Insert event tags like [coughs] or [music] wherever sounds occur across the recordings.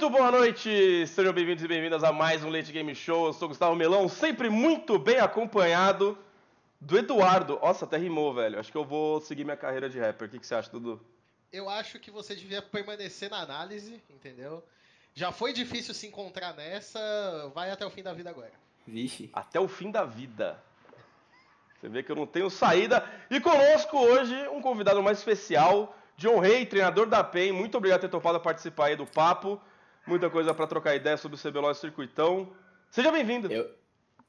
Muito boa noite, sejam bem-vindos e bem-vindas a mais um Late Game Show. Eu sou Gustavo Melão, sempre muito bem acompanhado do Eduardo. Nossa, até rimou, velho. Acho que eu vou seguir minha carreira de rapper. O que, que você acha, Dudu? Eu acho que você devia permanecer na análise, entendeu? Já foi difícil se encontrar nessa, vai até o fim da vida agora. Vixe. Até o fim da vida. Você vê que eu não tenho saída. E conosco hoje um convidado mais especial, John Rey, treinador da PEN. Muito obrigado por ter topado participar aí do papo. Muita coisa para trocar ideia sobre o CBLOL e o Circuitão. Seja bem-vindo. Eu,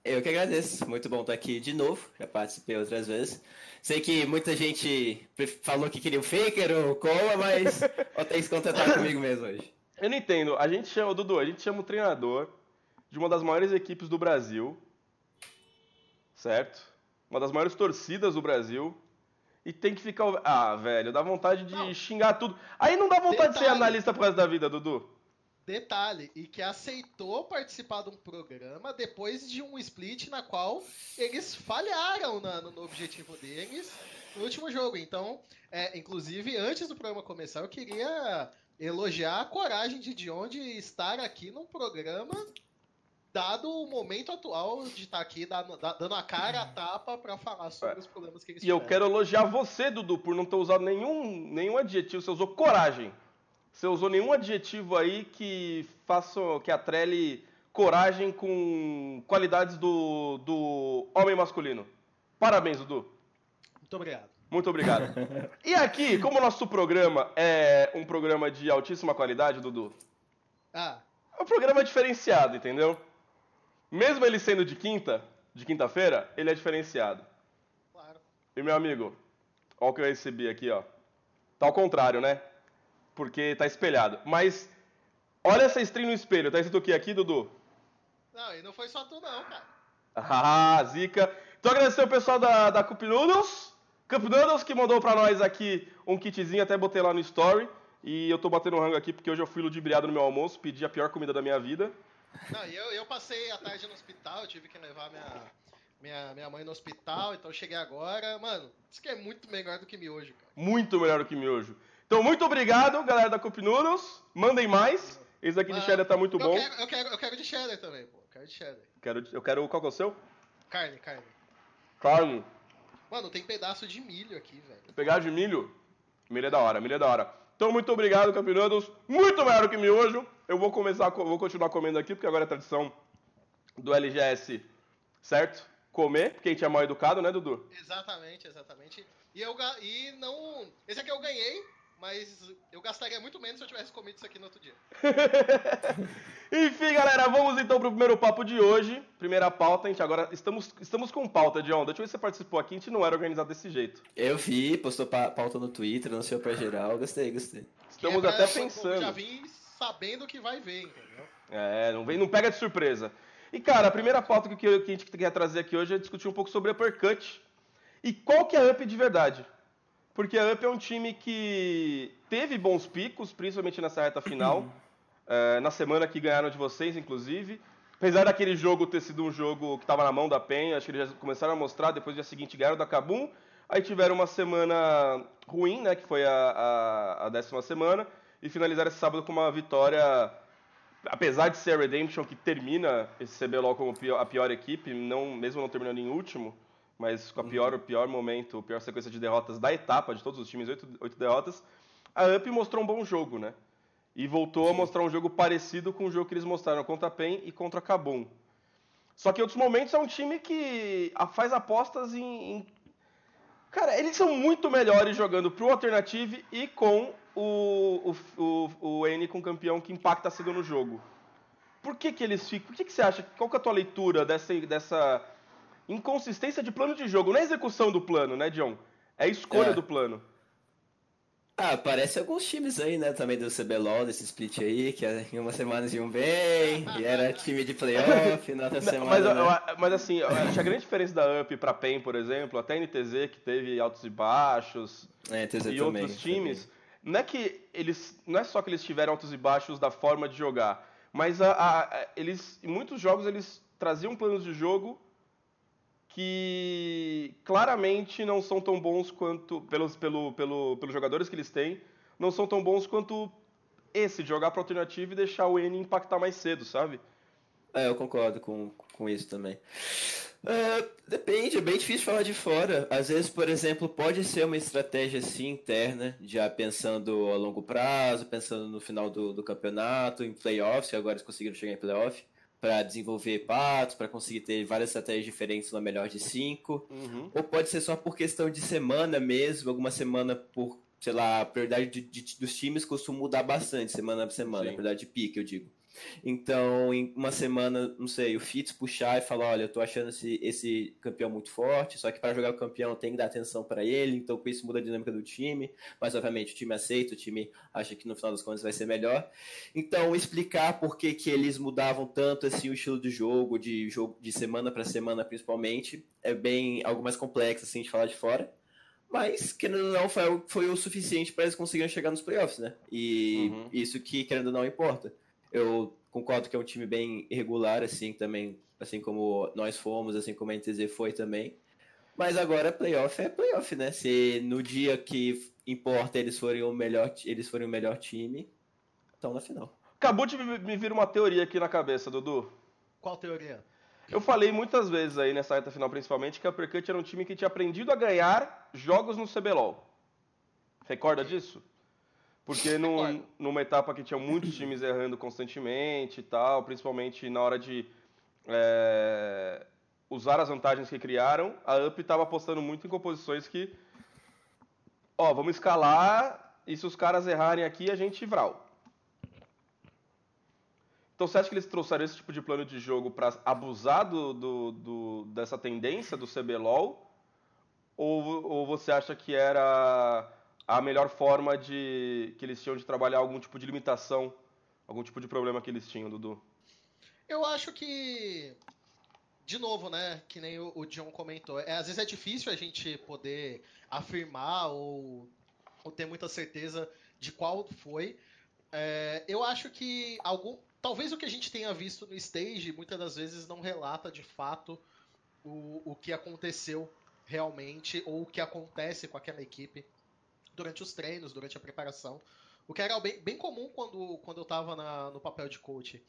eu que agradeço. Muito bom estar aqui de novo. Já participei outras vezes. Sei que muita gente falou que queria o Faker ou o Cola, mas [laughs] eu tenho que se contentar comigo mesmo hoje. Eu não entendo. A gente chama, Dudu, a gente chama o treinador de uma das maiores equipes do Brasil, certo? Uma das maiores torcidas do Brasil. E tem que ficar. Ah, velho, dá vontade de Não. xingar tudo. Aí não dá vontade de ser Detalhe. analista pro resto da vida, Dudu. Detalhe, e que aceitou participar de um programa depois de um split na qual eles falharam na- no, no objetivo deles no último jogo. Então, é, inclusive, antes do programa começar, eu queria elogiar a coragem de Dion de estar aqui num programa, dado o momento atual de estar aqui dando, da- dando a cara a tapa para falar sobre os problemas que eles E eu tiveram. quero elogiar você, Dudu, por não ter usado nenhum, nenhum adjetivo. Você usou coragem. Você usou nenhum adjetivo aí que faça, que atrele coragem com qualidades do, do homem masculino. Parabéns, Dudu. Muito obrigado. Muito obrigado. [laughs] E aqui, como o nosso programa é um programa de altíssima qualidade, Dudu, Ah, é um programa diferenciado, entendeu? Mesmo ele sendo de quinta, de quinta-feira, ele é diferenciado. claro. E meu amigo, olha o que eu recebi aqui, ó. Tá ao contrário, né? Porque tá espelhado. Mas olha essa string no espelho. Tá escrito o que aqui, Dudu? Não, e não foi só tu não, cara. Ah, zica. Então agradecer o pessoal da, da Cup Noodles. Cup Noodles que mandou pra nós aqui um kitzinho, até botei lá no story. E eu tô batendo rango aqui porque hoje eu fui ludibriado no meu almoço, pedi a pior comida da minha vida. Não, e eu, eu passei a tarde no hospital, eu tive que levar minha, minha, minha mãe no hospital, então eu cheguei agora. Mano, isso que é muito melhor do que miojo, cara. Muito melhor do que miojo. Então, muito obrigado, galera da Cup Noodles. Mandem mais. Esse aqui de cheddar tá muito eu bom. Quero, eu, quero, eu quero de cheddar também, pô. Eu quero de cheddar. Quero, eu quero. Qual que é o seu? Carne, carne. Carne. Mano, tem pedaço de milho aqui, velho. Pegar de milho, milho é da hora, milho é da hora. Então, muito obrigado, Campeonatos. Muito melhor que miojo. Eu vou começar, vou continuar comendo aqui, porque agora é tradição do LGS, certo? Comer, porque a gente é mal educado, né, Dudu? Exatamente, exatamente. E eu e não. Esse aqui eu ganhei, mas eu gastaria muito menos se eu tivesse comido isso aqui no outro dia. [laughs] Enfim, galera, vamos então pro primeiro papo de hoje. Primeira pauta, a gente agora estamos, estamos com pauta, John. Deixa eu ver se você participou aqui, a gente não era organizado desse jeito. Eu vi, postou pa- pauta no Twitter, anunciou pra geral. Gostei, gostei. Estamos é até eu pensando. Já vim sabendo que vai ver, entendeu? É, não, vem, não pega de surpresa. E, cara, a primeira pauta que, que a gente quer trazer aqui hoje é discutir um pouco sobre Uppercut. E qual que é a UP de verdade? Porque a UP é um time que teve bons picos, principalmente nessa reta final. é, na semana que ganharam de vocês, inclusive. Apesar daquele jogo ter sido um jogo que estava na mão da PEN, acho que eles já começaram a mostrar, depois do dia seguinte ganharam da Kabum. Aí tiveram uma semana ruim, né, que foi a, a, a décima semana, e finalizaram esse sábado com uma vitória apesar de ser a Redemption que termina esse CBLOL como a pior equipe, não, mesmo não terminando em último, mas com a pior, o pior momento, a pior sequência de derrotas da etapa, de todos os times, oito, oito derrotas, a UP mostrou um bom jogo, né? E voltou a mostrar um jogo parecido com o jogo que eles mostraram contra a PEN e contra a Kabum. Só que em outros momentos é um time que faz apostas em, em- Cara, eles são muito melhores jogando pro Alternative e com o, o, o, o N com campeão que impacta a sido no jogo. Por que, que eles ficam. Por que, que você acha? Qual que é a tua leitura dessa, dessa inconsistência de plano de jogo? Não é execução do plano, né, John? É a escolha É. do plano. Ah, parece alguns times aí, né, também do CBLOL, desse split aí, que em uma semana iam bem, e era time de playoff, na outra [laughs] Não, semana, mas, né? eu- mas assim, acho a grande diferença da UP pra PEN, por exemplo, até a NTZ, que teve altos e baixos, É, e também, outros times, não é que eles. Não é só que eles tiveram altos e baixos da forma de jogar, mas a- a- eles. Em muitos jogos eles traziam planos de jogo que claramente não são tão bons quanto. Pelos, pelo, pelo, pelos jogadores que eles têm, não são tão bons quanto esse, jogar pra alternativa e deixar o N impactar mais cedo, sabe? É, eu concordo com, com isso também. Uh, depende, é bem difícil falar de fora. Às vezes, por exemplo, pode ser uma estratégia assim interna, já pensando a longo prazo, pensando no final do, do campeonato, em playoffs, que agora eles conseguiram chegar em playoff, para desenvolver patos, para conseguir ter várias estratégias diferentes no melhor de cinco. Uhum. Ou pode ser só por questão de semana mesmo, alguma semana por, sei lá, a prioridade de, de, dos times costuma mudar bastante semana por semana, Sim. a prioridade de pique, eu digo. Então, em uma semana, não sei, o Fitz puxar e falar: olha, eu tô achando esse, esse campeão muito forte, só que para jogar o campeão tem que dar atenção para ele, então com isso muda a dinâmica do time. Mas, obviamente, o time aceita, o time acha que no final das contas vai ser melhor. Então, explicar por que, que eles mudavam tanto assim o estilo de jogo, de jogo de semana para semana principalmente, é bem algo mais complexo assim de falar de fora. Mas, querendo ou não, foi, foi o suficiente para eles conseguirem chegar nos playoffs, né? E uhum. isso que, querendo ou não, importa. Eu concordo que é um time bem irregular, assim, também, assim como nós fomos, assim como a NTZ foi também. Mas agora playoff é playoff, né? Se no dia que importa eles forem o melhor, eles forem o melhor time, estão na final. Acabou de me vir uma teoria aqui na cabeça, Dudu. Qual teoria? Eu falei muitas vezes aí nessa reta final, principalmente, que a Uppercut era um time que tinha aprendido a ganhar jogos no CBLOL. Recorda disso? Porque num, numa etapa que tinha muitos times errando constantemente e tal, principalmente na hora de é, usar as vantagens que criaram, a UP estava apostando muito em composições que, ó, vamos escalar e se os caras errarem aqui, a gente vral. Então você acha que eles trouxeram esse tipo de plano de jogo para abusar do, do, do, dessa tendência do CBLOL? Ou, ou você acha que era a melhor forma de que eles tinham de trabalhar algum tipo de limitação, algum tipo de problema que eles tinham, Dudu? Eu acho que de novo, né, que nem o, John comentou, é, às vezes é difícil a gente poder afirmar ou, ou ter muita certeza de qual foi. É, eu acho que algum, talvez o que a gente tenha visto no stage muitas das vezes não relata de fato o, o que aconteceu realmente ou o que acontece com aquela equipe durante os treinos, durante a preparação. O que era bem, bem comum quando, quando eu estava no papel de coach.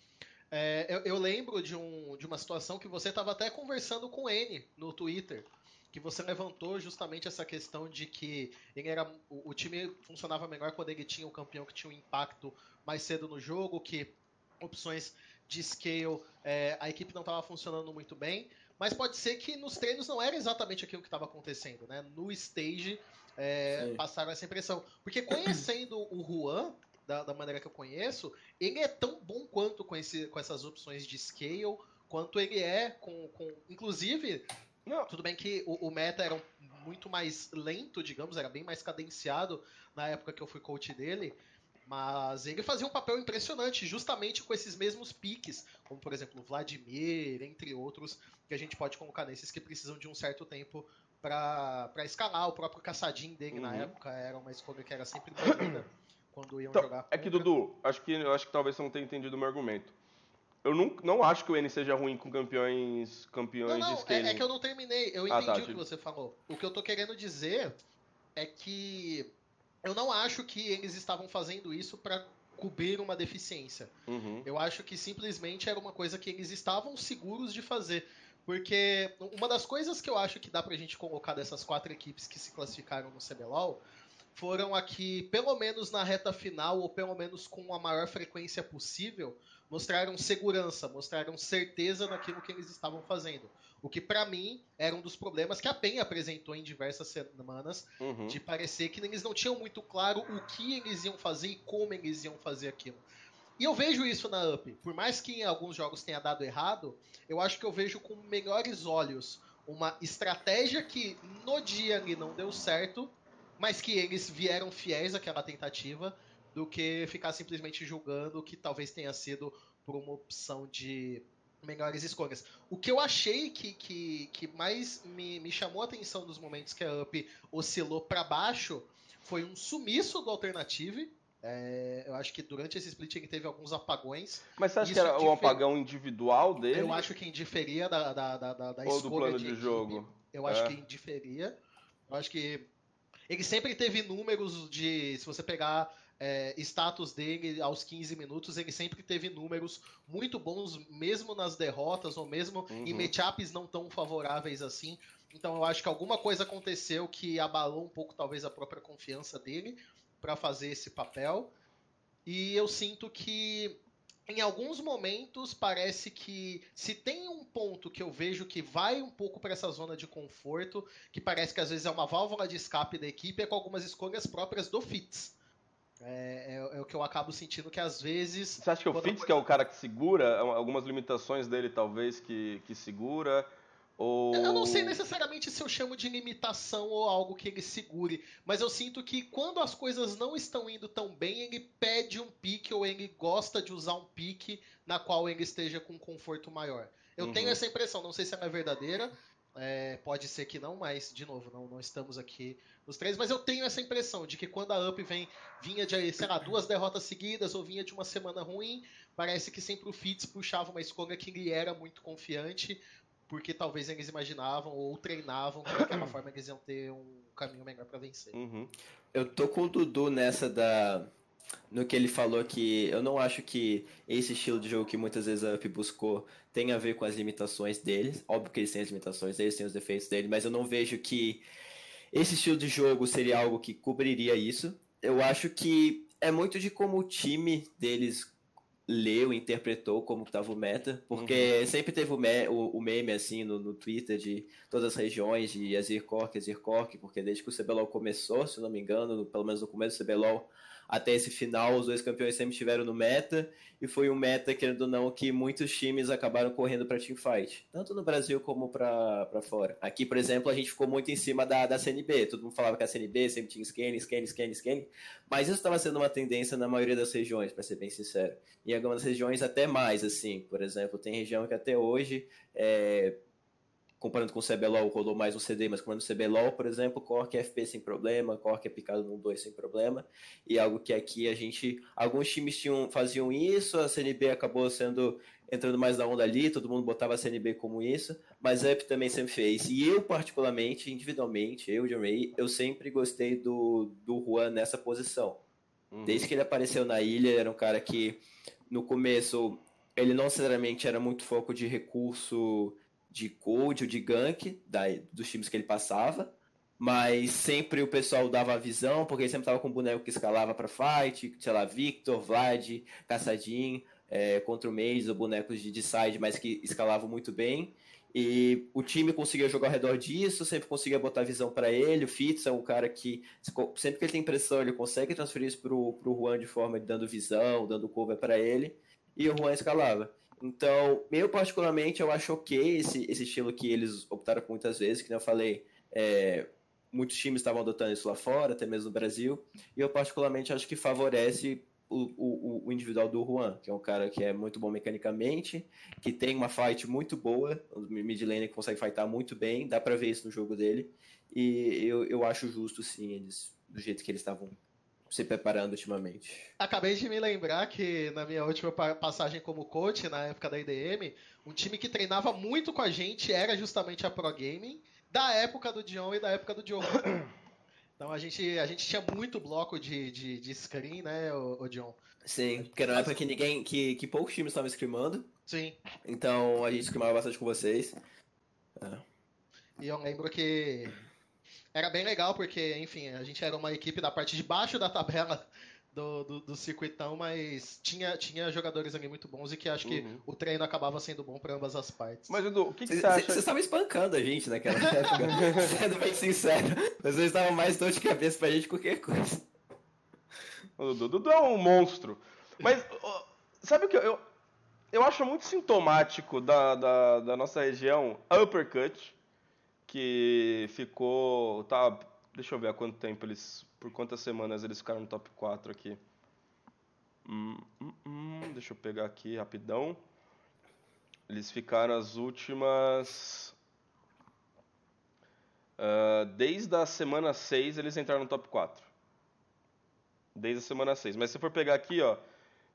É, eu, eu, lembro de, um, de uma situação que você estava até conversando com N no Twitter, que você levantou justamente essa questão de que ele era, o, o time funcionava melhor quando ele tinha um campeão que tinha um impacto mais cedo no jogo, que opções de scale é, a equipe não estava funcionando muito bem, mas pode ser que nos treinos não era exatamente aquilo que estava acontecendo, né? No stage é, passaram essa impressão. Porque conhecendo o Juan, da, da, maneira que eu conheço, ele é tão bom quanto com, esse, com essas opções de scale, quanto ele é com. com inclusive, não. tudo bem que o, o, meta era muito mais lento, digamos, era bem mais cadenciado na época que eu fui coach dele. Mas ele fazia um papel impressionante, justamente com esses mesmos piques, como por exemplo o Vladimir, entre outros, que a gente pode colocar nesses que precisam de um certo tempo para escalar. O próprio caçadinho dele uhum. na época era uma escolha que era sempre banida [coughs] quando iam então, jogar. É que, Dudu, acho que, acho que talvez você não tenha entendido o meu argumento. Eu não, não acho que o N seja ruim com campeões, campeões não, não, de scaling. É, é que eu não terminei. Eu entendi ah, tá, o que você falou. O que eu tô querendo dizer é que eu não acho que eles estavam fazendo isso para cobrir uma deficiência. Uhum. Eu acho que simplesmente era uma coisa que eles estavam seguros de fazer. Porque uma das coisas que eu acho que dá pra gente colocar dessas quatro equipes que se classificaram no CBLOL foram aqui, pelo menos na reta final, ou pelo menos com a maior frequência possível, mostraram segurança, mostraram certeza naquilo que eles estavam fazendo. O que para mim era um dos problemas que a PEN apresentou em diversas semanas, uhum. de parecer que eles não tinham muito claro o que eles iam fazer e como eles iam fazer aquilo. E eu vejo isso na UP. Por mais que em alguns jogos tenha dado errado, eu acho que eu vejo com melhores olhos uma estratégia que no dia ali não deu certo, mas que eles vieram fiéis àquela tentativa, do que ficar simplesmente julgando que talvez tenha sido por uma opção de melhores escolhas. O que eu achei que, que, que mais me, me chamou a atenção dos momentos que a UP oscilou para baixo foi um sumiço do Alternative, é, eu acho que durante esse split ele teve alguns apagões. Mas você acha que era um apagão individual dele? Eu acho que indiferia da, da, da, da, da Ou escolha do plano de, de jogo. Eu acho é. que indiferia. Eu acho que ele sempre teve números de. Se você pegar é, status dele aos 15 minutos, ele sempre teve números muito bons, mesmo nas derrotas, ou mesmo uhum. em matchups não tão favoráveis assim. Então eu acho que alguma coisa aconteceu que abalou um pouco, talvez, a própria confiança dele para fazer esse papel. E eu sinto que em alguns momentos parece que se tem um ponto que eu vejo que vai um pouco para essa zona de conforto, que parece que às vezes é uma válvula de escape da equipe, é com algumas escolhas próprias do Fitz. É, é, é, o que eu acabo sentindo que às vezes. Você acha que o Fitz, que é o cara que segura, algumas limitações dele talvez que, que segura? Ou... Eu não sei necessariamente se eu chamo de limitação ou algo que ele segure, mas eu sinto que quando as coisas não estão indo tão bem, ele pede um pique ou ele gosta de usar um pique na qual ele esteja com um conforto maior. Eu uhum. tenho essa impressão, não sei se ela é verdadeira, é, pode ser que não, mas, de novo, não, não estamos aqui os três, mas eu tenho essa impressão de que quando a Up vem, vinha de, sei lá, duas derrotas seguidas ou vinha de uma semana ruim, parece que sempre o Fitz puxava uma escolha que ele era muito confiante, porque talvez eles imaginavam ou treinavam que daquela forma eles iam ter um caminho melhor para vencer. Uhum. Eu tô com o Dudu nessa da no que ele falou que eu não acho que esse estilo de jogo que muitas vezes a UP buscou tem a ver com as limitações deles. Óbvio que eles têm as limitações deles, têm os defeitos deles, mas eu não vejo que esse estilo de jogo seria algo que cobriria isso. Eu acho que é muito de como o time deles leu, interpretou como estava o meta, porque uhum. sempre teve o, me, o, o, meme assim no, no Twitter de todas as regiões de Azir Cork, Azir Cork, porque desde que o CBLOL começou, se não me engano, no, pelo menos no começo do CBLOL, até esse final, os dois campeões sempre estiveram no meta, e foi um meta, querendo ou não, que muitos times acabaram correndo para teamfight, tanto no Brasil como para fora. Aqui, por exemplo, a gente ficou muito em cima da, da CNB, todo mundo falava que a CNB sempre tinha scan, scan, scan, scan, mas isso estava sendo uma tendência na maioria das regiões, para ser bem sincero. E algumas regiões até mais, assim, por exemplo, tem região que até hoje é, comparando com o CBLOL, rolou mais um CD, mas comparando com o CBLOL, por exemplo, Cork é FP sem problema, Cork é picado no 2 sem problema, e algo que aqui a gente, alguns times tinham, faziam isso, a CNB acabou sendo, entrando mais na onda ali, todo mundo botava a CNB como isso, mas a UP também sempre fez, e eu particularmente, individualmente, eu, John Ray, eu sempre gostei do, do Juan nessa posição, uhum. desde que ele apareceu na ilha, era um cara que, no começo, ele não necessariamente era muito foco de recurso de cold ou de gank da, dos times que ele passava, mas sempre o pessoal dava a visão, porque ele sempre tava com um boneco que escalava para fight, sei lá, Victor, Vlad, Caçadinho, é, contra o Maze, ou bonecos de, de side, mas que escalavam muito bem. E o time conseguia jogar ao redor disso, sempre conseguia botar visão para ele. O Fitz é um cara que, sempre que ele tem pressão, ele consegue transferir isso pro, pro Juan de forma de dando visão, dando cover para ele. E o Juan escalava. Então, eu particularmente, eu acho ok esse, esse estilo que eles optaram por muitas vezes, que eu falei, é, muitos times estavam adotando isso lá fora, até mesmo no Brasil, e eu particularmente acho que favorece o, o, o, individual do Juan, que é um cara que é muito bom mecanicamente, que tem uma fight muito boa, o mid que consegue fightar muito bem, dá pra ver isso no jogo dele, e eu, eu acho justo sim, eles, do jeito que eles estavam se preparando ultimamente? Acabei de me lembrar que na minha última passagem como coach, na época da IDM, um time que treinava muito com a gente era justamente a Pro Gaming, da época do Dion e da época do Diogo. [coughs] Então a gente, a gente tinha muito bloco de, de, de screen, né, o, o John? Sim, porque era uma época que ninguém. que, que poucos times estavam screamando. Sim. Então a gente screamava bastante com vocês. É. E eu lembro que era bem legal, porque, enfim, a gente era uma equipe da parte de baixo da tabela do, do, do circuitão, mas tinha, tinha jogadores ali muito bons e que acho que uhum. o treino acabava sendo bom para ambas as partes. Mas, Edu, o que, que você acha? Você estava espancando a gente naquela [laughs] época, sendo bem sincero. Vocês estavam mais dor de cabeça pra gente que qualquer coisa. O Dudu é um monstro. Mas, sabe o que eu, eu acho muito sintomático da, da, da nossa região, uppercut que ficou. Tá, deixa eu ver há quanto tempo eles. Por quantas semanas eles ficaram no top 4 aqui. Hum, hum, hum, deixa eu pegar aqui rapidão. Eles ficaram as últimas. Uh, desde a semana 6 eles entraram no top 4. Desde a semana 6. Mas se for pegar aqui, ó.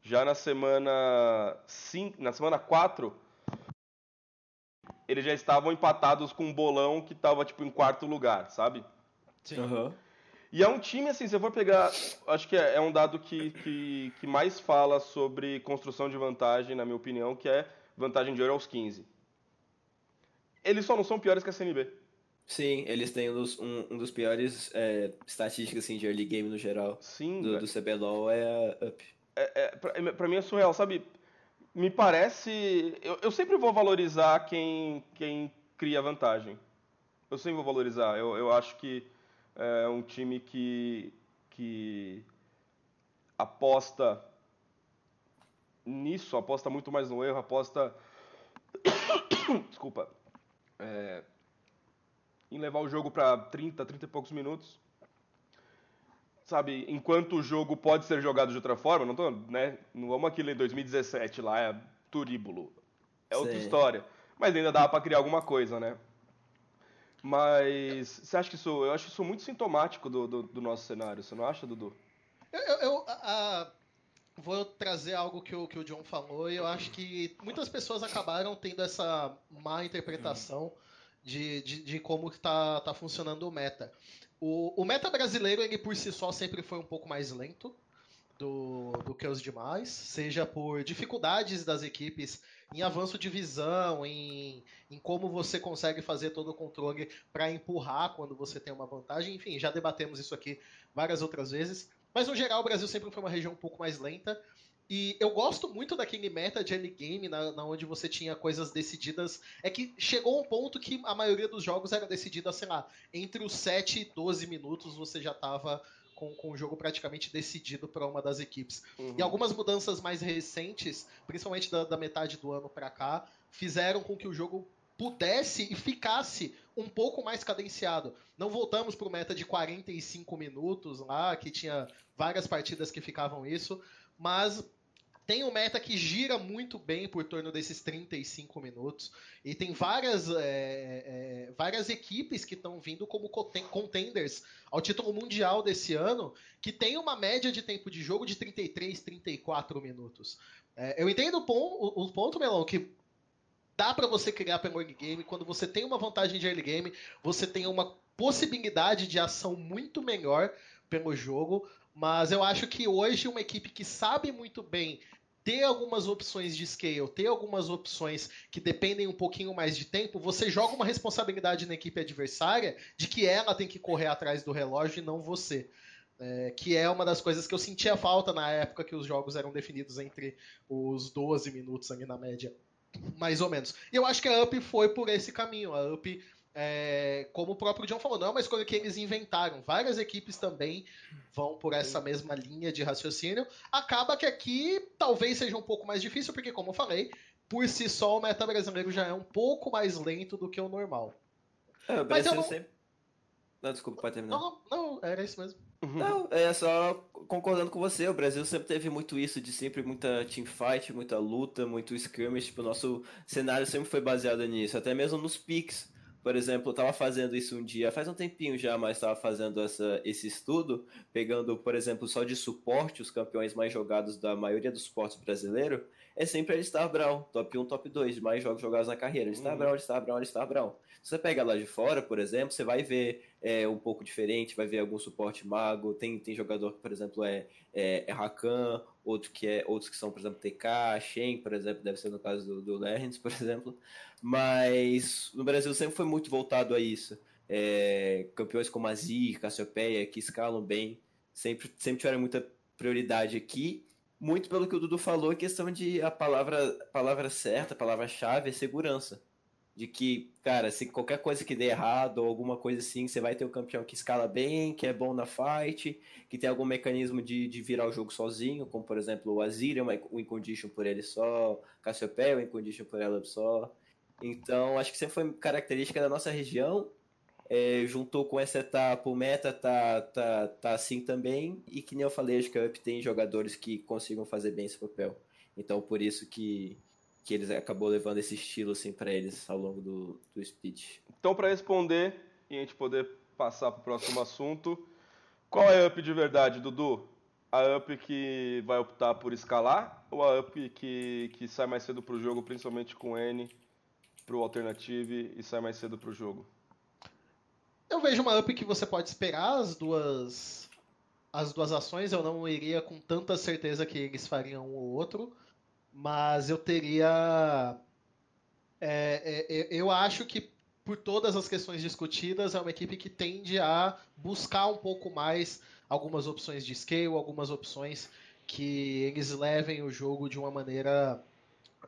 Já na semana 5. Na semana 4 eles já estavam empatados com um bolão que estava tipo em quarto lugar, sabe? Sim. Uhum. E é um time, assim, se eu for pegar. Acho que é, é um dado que, que, que, mais fala sobre construção de vantagem, na minha opinião, que é vantagem de ouro aos 15. Eles só não são piores que a CNB. Sim, eles têm um dos, um, um dos piores é, estatísticas assim, de early game no geral. Sim. Do, do CBLOL é a UP. É, é, pra, pra mim é surreal, sabe? Me parece. Eu, eu sempre vou valorizar quem, quem cria vantagem. Eu sempre vou valorizar. Eu, eu acho que é um time que, que aposta nisso, aposta muito mais no erro, aposta. [coughs] Desculpa. É, em levar o jogo para 30, 30 e poucos minutos. Sabe, enquanto o jogo pode ser jogado de outra forma, não tô, né? Não vamos aquilo em 2017 lá, é turíbulo. É outra Sim. história. Mas ainda dá para criar alguma coisa, né? Mas você acha que isso. Eu acho isso muito sintomático do, do, do nosso cenário, você não acha, Dudu? Eu, eu, eu a, a, vou trazer algo que o, que o John falou e eu acho que muitas pessoas acabaram tendo essa má interpretação de, de, de como está tá funcionando o meta. O, o meta brasileiro, ele por si só sempre foi um pouco mais lento do, do que os demais, seja por dificuldades das equipes em avanço de visão, em, em como você consegue fazer todo o controle para empurrar quando você tem uma vantagem. Enfim, já debatemos isso aqui várias outras vezes. Mas no geral, o Brasil sempre foi uma região um pouco mais lenta. E eu gosto muito daquele meta de early game, na, na, onde você tinha coisas decididas. É que chegou um ponto que a maioria dos jogos era decidida, sei lá, entre os 7 e 12 minutos você já estava com, com o jogo praticamente decidido para uma das equipes. Uhum. E algumas mudanças mais recentes, principalmente da, da metade do ano para cá, fizeram com que o jogo pudesse e ficasse um pouco mais cadenciado. Não voltamos para o meta de 45 minutos lá, que tinha várias partidas que ficavam isso, mas tem um meta que gira muito bem por torno desses 35 minutos. E tem várias, é, é, várias equipes que estão vindo como contenders ao título mundial desse ano, que tem uma média de tempo de jogo de 33, 34 minutos. É, eu entendo o, ponto, o ponto, Melão, que dá para você criar pelo early game. Quando você tem uma vantagem de early game, você tem uma possibilidade de ação muito melhor pelo jogo. Mas eu acho que hoje uma equipe que sabe muito bem ter algumas opções de scale, ter algumas opções que dependem um pouquinho mais de tempo, você joga uma responsabilidade na equipe adversária de que ela tem que correr atrás do relógio e não você. É, que é uma das coisas que eu sentia falta na época que os jogos eram definidos entre os 12 minutos ali na média. Mais ou menos. E eu acho que a UP foi por esse caminho. A UP é, como o próprio John falou, não é uma escolha que eles inventaram. Várias equipes também vão por essa mesma linha de raciocínio. Acaba que aqui talvez seja um pouco mais difícil, porque, como eu falei, por si só o meta brasileiro já é um pouco mais lento do que o normal. É, o Brasil não... sempre. Não, desculpa, pode terminar. Não, não, era isso mesmo. Uhum. Não, é só concordando com você, o Brasil sempre teve muito isso, de sempre muita teamfight, muita luta, muito skirmish, tipo, o nosso cenário sempre foi baseado nisso, até mesmo nos picks. Por exemplo, eu estava fazendo isso um dia, faz um tempinho já, mas estava fazendo essa, esse estudo, pegando, por exemplo, só de suporte, os campeões mais jogados da maioria dos suportes brasileiros, é sempre Alistar Brown, top 1, top 2, de mais jogos jogados na carreira. Alistar uhum. Brown, Alistar Brown, Alistar Brown. Se você pega lá de fora, por exemplo, você vai ver é, um pouco diferente, vai ver algum suporte mago, tem, tem jogador que, por exemplo, é, é, é Rakan, outro que é, outros que são, por exemplo, TK, Shen, por exemplo, deve ser no caso do, do Lerens, [laughs] por exemplo. Mas no Brasil sempre foi muito voltado a isso. É, campeões como Azir, Cassiopeia, que escalam bem, sempre, sempre tiveram muita prioridade aqui. Muito pelo que o Dudu falou, questão de a palavra, palavra certa, a palavra-chave é segurança de que, cara, se qualquer coisa que dê errado ou alguma coisa assim, você vai ter um campeão que escala bem, que é bom na fight, que tem algum mecanismo de, de virar o jogo sozinho, como por exemplo o Azir é uma, um Incondition por ele só, Cassiopeia é um Incondition por ela só. Então, acho que sempre foi característica da nossa região. É, juntou com essa etapa, o meta tá, tá, tá assim também, e que nem eu falei, acho que a UP tem jogadores que consigam fazer bem esse papel. Então, por isso que que eles acabou levando esse estilo assim para eles ao longo do, do speech. Então, para responder e a gente poder passar para o próximo assunto, qual é a UP de verdade, Dudu? A UP que vai optar por escalar ou a UP que, que sai mais cedo para o jogo, principalmente com N, para o Alternative e sai mais cedo para o jogo? Eu vejo uma up que você pode esperar as duas as duas ações. Eu não iria com tanta certeza que eles fariam um ou outro, mas eu teria. É, é, é, eu acho que por todas as questões discutidas é uma equipe que tende a buscar um pouco mais algumas opções de scale, algumas opções que eles levem o jogo de uma maneira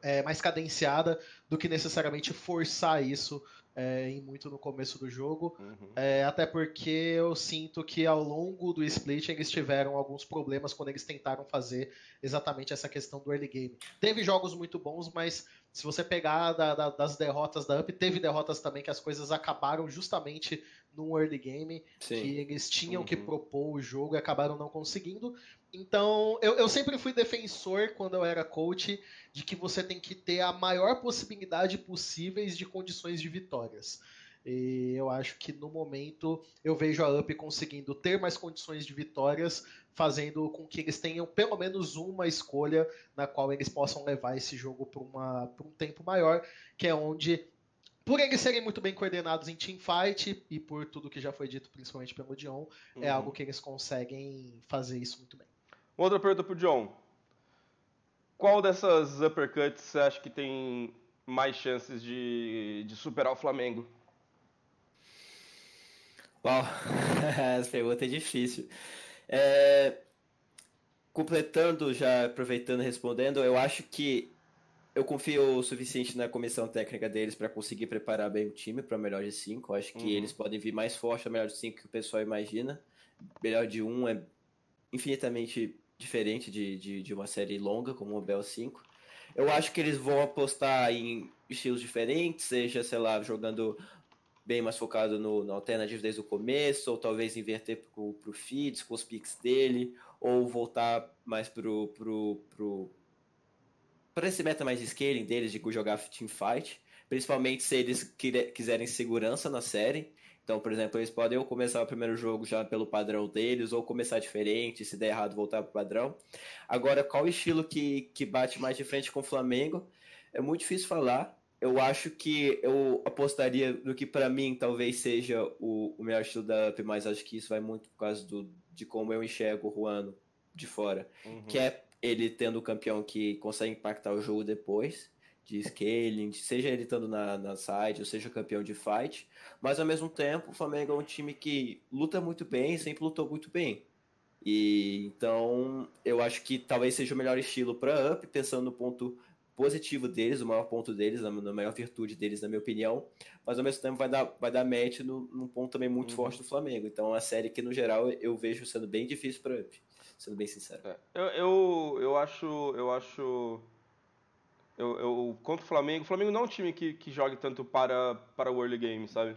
é, mais cadenciada do que necessariamente forçar isso é, em muito no começo do jogo. Uhum. É, até porque eu sinto que ao longo do split eles tiveram alguns problemas quando eles tentaram fazer exatamente essa questão do early game. Teve jogos muito bons, mas se você pegar da, da, das derrotas da UP, teve derrotas também que as coisas acabaram justamente no early game, Sim. que eles tinham uhum. que propor o jogo e acabaram não conseguindo. Então, eu, eu sempre fui defensor, quando eu era coach, de que você tem que ter a maior possibilidade possíveis de condições de vitórias. E eu acho que no momento eu vejo a UP conseguindo ter mais condições de vitórias, fazendo com que eles tenham pelo menos uma escolha na qual eles possam levar esse jogo para um tempo maior, que é onde por eles serem muito bem coordenados em teamfight e por tudo que já foi dito, principalmente pelo Dion, é uhum. é algo que eles conseguem fazer isso muito bem. Outra pergunta pro John. Qual dessas uppercuts você acha que tem mais chances de, de superar o Flamengo? Uau, [laughs] essa pergunta é difícil. É, completando, já aproveitando e respondendo, eu acho que eu confio o suficiente na comissão técnica deles para conseguir preparar bem o time para melhor de 5. Acho que uhum. eles podem vir mais forte a melhor de 5 que o pessoal imagina. Melhor de 1 um é infinitamente diferente de, de, de, uma série longa como o Bell 5. Eu acho que eles vão apostar em estilos diferentes, seja, sei lá, jogando bem mais focado no, no desde o começo, ou talvez inverter para o feeds com os picks dele, ou voltar mais pro, pro, pro, para esse meta mais scaling deles de jogar teamfight, principalmente se eles quiserem segurança na série. Então, por exemplo, eles podem ou começar o primeiro jogo já pelo padrão deles, ou começar diferente, se der errado, voltar para o padrão. Agora, qual estilo que, que bate mais de frente com o Flamengo? É muito difícil falar. Eu acho que eu apostaria no que para mim talvez seja o, o melhor estilo da UP, mas acho que isso vai muito por causa do, de como eu enxergo o Juano de fora. Uhum. Que é ele tendo o campeão que consegue impactar o jogo depois, de scaling, seja ele estando na, na side, ou seja campeão de fight, mas ao mesmo tempo o Flamengo é um time que luta muito bem, sempre lutou muito bem. E então eu acho que talvez seja o melhor estilo para Up, pensando no ponto positivo deles, o maior ponto deles, na, maior virtude deles, na minha opinião, mas ao mesmo tempo vai dar, vai dar match no, num ponto também muito uhum. forte do Flamengo. Então é uma série que no geral eu vejo sendo bem difícil para Up sendo bem sincero. É, eu, eu, eu acho. Eu acho. Eu, eu, contra o Flamengo, o Flamengo não é um time que, que jogue tanto para, para o early game, sabe?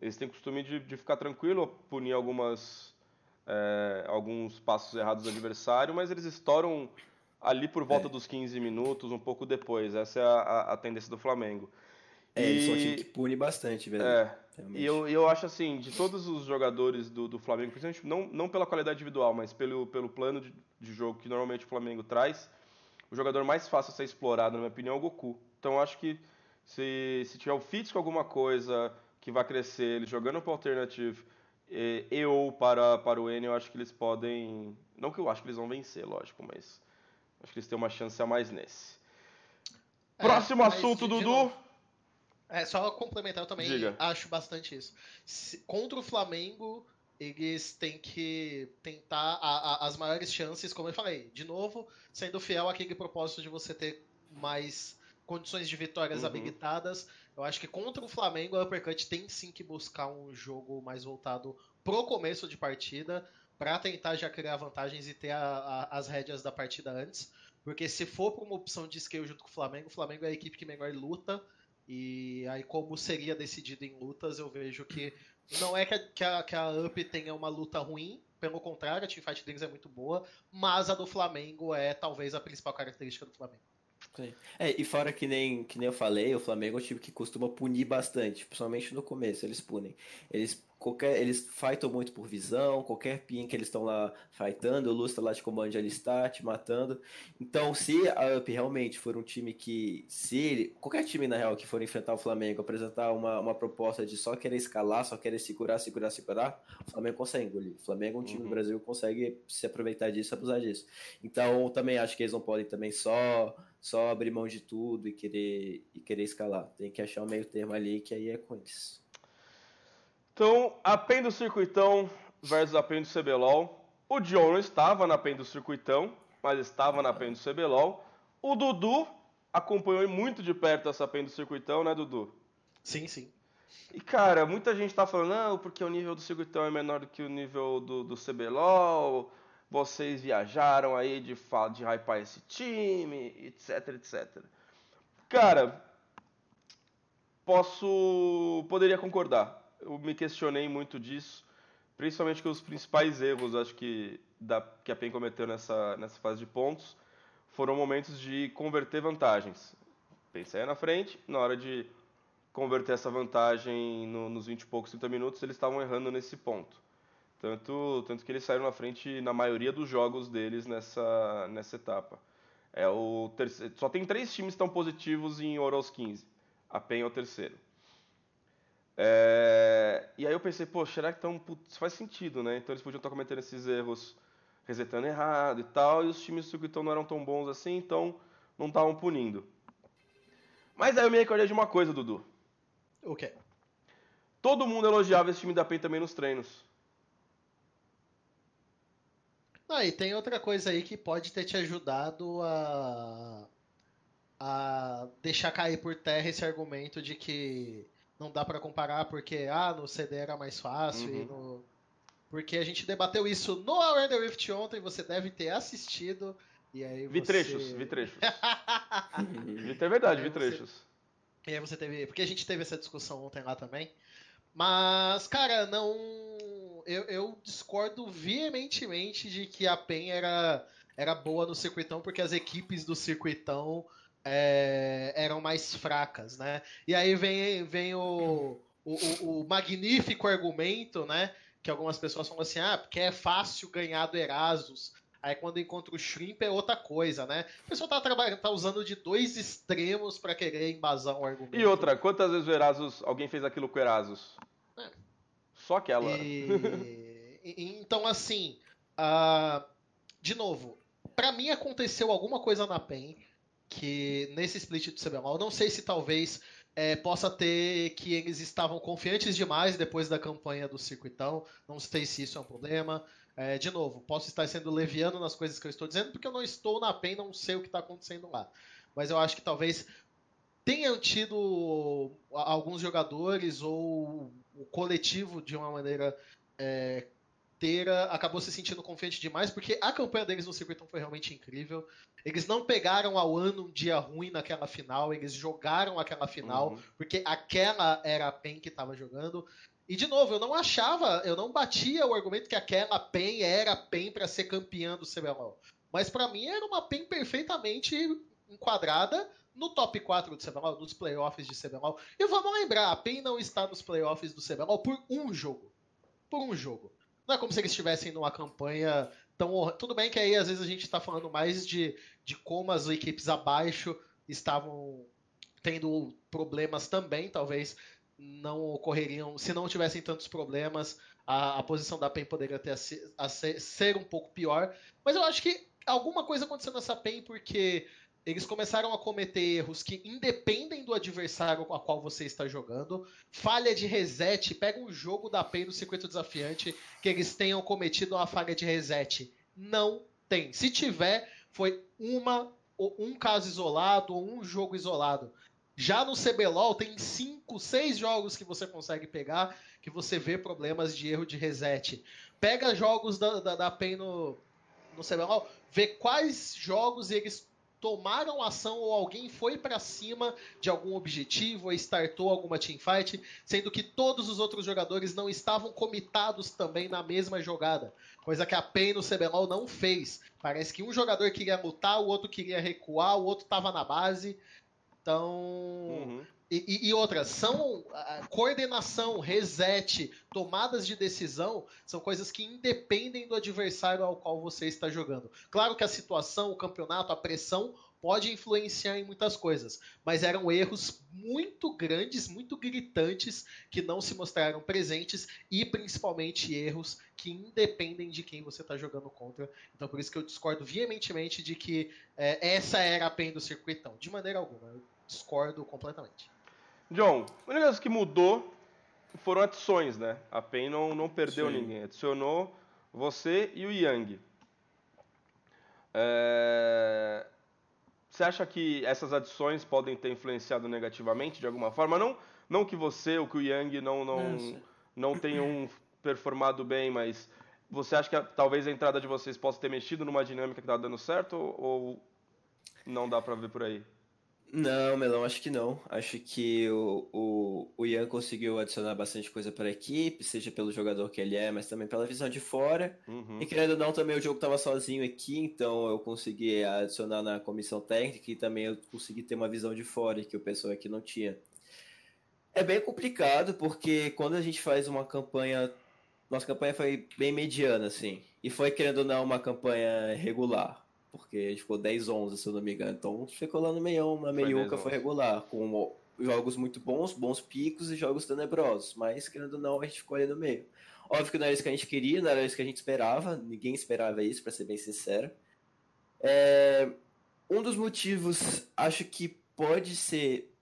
Eles têm costume de, de ficar tranquilo, punir algumas, é, alguns passos errados do adversário, mas eles estouram ali por volta é. dos 15 minutos, um pouco depois. Essa é a, a, tendência do Flamengo. É, e... eles são um time que pune bastante, velho. É, e eu, eu acho assim, de todos os jogadores do, do Flamengo, principalmente não, não pela qualidade individual, mas pelo, pelo plano de, de jogo que normalmente o Flamengo traz, o jogador mais fácil a ser explorado, na minha opinião, é o Goku. Então eu acho que se, se tiver o Fitz com alguma coisa que vai crescer, ele jogando para o Alternative e, e, ou para, para o N, eu acho que eles podem. Não que eu acho que eles vão vencer, lógico, mas acho que eles têm uma chance a mais nesse. É, Próximo assunto, Dudu. Novo. É, só complementar, eu também Diga. acho bastante isso. Se, contra o Flamengo, eles têm que tentar a, a, as maiores chances, como eu falei, de novo, sendo fiel àquele propósito de você ter mais condições de vitórias uhum. habilitadas. Eu acho que contra o Flamengo, a Uppercut tem sim que buscar um jogo mais voltado pro começo de partida, para tentar já criar vantagens e ter a, as rédeas da partida antes. Porque se for para uma opção de scale junto com o Flamengo, o Flamengo é a equipe que melhor luta e aí, como seria decidido em lutas, eu vejo que não é que a, que a, que a Up tenha uma luta ruim, pelo contrário, a teamfight deles é muito boa, mas a do Flamengo é talvez a principal característica do Flamengo. É, e fora que nem, que nem eu falei, o Flamengo é um time que costuma punir bastante, principalmente no começo, eles punem. Eles qualquer eles fightam muito por visão, qualquer pin que eles estão lá fightando, o Lustra lá de comando ele está te matando. Então, se a UP realmente for um time que se ele, qualquer time na real que for enfrentar o Flamengo, apresentar uma, uma proposta de só querer escalar, só querer segurar, segurar, segurar, o Flamengo consegue engolir. O Flamengo é um time uhum. do Brasil que consegue se aproveitar disso, abusar disso. Então, também acho que eles não podem também só só abrir mão de tudo e querer e querer escalar. Tem que achar um meio termo ali que aí é com eles. Então, a PEN do Circuitão versus a PEN do CBLOL. O John não estava na PEN do Circuitão, mas estava na PEN do CBLOL. O Dudu acompanhou muito de perto essa PEN do Circuitão, né, Dudu? Sim, sim. E, cara, muita gente tá falando, não, porque o nível do Circuitão é menor do que o nível do, do CBLOL, vocês viajaram aí de, de hypar esse time, etc, etc. Cara, posso... poderia concordar eu me questionei muito disso, principalmente com os principais erros, acho que, da, que a PEN cometeu nessa, nessa fase de pontos, foram momentos de converter vantagens. Pensei na frente, na hora de converter essa vantagem no, nos 20 e poucos, 30 minutos, eles estavam errando nesse ponto. Tanto, tanto que eles saíram na frente na maioria dos jogos deles nessa, nessa etapa. É o terceiro, só tem três times tão positivos em Ouro aos 15. A PEN é o terceiro. É, e aí eu pensei, pô, será que tão, putz, faz sentido, né? Então eles podiam estar cometendo esses erros, resetando errado e tal, e os times do circuitão não eram tão bons assim, então não estavam punindo. Mas aí eu me recordei de uma coisa, Dudu. O quê? Todo mundo elogiava esse time da PEN também nos treinos. Ah, e tem outra coisa aí que pode ter te ajudado a, a deixar cair por terra esse argumento de que não dá para comparar porque ah, no CD era mais fácil uhum. e no porque a gente debateu isso no Around the Rift ontem, você deve ter assistido e aí Vi trechos, vi trechos. [laughs] é verdade, vi trechos. E aí você teve, porque a gente teve essa discussão ontem lá também. Mas, cara, não eu, eu discordo veementemente de que a PEN era era boa no circuitão porque as equipes do circuitão é, eram mais fracas, né? E aí vem, vem o, o, o, magnífico argumento, né? Que algumas pessoas falam assim, ah, porque é fácil ganhar do Erasus. Aí quando encontra o Shrimp é outra coisa, né? O pessoal tá, trabalhando, tá usando de dois extremos para querer embasar um argumento. E outra, quantas vezes o Erasus, alguém fez aquilo com o Erasus? É. Só aquela. E... então, assim, uh... de novo, para mim aconteceu alguma coisa na PEN que nesse split do CBLOL, não sei se talvez é, possa ter que eles estavam confiantes demais depois da campanha do circuitão, não sei se isso é um problema. É, de novo, posso estar sendo leviano nas coisas que eu estou dizendo, porque eu não estou na PEN, não sei o que está acontecendo lá. Mas eu acho que talvez tenham tido alguns jogadores ou o coletivo, de uma maneira é, inteira acabou se sentindo confiante demais, porque a campanha deles no circuito foi realmente incrível. Eles não pegaram ao ano um dia ruim naquela final, eles jogaram aquela final, uhum. porque aquela era a PEN que estava jogando. E de novo, eu não achava, eu não batia o argumento que aquela PEN era a PEN para ser campeã do CBLOL. Mas para mim era uma PEN perfeitamente enquadrada no top 4 do CBLOL, nos playoffs de CBLOL. E vamos lembrar, a PEN não está nos playoffs do CBLOL por um jogo. Por um jogo. Não é como se eles estivessem numa campanha tão. Tudo bem que aí às vezes a gente está falando mais de, de como as equipes abaixo estavam tendo problemas também, talvez não ocorreriam, se não tivessem tantos problemas, a, a posição da PEN poderia ter a ser, a ser, ser, um pouco pior. Mas eu acho que alguma coisa aconteceu nessa PEN porque eles começaram a cometer erros que independem do adversário com a qual você está jogando. Falha de reset, pega um jogo da PEN no circuito desafiante que eles tenham cometido uma falha de reset. Não tem. Se tiver, foi uma um caso isolado ou um jogo isolado. Já no CBLOL tem cinco, seis jogos que você consegue pegar que você vê problemas de erro de reset. Pega jogos da, da, da PEN no, no CBLOL, vê quais jogos eles tomaram ação ou alguém foi para cima de algum objetivo ou startou alguma teamfight, sendo que todos os outros jogadores não estavam comitados também na mesma jogada. Coisa que a PEN no CBLOL não fez. Parece que um jogador queria lutar, o outro queria recuar, o outro estava na base. Então, uhum. E, e, outras, são coordenação, reset, tomadas de decisão, são coisas que independem do adversário ao qual você está jogando. Claro que a situação, o campeonato, a pressão pode influenciar em muitas coisas, mas eram erros muito grandes, muito gritantes que não se mostraram presentes e principalmente erros que independem de quem você está jogando contra. Então por isso que eu discordo veementemente de que é, essa era a PEN do circuitão. De maneira alguma, eu discordo completamente. John, o negócio que mudou foram adições, né? A PEN não, não perdeu Sim. ninguém. Adicionou você e o Yang. É... Você acha que essas adições podem ter influenciado negativamente de alguma forma? Não, não que você ou que o Yang não, não, não tenham performado bem, mas você acha que a, talvez a entrada de vocês possa ter mexido numa dinâmica que está dando certo ou não dá para ver por aí? Não, Melão, acho que não. Acho que o, o, o Ian conseguiu adicionar bastante coisa para a equipe, seja pelo jogador que ele é, mas também pela visão de fora. Uhum. E querendo ou não, também o jogo estava sozinho aqui, então eu consegui adicionar na comissão técnica e também eu consegui ter uma visão de fora que o pessoal aqui não tinha. É bem complicado, porque quando a gente faz uma campanha. Nossa campanha foi bem mediana, assim. E foi, querendo ou não, uma campanha regular porque a gente ficou 10-11, se eu não me engano. Então ficou lá no meião, uma meiuca foi regular, com jogos muito bons, bons picos e jogos tenebrosos. Mas, querendo ou não, a gente ficou ali no meio. Óbvio que não era isso que a gente queria, não era isso que a gente esperava, ninguém esperava isso, para ser bem sincero. É... Um dos motivos, acho que pode ser,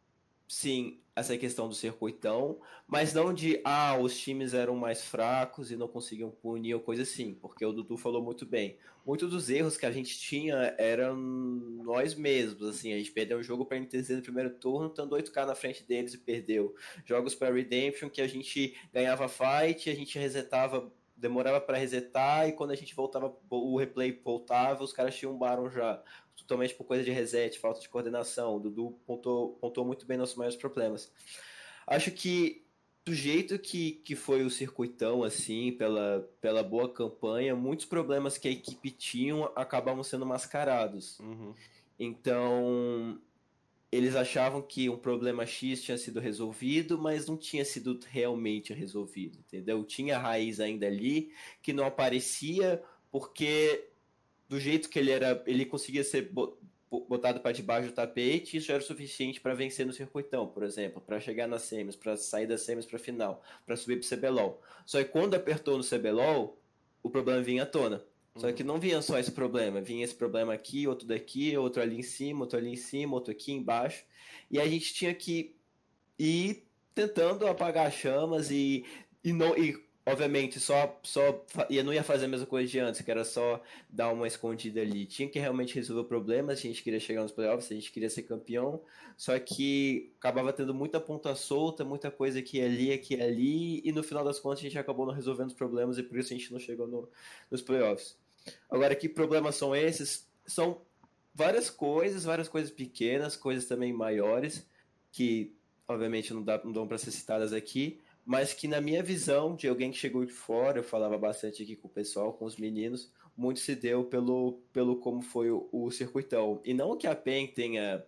sim, essa questão do circuitão, mas não de ah, os times eram mais fracos e não conseguiam punir ou coisa assim, porque o Dudu falou muito bem. Muitos dos erros que a gente tinha eram nós mesmos, assim, a gente perdeu um jogo para NTZ no primeiro turno, estando 8k na frente deles e perdeu. Jogos para Redemption que a gente ganhava fight, a gente resetava demorava para resetar e quando a gente voltava, o replay voltava, os caras tinham um Baron já totalmente por coisa de reset, falta de coordenação. O Dudu pontuou muito bem nossos maiores problemas. Acho que do jeito que, que foi o circuitão, assim, pela, pela boa campanha, muitos problemas que a equipe tinha acabavam sendo mascarados. Uhum. Então, eles achavam que um problema X tinha sido resolvido, mas não tinha sido realmente resolvido, entendeu? Tinha raiz ainda ali que não aparecia porque do jeito que ele era, ele conseguia ser botado para debaixo do tapete, isso já era o suficiente para vencer no circuitão, por exemplo, para chegar nas semis, para sair das semis para final, para subir para o CBLOL. Só que quando apertou no CBLOL, o problema vinha à tona. Só que não vinha só esse problema, vinha esse problema aqui, outro daqui, outro ali em cima, outro ali em cima, outro aqui embaixo. E a gente tinha que ir tentando apagar as chamas e, e, não, e obviamente, só, só ia, não ia fazer a mesma coisa de antes, que era só dar uma escondida ali. Tinha que realmente resolver o problema se a gente queria chegar nos playoffs, a gente queria ser campeão. Só que acabava tendo muita ponta solta, muita coisa aqui ali, aqui ali, e no final das contas a gente acabou não resolvendo os problemas e por isso a gente não chegou no, nos playoffs. Agora, que problemas são esses? São várias coisas, várias coisas pequenas, coisas também maiores, que obviamente não, dá, não dão para ser citadas aqui, mas que na minha visão, de alguém que chegou de fora, eu falava bastante aqui com o pessoal, com os meninos, muito se deu pelo, pelo como foi o, o circuitão. E não que a PEN tenha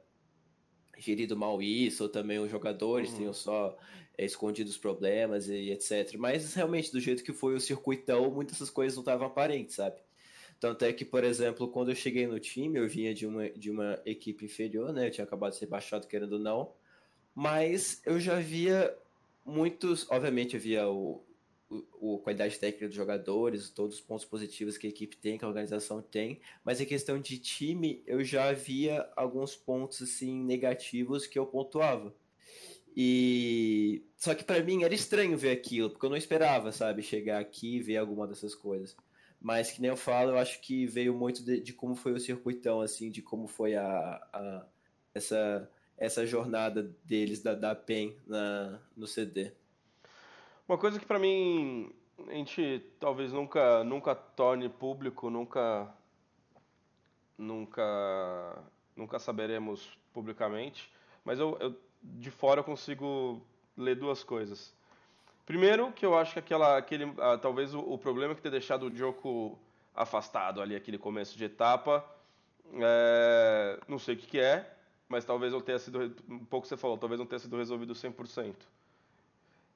gerido mal isso, ou também os jogadores uhum. tenham só é, escondido os problemas e etc. Mas realmente, do jeito que foi o circuitão, muitas dessas coisas não estavam aparentes, sabe? Tanto é que, por exemplo, quando eu cheguei no time, eu vinha de uma, de uma equipe inferior, né? Eu tinha acabado de ser baixado, querendo ou não. Mas eu já via muitos, obviamente, havia o, o, o, qualidade técnica dos jogadores, todos os pontos positivos que a equipe tem, que a organização tem, mas em questão de time, eu já havia alguns pontos assim negativos que eu pontuava. E só que para mim era estranho ver aquilo, porque eu não esperava, sabe, chegar aqui e ver alguma dessas coisas. Mas que nem eu falo, eu acho que veio muito de, de como foi o circuitão, assim, de como foi a, a essa essa jornada deles da, da PEN na, no CD. Uma coisa que para mim a gente talvez nunca nunca torne público, nunca nunca nunca saberemos publicamente, mas eu, eu de fora eu consigo ler duas coisas. Primeiro, que eu acho que aquela, aquele, ah, talvez o, o, problema que ter deixado o Joko afastado ali, aquele começo de etapa, é, não sei o que, que, é, mas talvez não tenha sido, um pouco você falou, talvez não tenha sido resolvido 100%.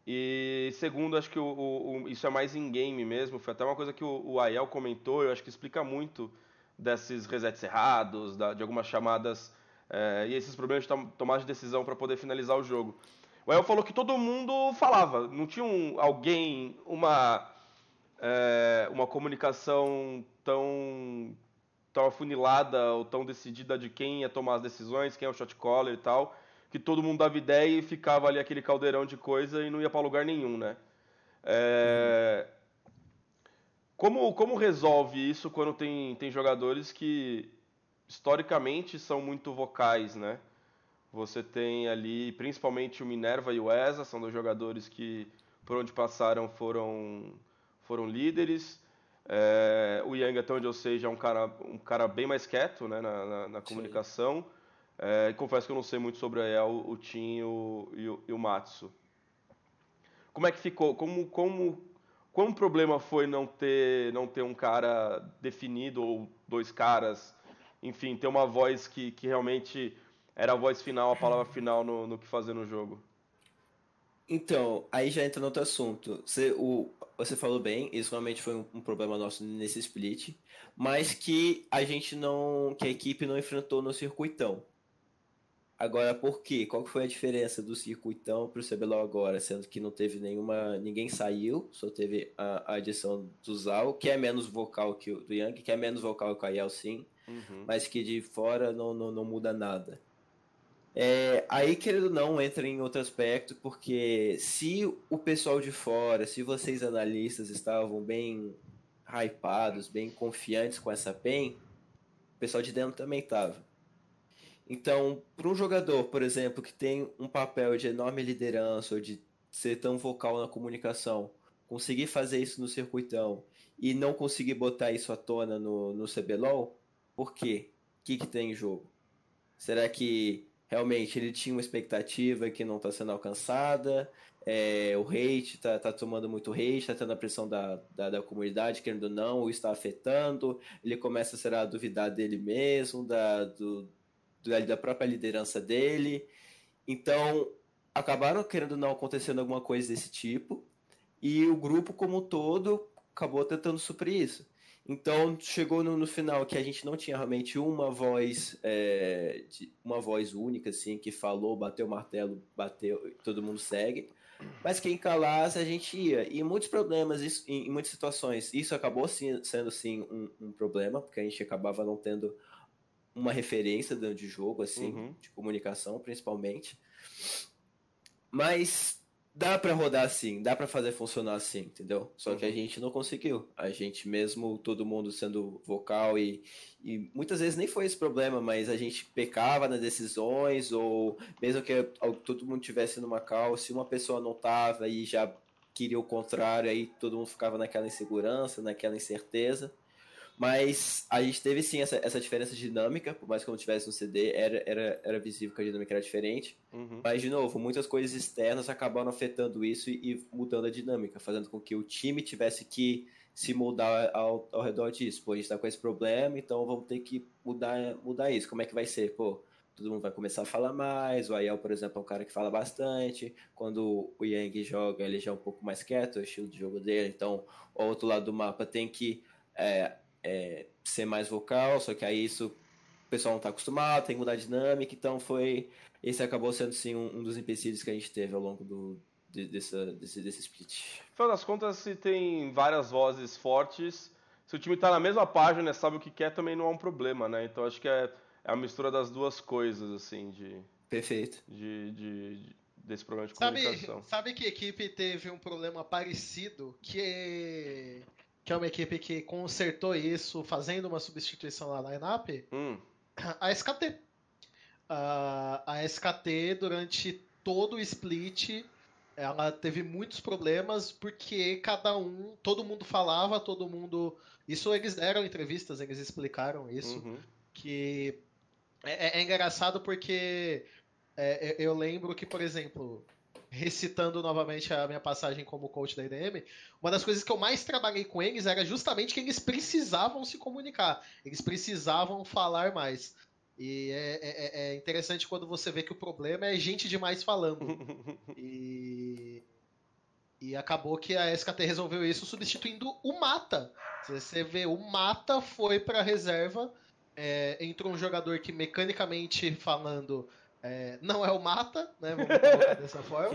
E segundo, acho que o, o, isso é mais in-game mesmo, foi até uma coisa que o, o comentou, eu acho que explica muito desses resets errados, da, de algumas chamadas é, e esses problemas de tomar de decisão para poder finalizar o jogo. O El falou que todo mundo falava, não tinha um, alguém, uma, é, uma comunicação tão, tão afunilada ou tão decidida de quem ia tomar as decisões, quem é o shot caller e tal, que todo mundo dava ideia e ficava ali aquele caldeirão de coisa e não ia para lugar nenhum, né? É, como, como resolve isso quando tem, tem jogadores que historicamente são muito vocais, né? Você tem ali, principalmente o Minerva e o Eza, são dois jogadores que, por onde passaram, foram, foram líderes. É, o Yang, até onde eu sei, já é um cara, um cara bem mais quieto né, na, na, na comunicação. É, confesso que eu não sei muito sobre a El, o Tim e o, e o, e o Matsu. Como é que ficou? Como, como, quão problema foi não ter, não ter um cara definido ou dois caras? Enfim, ter uma voz que, que realmente era a voz final, a palavra final no, no que fazer no jogo. Então, aí já entra no outro assunto. Você, o, você falou bem, isso realmente foi um, um, problema nosso nesse split, mas que a gente não. que a equipe não enfrentou no circuitão. Agora, por quê? Qual foi a diferença do circuitão para o CBLOL agora? Sendo que não teve nenhuma. ninguém saiu, só teve a, a adição do Zal, que é menos vocal que o do Yang, que é menos vocal que o Ayel, sim, uhum. mas que de fora não, não, não muda nada. É, aí, querendo ou não, entra em outro aspecto, porque se o pessoal de fora, se vocês analistas estavam bem hypados, bem confiantes com essa PEN, o pessoal de dentro também estava. Então, para um jogador, por exemplo, que tem um papel de enorme liderança ou de ser tão vocal na comunicação, conseguir fazer isso no circuitão e não conseguir botar isso à tona no, no CBLOL, por quê? O que, que tem em jogo? Será que realmente ele tinha uma expectativa que não está sendo alcançada, é, o hate está tá tomando muito hate, está tendo a pressão da, da, da, comunidade, querendo ou não, o está afetando, ele começa a, ser a duvidar dele mesmo, da, do, da própria liderança dele. Então, acabaram querendo ou não acontecendo alguma coisa desse tipo, e o grupo como um todo acabou tentando suprir isso. Então chegou no, no, final que a gente não tinha realmente uma voz, é, de, uma voz única, assim, que falou, bateu o martelo, bateu, todo mundo segue. Mas quem calasse a gente ia. E muitos problemas, isso, em, em, muitas situações, isso acabou sim, sendo sim um, um, problema, porque a gente acabava não tendo uma referência de jogo, assim, uhum. de comunicação principalmente. Mas dá para rodar assim, dá para fazer funcionar assim, entendeu? Só uhum. que a uhum. gente não conseguiu. A gente mesmo, todo mundo sendo vocal e, e muitas vezes nem foi esse problema, mas a gente pecava nas decisões ou mesmo que todo mundo tivesse numa cal, se uma pessoa não tava e já queria o contrário, aí todo mundo ficava naquela insegurança, naquela incerteza. Mas a gente teve sim essa, essa diferença dinâmica, por mais que não tivesse no CD, era, era, era visível que a dinâmica era diferente. Uhum. Mas, de novo, muitas coisas externas acabaram afetando isso e, e, mudando a dinâmica, fazendo com que o time tivesse que se mudar ao, ao redor disso. Pô, a gente tá com esse problema, então vamos ter que mudar, mudar isso. Como é que vai ser? Pô, todo mundo vai começar a falar mais. O Ayel, por exemplo, é um cara que fala bastante. Quando o Yang joga, ele já é um pouco mais quieto, o estilo de jogo dele. Então, o outro lado do mapa tem que. É, é, ser mais vocal, só que aí isso o pessoal não está acostumado, tem que mudar a dinâmica, então foi. Esse acabou sendo sim um, um dos empecilhos que a gente teve ao longo do, de, desse, desse, desse split. Afinal das contas, se tem várias vozes fortes, se o time está na mesma página, sabe o que quer, também não é um problema, né? Então acho que é, é a mistura das duas coisas, assim, de. Perfeito. De, de, de desse problema de sabe, comunicação. Sabe que equipe teve um problema parecido que que é uma equipe que consertou isso fazendo uma substituição na lineup, hum. a SKT. Uh, a SKT, durante todo o split, ela teve muitos problemas porque cada um, todo mundo falava, todo mundo. Isso eles deram entrevistas, eles explicaram isso. Uhum. Que É, é, engraçado porque é, eu lembro que, por exemplo, recitando novamente a minha passagem como coach da IDM, uma das coisas que eu mais trabalhei com eles era justamente que eles precisavam se comunicar, eles precisavam falar mais. E é, é, é interessante quando você vê que o problema é gente demais falando. [laughs] e, e acabou que a SKT resolveu isso substituindo o Mata. Você vê, o Mata foi para reserva, é, entrou um jogador que mecanicamente falando é, não é o Mata, né? Vamos [laughs] colocar dessa forma.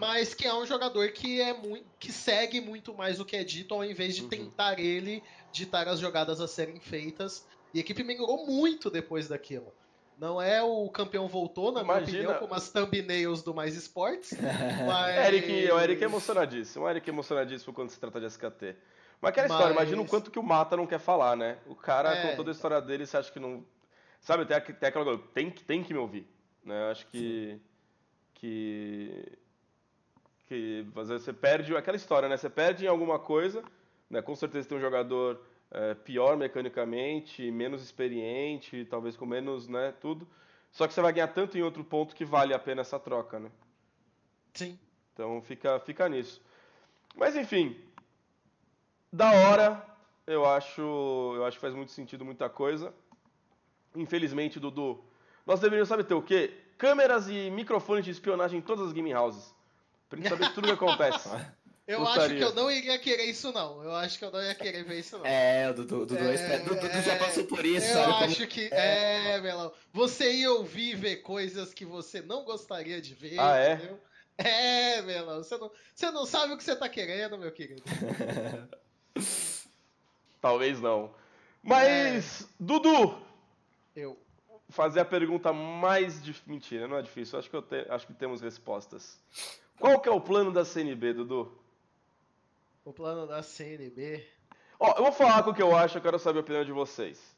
mas que é um jogador que é muito, que segue muito mais o que é dito, ao invés de uhum. tentar ele ditar as jogadas a serem feitas. E a equipe melhorou muito depois daquilo. Não é o campeão voltou, na Imagina. minha opinião, como as thumbnails do Mais Esportes. [laughs] mas... Eric, o Eric é emocionadíssimo. O Eric é emocionadíssimo quando se trata de SKT. Mas aquela mas... história, imagina o quanto que o Mata não quer falar, né? O cara, é... com toda a história dele, você acha que não Sabe, tem, tem aquela coisa, tem, tem que me ouvir. Né? Acho que. Que. Que às vezes você perde aquela história, né? Você perde em alguma coisa, né? Com certeza tem um jogador é, pior mecanicamente, menos experiente, talvez com menos, né? Tudo. Só que você vai ganhar tanto em outro ponto que vale a pena essa troca, né? Sim. Então fica, fica nisso. Mas enfim, da hora, eu acho, eu acho que faz muito sentido muita coisa. Infelizmente, Dudu, nós deveríamos saber ter o quê? Câmeras e microfones de espionagem em todas as game houses. Pra gente saber tudo o que acontece. [laughs] Eu Gostaria. acho que eu não iria querer isso, não. Eu acho que eu não ia querer ver isso, não. É, o Dudu, Dudu, é, Dudu, Dudu já passou por isso, eu sabe? Eu acho que. É, é Melão. Você ia ouvir e ver coisas que você não gostaria de ver, ah, é? entendeu? É, Melão. Você não, você não sabe o que você tá querendo, meu querido. [laughs] Talvez não. Mas, é. Dudu, eu. Fazer a pergunta mais difícil. Mentira, não é difícil. Acho que, te... Acho que temos respostas. Qual que é o plano da CNB, Dudu? O plano da CNB. Ó, eu vou falar com o que eu acho, eu quero saber a opinião de vocês.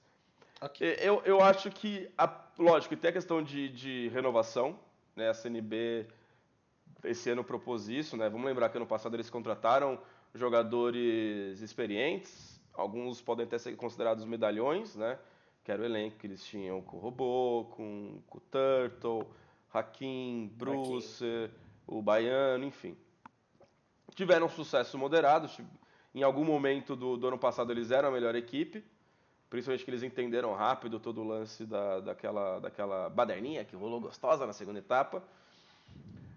Okay. Eu, eu acho que, a, lógico, tem a questão de, de renovação, né? A CNB esse ano propôs isso, né? Vamos lembrar que ano passado eles contrataram jogadores experientes, alguns podem até ser considerados medalhões, né? Que era o elenco que eles tinham com o Robô, com, com o Turtle, Hakim, Bruce, o Baiano, enfim. Tiveram um sucesso moderado. Em algum momento do, do, ano passado eles eram a melhor equipe, principalmente que eles entenderam rápido todo o lance da, daquela, daquela baderninha que rolou gostosa na segunda etapa.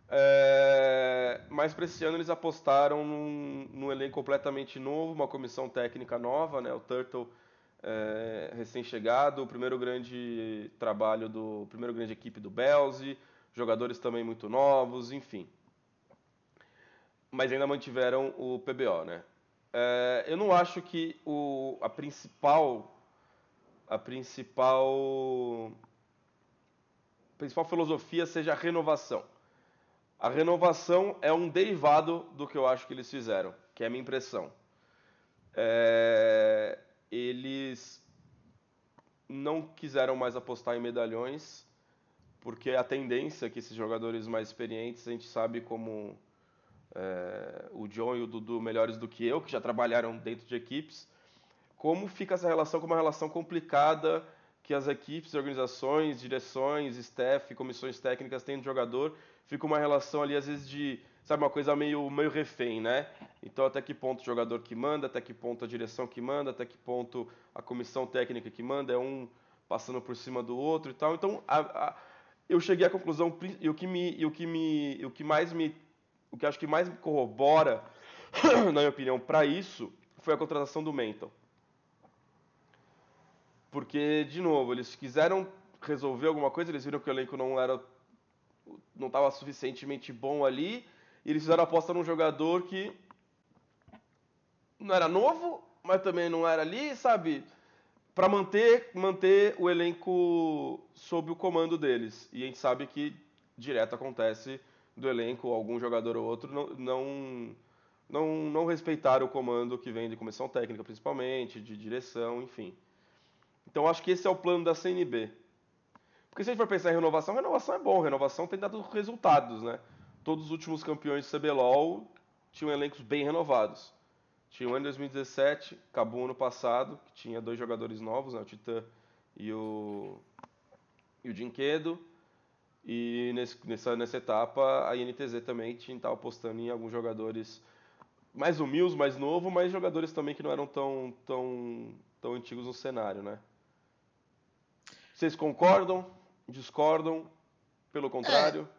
É, mas para esse ano eles apostaram num, num elenco completamente novo, uma comissão técnica nova, né? O Turtle é, recém-chegado, o primeiro grande trabalho do primeiro grande equipe do Belze, jogadores também muito novos, enfim. Mas ainda mantiveram o PBO, né? É, eu não acho que o, a principal a principal a principal filosofia seja a renovação. A renovação é um derivado do que eu acho que eles fizeram, que é a minha impressão. É, eles não quiseram mais apostar em medalhões, porque a tendência é que esses jogadores mais experientes, a gente sabe como é, o John e o Dudu melhores do que eu, que já trabalharam dentro de equipes, como fica essa relação como uma relação complicada que as equipes, organizações, direções, staff, comissões técnicas têm do jogador, fica uma relação ali às vezes de sabe, uma coisa meio, meio refém, né? Então, até que ponto o jogador que manda, até que ponto a direção que manda, até que ponto a comissão técnica que manda, é um passando por cima do outro e tal. Então, a, a, eu cheguei à conclusão, e o que me, e o que me, o que mais me, o que acho que mais me corrobora, [coughs] na minha opinião, para isso, foi a contratação do Mental. Porque, de novo, eles quiseram resolver alguma coisa, eles viram que o elenco não era não estava suficientemente bom ali, e eles fizeram aposta num jogador que não era novo, mas também não era ali, sabe? Para manter, manter o elenco sob o comando deles. E a gente sabe que direto acontece do elenco, algum jogador ou outro não, não, não, não respeitar o comando que vem de comissão técnica, principalmente, de direção, enfim. Então acho que esse é o plano da CNB. Porque se a gente for pensar em renovação, renovação é bom, renovação tem dado resultados, né? Todos os últimos campeões de CBLOL tinham elencos bem renovados. Tinha o ano 2017, acabou ano passado, que tinha dois jogadores novos, né, o Titã e o, e o Dinquedo. E nesse, nessa, nessa etapa a INTZ também estava apostando em alguns jogadores mais humildes, mais novos, mas jogadores também que não eram tão, tão, tão antigos no cenário, né? Vocês concordam? Discordam? Pelo contrário? É,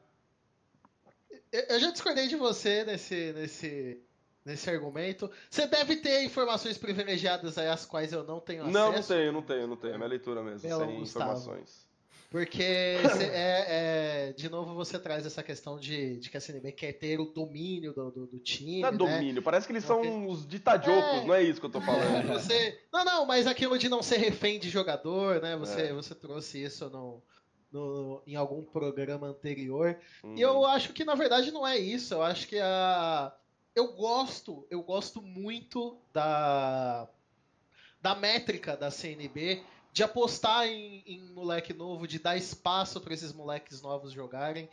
eu já discordei de você nesse, nesse, nesse argumento. Você deve ter informações privilegiadas aí as quais eu não tenho acesso. Não, não tenho, não tenho, não tenho. É minha leitura mesmo, Pelo sem Gustavo. informações. Porque, [laughs] é, é, de novo, você traz essa questão de, de que a CNB quer ter o domínio do, do, do time. Não é né? domínio, parece que eles são okay. os ditadiocos, é, não é isso que eu tô falando. [laughs] Você, não, não, mas aquilo de não ser refém de jogador, né? Você, é. você trouxe isso no, no, em algum programa anterior. Hum. E eu uhum. acho que, na verdade, não é isso. Eu acho que a. Eu gosto, eu gosto muito da, da métrica da CNB de apostar em, em moleque novo, de dar espaço para esses moleques novos jogarem.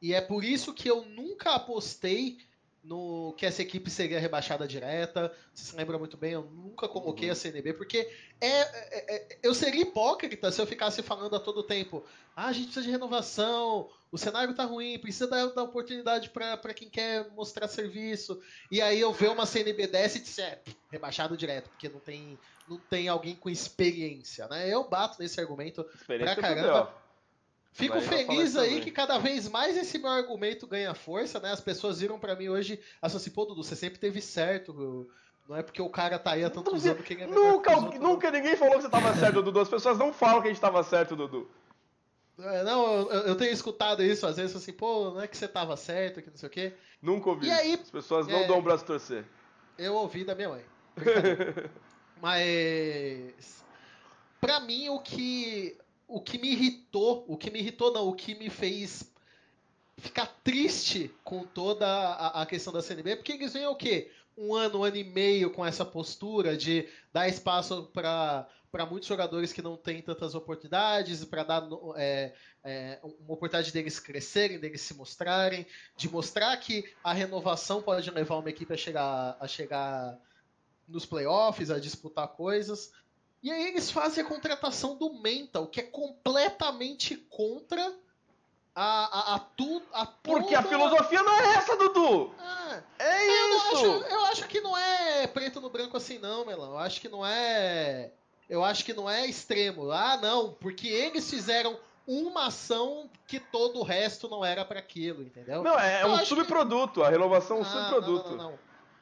E é por isso que eu nunca apostei no que essa equipe seria rebaixada direta. Você se lembra muito bem, eu nunca coloquei uhum. a CNB, porque é, é, é, eu seria hipócrita se eu ficasse falando a todo tempo: ah, a gente precisa de renovação, o cenário tá ruim, precisa dar, dar oportunidade para quem quer mostrar serviço. E aí eu ver uma CNB dessa e disser, é, rebaixado direto, porque não tem, não tem alguém com experiência, né? Eu bato nesse argumento pra caramba. Fico feliz aí também. que cada vez mais esse meu argumento ganha força, né? As pessoas viram para mim hoje, assim, pô, Dudu, você sempre teve certo. Não é porque o cara tá aí há tantos anos que ele é Nunca, nunca ninguém falou que você tava certo, Dudu. As pessoas não falam que a gente tava certo, Dudu. É, não, eu, eu, tenho escutado isso às vezes assim, pô, não é que você tava certo, que não sei o quê. Nunca ouvi. E aí, As pessoas não é, dão o braço torcer. Eu ouvi da minha mãe. [laughs] Mas para mim o que o que me irritou, o que me irritou não, o que me fez ficar triste com toda a, a questão da CNB, porque eles vêm o quê? Um ano, um ano e meio com essa postura de dar espaço para para muitos jogadores que não têm tantas oportunidades, para dar é, é, uma oportunidade deles crescerem, deles se mostrarem, de mostrar que a renovação pode levar uma equipe a chegar, a chegar nos playoffs, a disputar coisas. E aí eles fazem a contratação do Mental, que é completamente contra a, a, a, tu, a Porque a filosofia não é essa, Dudu! Ah, é eu isso! Acho, eu acho que não é preto no branco assim, não, Melão. Eu acho que não é. Eu acho que não é extremo. Ah, não, porque eles fizeram uma ação que todo o resto não era para aquilo, entendeu? Não, é, um subproduto, que... a renovação é um ah, subproduto. Não, não, não.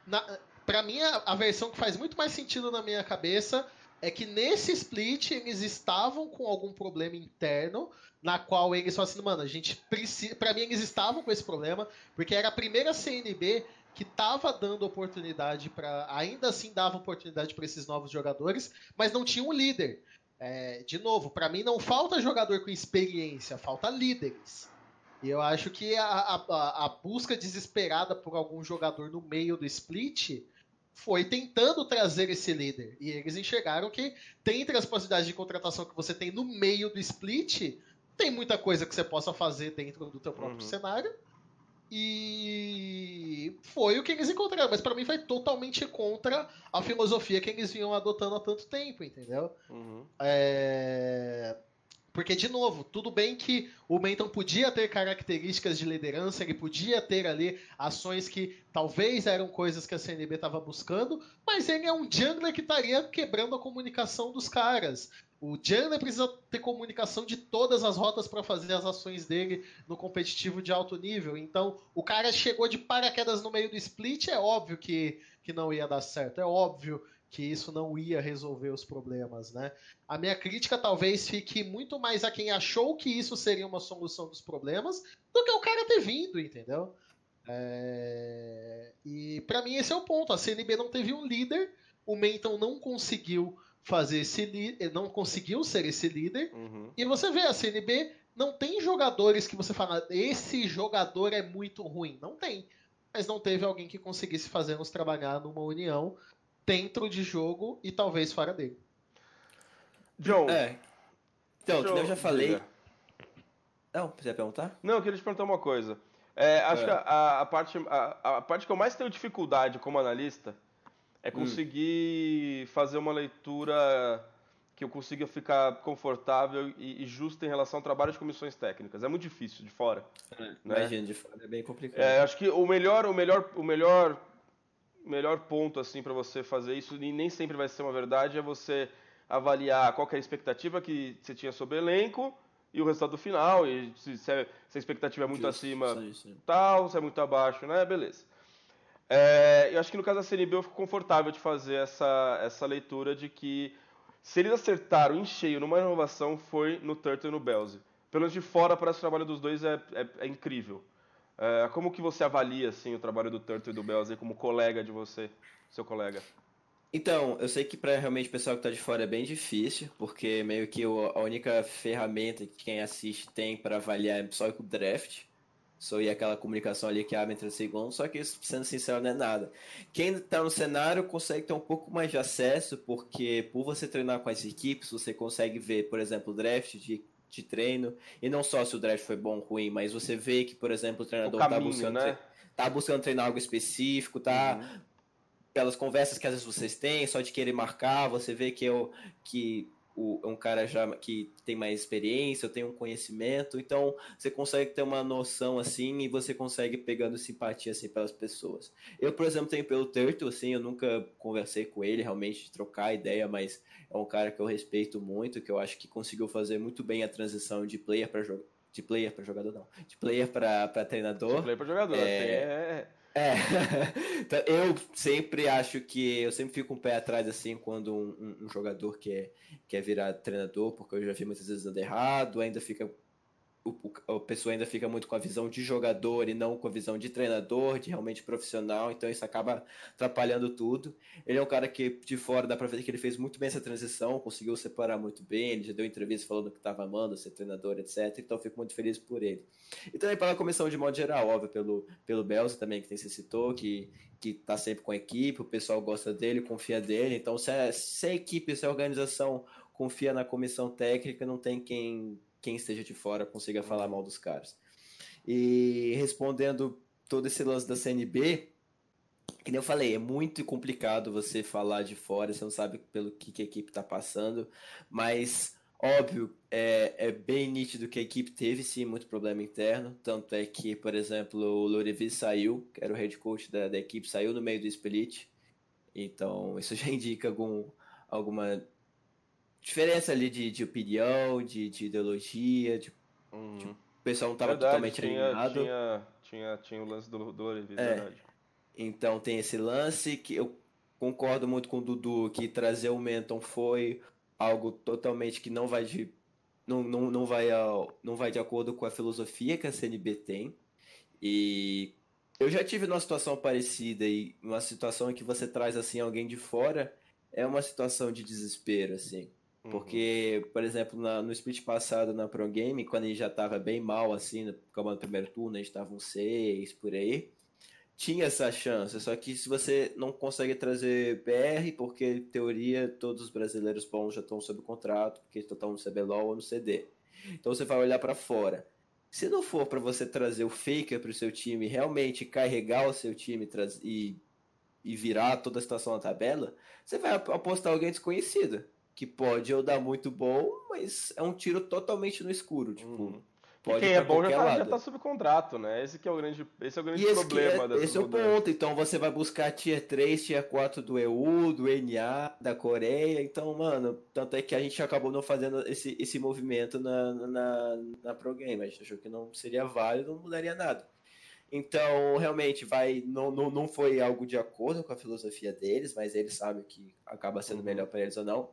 Na, pra mim, a, a versão que faz muito mais sentido na minha cabeça é que nesse split eles estavam com algum problema interno, na qual eles falaram assim, mano, a gente precisa. Pra mim, eles estavam com esse problema, porque era a primeira CNB que tava dando oportunidade para Ainda assim dava oportunidade para esses novos jogadores, mas não tinha um líder. É, de novo, para mim não falta jogador com experiência, falta líderes. E eu acho que a, a, a busca desesperada por algum jogador no meio do split foi tentando trazer esse líder. E eles enxergaram que, dentre as possibilidades de contratação que você tem no meio do split, tem muita coisa que você possa fazer dentro do teu próprio uhum. cenário. E foi o que eles encontraram, mas para mim foi totalmente contra a filosofia que eles vinham adotando há tanto tempo, entendeu? Uhum. É... Porque, de novo, tudo bem que o Menton podia ter características de liderança, ele podia ter ali ações que talvez eram coisas que a CNB estava buscando, mas ele é um jungler que estaria quebrando a comunicação dos caras. O jungler precisa ter comunicação de todas as rotas para fazer as ações dele no competitivo de alto nível. Então, o cara chegou de paraquedas no meio do split, é óbvio que, que não ia dar certo. É óbvio que isso não ia resolver os problemas, né? A minha crítica talvez fique muito mais a quem achou que isso seria uma solução dos problemas do que o cara ter vindo, entendeu? É... E para mim esse é o ponto. A CNB não teve um líder, o Menton não conseguiu fazer esse líder, não conseguiu ser esse líder. Uhum. E você vê a CNB não tem jogadores que você fala esse jogador é muito ruim, não tem. Mas não teve alguém que conseguisse fazer-nos trabalhar numa união dentro de jogo e talvez fora dele. John. É. Então, eu... eu já falei. Não, você perguntar? Não, eu queria te perguntar uma coisa. É, acho é. que a, a, parte, a, a, parte que eu mais tenho dificuldade como analista é hum. conseguir hum. fazer uma leitura que eu consiga ficar confortável e, e justo em relação ao trabalho de comissões técnicas. É muito difícil de fora. É, né? Imagina, de fora é bem complicado. É, acho que o melhor, o melhor, o melhor, melhor ponto assim para você fazer isso e nem sempre vai ser uma verdade é você avaliar qual é a expectativa que você tinha sobre o elenco e o resultado final e se, se, a, se a expectativa é muito Justo, acima, tal, se é muito abaixo, né? Beleza. É, eu acho que no caso da CNB eu fico confortável de fazer essa, essa leitura de que se eles acertaram em cheio numa inovação, foi no Turtle e no Belze. Pelo menos de fora, parece que o trabalho dos dois é, é, é incrível. É, como que você avalia assim, o trabalho do Turtle e do Belze como colega de você, seu colega? Então, eu sei que para realmente o pessoal que está de fora é bem difícil, porque meio que a única ferramenta que quem assiste tem para avaliar é só o draft só e aquela comunicação ali que abre entre os segundos, só que isso, sendo sincero, não é nada. Quem está no cenário consegue ter um pouco mais de acesso, porque por você treinar com as equipes, você consegue ver, por exemplo, o draft de, de treino, e não só se o draft foi bom ou ruim, mas você vê que, por exemplo, o treinador está buscando, né? tá buscando treinar algo específico, tá uhum. pelas conversas que às vezes vocês têm, só de querer marcar, você vê que eu que o, um cara já que tem mais experiência, tem um conhecimento, então você consegue ter uma noção assim e você consegue pegando simpatia assim pelas pessoas. Eu, por exemplo, tenho pelo Turtle, assim, eu nunca conversei com ele realmente de trocar ideia, mas é um cara que eu respeito muito, que eu acho que conseguiu fazer muito bem a transição de player para jogador, de player para jogador não, de player para treinador. De player para jogador, é... é é, então, [laughs] eu sempre acho que eu sempre fico um pé atrás assim quando um, um, um jogador quer, quer virar treinador, porque eu já vi muitas vezes dando errado, ainda fica o, o, a pessoa ainda fica muito com a visão de jogador e não com a visão de treinador, de realmente profissional, então isso acaba atrapalhando tudo. Ele é um cara que de fora dá pra ver que ele fez muito bem essa transição, conseguiu separar muito bem, ele já deu entrevista falando que estava amando ser treinador, etc. Então fico muito feliz por ele. E também pela comissão de modo geral, óbvio, pelo, pelo Belza também, que tem se citou, que, que tá sempre com a equipe, o pessoal gosta dele, confia dele. Então se a, se a equipe, se a organização confia na comissão técnica, não tem quem quem esteja de fora consiga falar mal dos caras. E respondendo todo esse lance da CNB, que nem eu falei, é muito complicado você falar de fora, você não sabe pelo que, que a equipe está passando, mas óbvio, é, é bem nítido que a equipe teve sim muito problema interno, tanto é que, por exemplo, o Lorevi saiu, que era o head coach da, da equipe, saiu no meio do split, então isso [laughs] já indica algum, alguma diferença ali de, de opinião, de, de ideologia, de, uhum. de, o pessoal não estava totalmente tinha, alinhado. Tinha, tinha, tinha o lance do, do Olivier, é. verdade. Então tem esse lance que eu concordo muito com o Dudu que trazer o Menton foi algo totalmente que não vai de não, não, não, vai ao, não vai de acordo com a filosofia que a CNB tem. E eu já tive uma situação parecida e uma situação em que você traz assim alguém de fora é uma situação de desespero assim. Porque, uhum. por exemplo, na, no split passado na Pro Game, quando a gente já estava bem mal, assim, no, no primeiro turno, a gente estava um 6 por aí, tinha essa chance. Só que se você não consegue trazer BR, porque em teoria todos os brasileiros bons já estão sob contrato, porque estão no CBLOL ou no CD. Então você vai olhar para fora. Se não for para você trazer o Faker para o seu time, realmente carregar o seu time e, e virar toda a situação na tabela, você vai apostar alguém desconhecido que pode ou dar muito bom, mas é um tiro totalmente no escuro, tipo. Uhum. Pode quem é bom já tá, já tá sob contrato, né? Esse que é o grande, esse é o grande problema é, dessa Esse é o ponto. Então você vai buscar tier 3, tier 4 do EU, do NA, da Coreia. Então, mano, tanto é que a gente acabou não fazendo esse, esse movimento na, na, na Pro Game. A gente achou que não seria válido, não mudaria nada. Então, realmente, vai não, não, não foi algo de acordo com a filosofia deles, mas eles sabem que acaba sendo uhum. melhor para eles ou não.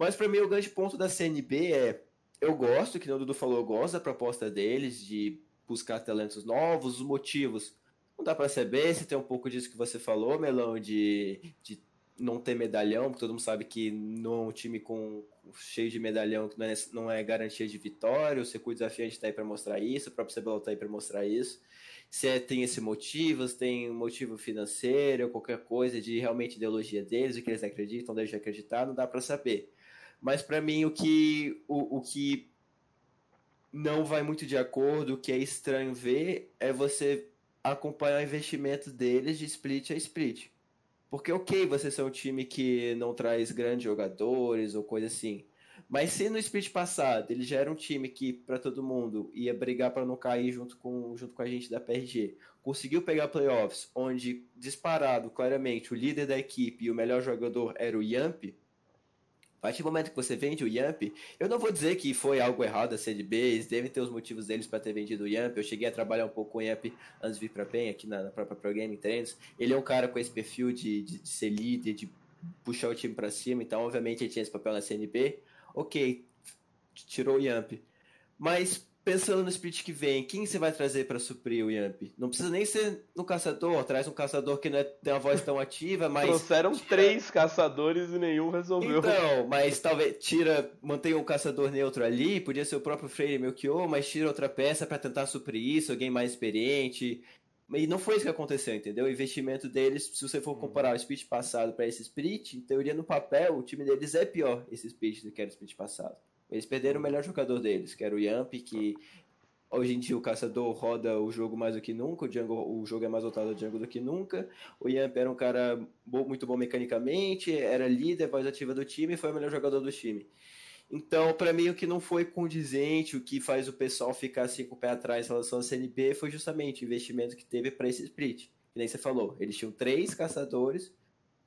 Mas para mim o grande ponto da CNB é eu gosto, que o Dudu falou, eu gosto da proposta deles de buscar talentos novos, os motivos. Não dá para saber se tem um pouco disso que você falou, Melão, de, de não ter medalhão, porque todo mundo sabe que num time com cheio de medalhão que não é, não é garantia de vitória, o circuito desafiante está aí para mostrar isso, o próprio CBLOL está aí para mostrar isso. Se é, tem esse motivo, se tem um motivo financeiro, qualquer coisa de realmente ideologia deles, o que eles acreditam, deixam de acreditar, não dá para saber. Mas para mim o que o, o que não vai muito de acordo, o que é estranho ver é você acompanhar o investimento deles de split a split. Porque ok, você ser um time que não traz grandes jogadores ou coisa assim, Mas se no split passado ele já era um time que, para todo mundo, ia brigar para não cair junto com, junto com a gente da PRG, conseguiu pegar playoffs, onde disparado claramente o líder da equipe e o melhor jogador era o Yamp, a partir do momento que você vende o Yamp, eu não vou dizer que foi algo errado a CDB, eles devem ter os motivos deles para ter vendido o Yamp. Eu cheguei a trabalhar um pouco com o Yamp antes de vir para PEN, aqui na, na, própria Pro Gaming Trends. Ele é um cara com esse perfil de, de, de ser líder, de puxar o time para cima, então obviamente ele tinha esse papel na CNB. Ok, tirou o Yamp. Mas pensando no split que vem, quem você vai trazer para suprir o Yamp? Não precisa nem ser no caçador, traz um caçador que não é, tem uma voz tão ativa, mas. Trouxeram tira... três caçadores e nenhum resolveu. Então, mas talvez tira, mantém um caçador neutro ali, podia ser o próprio Freire Melchior, mas tira outra peça para tentar suprir isso, alguém mais experiente. E não foi isso que aconteceu, entendeu? O investimento deles, se você for comparar o split passado para esse split, em teoria no papel, o time deles é pior esse split do que era o split passado. Eles perderam o melhor jogador deles, que era o Yamp, que hoje em dia o caçador roda o jogo mais do que nunca, o, o jogo é mais voltado ao Django do que nunca. O Yamp era um cara muito bom mecanicamente, era líder, voz ativa do time e foi o melhor jogador do time. Então, para mim, o que não foi condizente, o que faz o pessoal ficar assim com o pé atrás em relação ao CNB foi justamente o investimento que teve para esse split. Que nem você falou, eles tinham três caçadores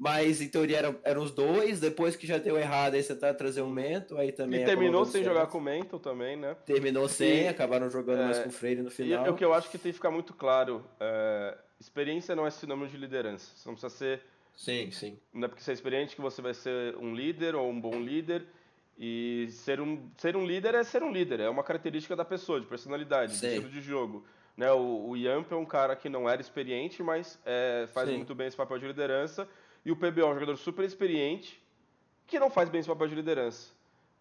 mas em teoria eram, eram os dois, depois que já deu errado, aí você tá trazer um Mento, aí também. E terminou sem jogar com o Mento também, né? Terminou sem, e, acabaram jogando é, mais com o Freire no final. E o que eu acho que tem que ficar muito claro: é, experiência não é sinônimo de liderança. Você não precisa ser. Sim, sim. Não é porque você é experiente que você vai ser um líder ou um bom líder. E ser um, ser um líder é ser um líder, é uma característica da pessoa, de personalidade, de estilo de jogo. Né? O, o Yamp é um cara que não era experiente, mas é, faz sim. muito bem esse papel de liderança e o PBO é um jogador super experiente que não faz bem esse papel de liderança.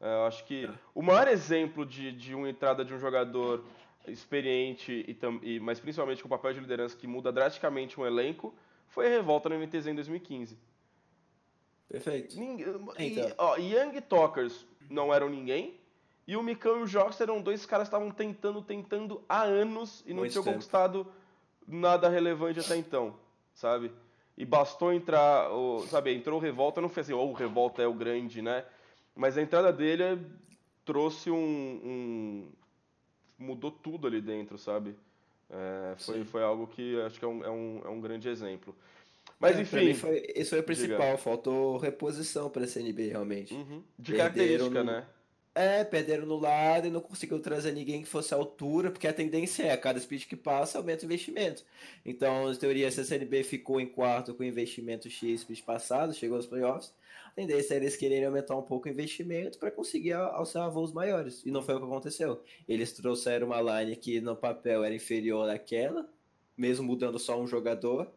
É, eu acho que o maior exemplo de, de uma entrada de um jogador experiente, e, e, mas principalmente com papel de liderança que muda drasticamente um elenco, foi a revolta no NTZ em 2015. Perfeito. Ninguém, então. e, ó, Young Talkers não eram ninguém, e o Mikão e o Jox eram dois caras que estavam tentando, tentando há anos e não tinham conquistado nada relevante até então, sabe? E bastou entrar, sabe, entrou o Revolta, não foi assim, oh, o Revolta é o grande, né? Mas a entrada dele trouxe um, um mudou tudo ali dentro, sabe? É, foi, foi algo que acho que é um, é um, é um grande exemplo. Mas é, enfim. Foi, isso foi o principal, diga. faltou reposição para a CNB realmente. Uhum. De Perderam característica, no... né? É, perderam no lado e não conseguiu trazer ninguém que fosse à altura, porque a tendência é, a cada speed que passa, aumenta o investimento. Então, em teoria, se a CNB ficou em quarto com investimento X speed passado, chegou aos playoffs, a tendência é eles quererem aumentar um pouco o investimento para conseguir alçar voos maiores. E não foi o que aconteceu. Eles trouxeram uma line que no papel era inferior àquela, mesmo mudando só um jogador,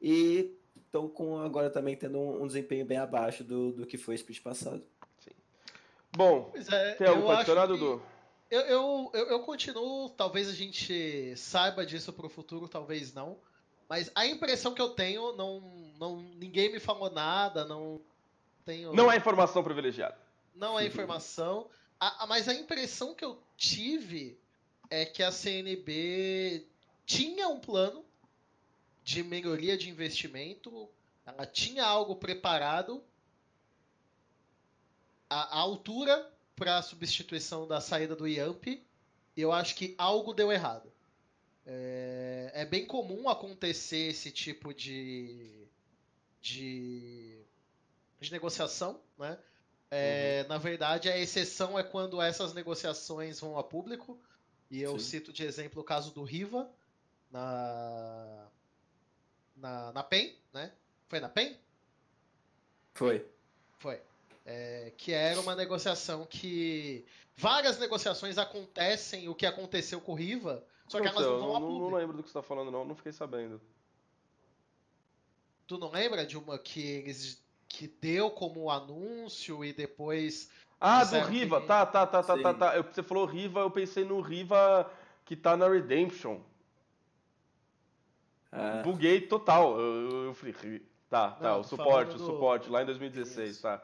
e estão com agora também tendo um, um desempenho bem abaixo do, do que foi o speed passado. Bom, é, tem algo para adicionar, Dudu? Eu, eu, eu, eu, continuo, talvez a gente saiba disso para o futuro, talvez não. Mas a impressão que eu tenho, não, não, ninguém me falou nada, não tenho. Não é informação privilegiada. Não é informação. a, a, mas a impressão que eu tive é que a CNB tinha um plano de melhoria de investimento, ela tinha algo preparado a, a altura para a substituição da saída do Yamp, eu acho que algo deu errado. É, é, bem comum acontecer esse tipo de, de, de negociação, né? É, uhum. Na verdade, a exceção é quando essas negociações vão a público. E eu Sim. cito de exemplo o caso do Riva na, na, na PEN, né? Foi na PEN? Foi. Foi. É, que era uma negociação que. Várias negociações acontecem, o que aconteceu com o Riva, só que elas não vão a público. Não lembro do que você está falando, não, não fiquei sabendo. Tu não lembra de uma que eles. que deu como anúncio e depois. Ah, do Riva, que... tá, tá, tá, tá, tá, tá. Eu, você falou Riva, eu pensei no Riva que tá na Redemption. Ah. Buguei total. Eu, eu falei, tá, tá, não, o suporte, do... o suporte, lá em 2016, Isso. tá.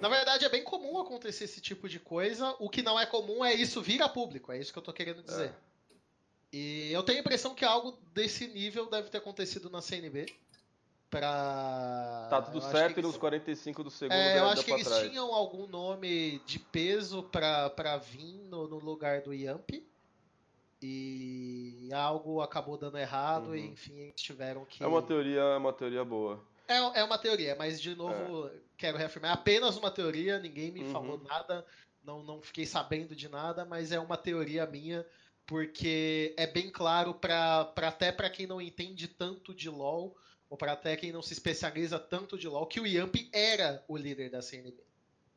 Na verdade, é bem comum acontecer esse tipo de coisa. O que não é comum é isso vir a público. É isso que eu tô querendo dizer. É. E eu tenho a impressão que algo desse nível deve ter acontecido na CNB. pra. Tá tudo certo que e nos eles- 45 do segundo É, eu acho que eles trás. tinham algum nome de peso pra, pra vir no, no lugar do Yamp. E algo acabou dando errado e Uhum. enfim, eles tiveram que. É uma teoria, é uma teoria boa. É, é uma teoria, mas de novo, quero reafirmar, é apenas uma teoria, ninguém me Uhum. falou nada, não, não fiquei sabendo de nada, mas é uma teoria minha, porque é bem claro pra até pra quem não entende tanto de LoL, ou pra até quem não se especializa tanto de LoL, que o Yamp era o líder da CNB.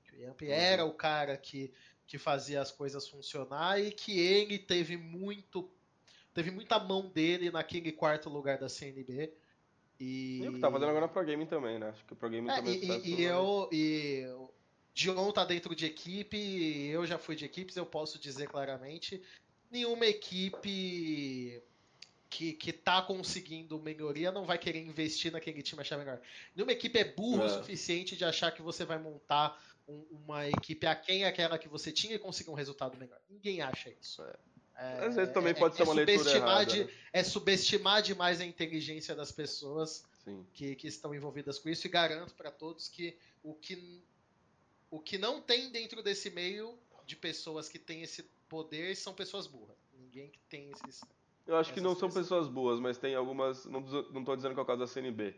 Que o Yamp Uhum. era o cara que, que fazia as coisas funcionar e que ele teve muito teve muita mão dele naquele quarto lugar da CNB. E, E o que tá fazendo agora na Pro Gaming também, né? Acho que o Pro Gaming é, também e, tá e- e eu e Dion tá dentro de equipe, eu já fui de equipes, eu posso dizer claramente, nenhuma equipe que, que tá conseguindo melhoria não vai querer investir naquele time achar melhor. Nenhuma equipe é burro É. o suficiente de achar que você vai montar um- uma equipe aquém aquela que você tinha e conseguir um resultado melhor. Ninguém acha isso. É, Às vezes também é- pode é ser uma leitura errada. de- né? É subestimar demais a inteligência das pessoas que, que estão envolvidas com isso e garanto para todos que o que o que não tem dentro desse meio de pessoas que têm esse poder são pessoas burras. Ninguém que tem esses. Eu acho que não são pessoas boas, mas tem algumas. Não, tô dizendo que é o caso da CNB.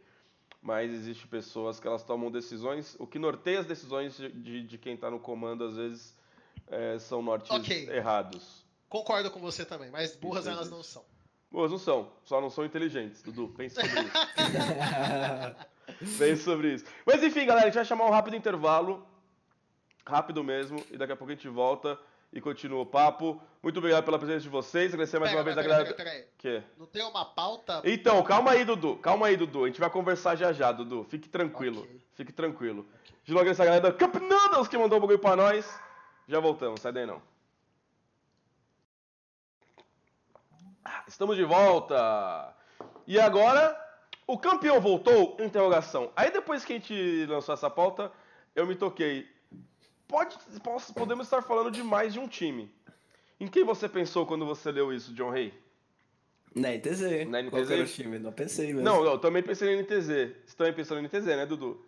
Mas existe pessoas que elas tomam decisões. O que norteia as decisões de, de, de quem tá no comando, às vezes, é, são nortes Ok. errados. Concordo com você também, mas burras Entendi. elas não são. Boas não são, só não são inteligentes, Dudu. Pense sobre isso. [laughs] Pense sobre isso. Mas enfim, galera, a gente vai chamar um rápido intervalo. Rápido mesmo. E daqui a pouco a gente volta e continua o papo. Muito obrigado pela presença de vocês. Agradecer mais Pera, uma vez pera, a galera. pera, pera aí. Que? Não tem uma pauta. Então, calma aí, Dudu. Calma aí, Dudu. A gente vai conversar já já, Dudu. Fique tranquilo. Ok. Fique tranquilo. De logo essa galera da Cup Noodles que mandou o bagulho pra nós. Já voltamos, sai daí não. Estamos de volta. E agora, o campeão voltou? Interrogação. Aí depois que a gente lançou essa pauta, eu me toquei. Pode, posso- podemos estar falando de mais de um time. Em quem você pensou quando você leu isso, John Rey? Na NTZ. Na Qual NTZ? que era o time? Não pensei mesmo. Não, eu também pensei em NTZ. Você também pensou em NTZ, né, Dudu?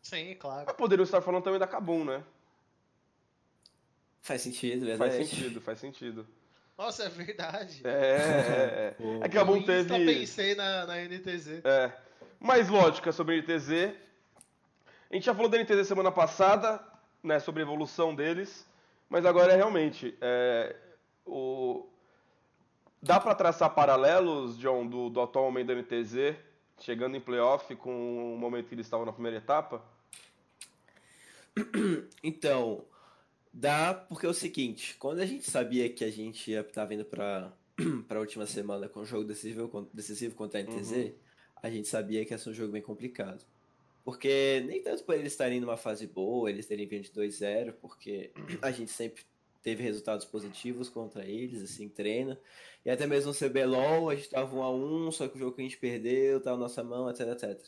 Sim, claro. Mas poderiam estar falando também da Kabum, né? Faz sentido, Faz verdade. sentido, faz sentido. Nossa, é verdade. É, é, é. É que a Eu insta teve. pensei na, na NTZ. É. Mais lógica sobre a NTZ. A gente já falou da NTZ semana passada, né, sobre a evolução deles, mas agora é realmente. é, o... Dá pra traçar paralelos, John, do, do atual momento da NTZ, chegando em playoff com o momento que eles estavam na primeira etapa? Então, dá porque é o seguinte, quando a gente sabia que a gente ia estar vindo para para a última semana com o jogo decisivo, decisivo contra a NTZ, Uhum. a gente sabia que ia ser um jogo bem complicado. Porque nem tanto por eles estarem numa fase boa, eles terem vindo de 2-0, porque a gente sempre teve resultados positivos contra eles, assim, treino. E até mesmo no CBLOL, a gente tava 1 a 1 só que o jogo que a gente perdeu tá na nossa mão, etc, etc.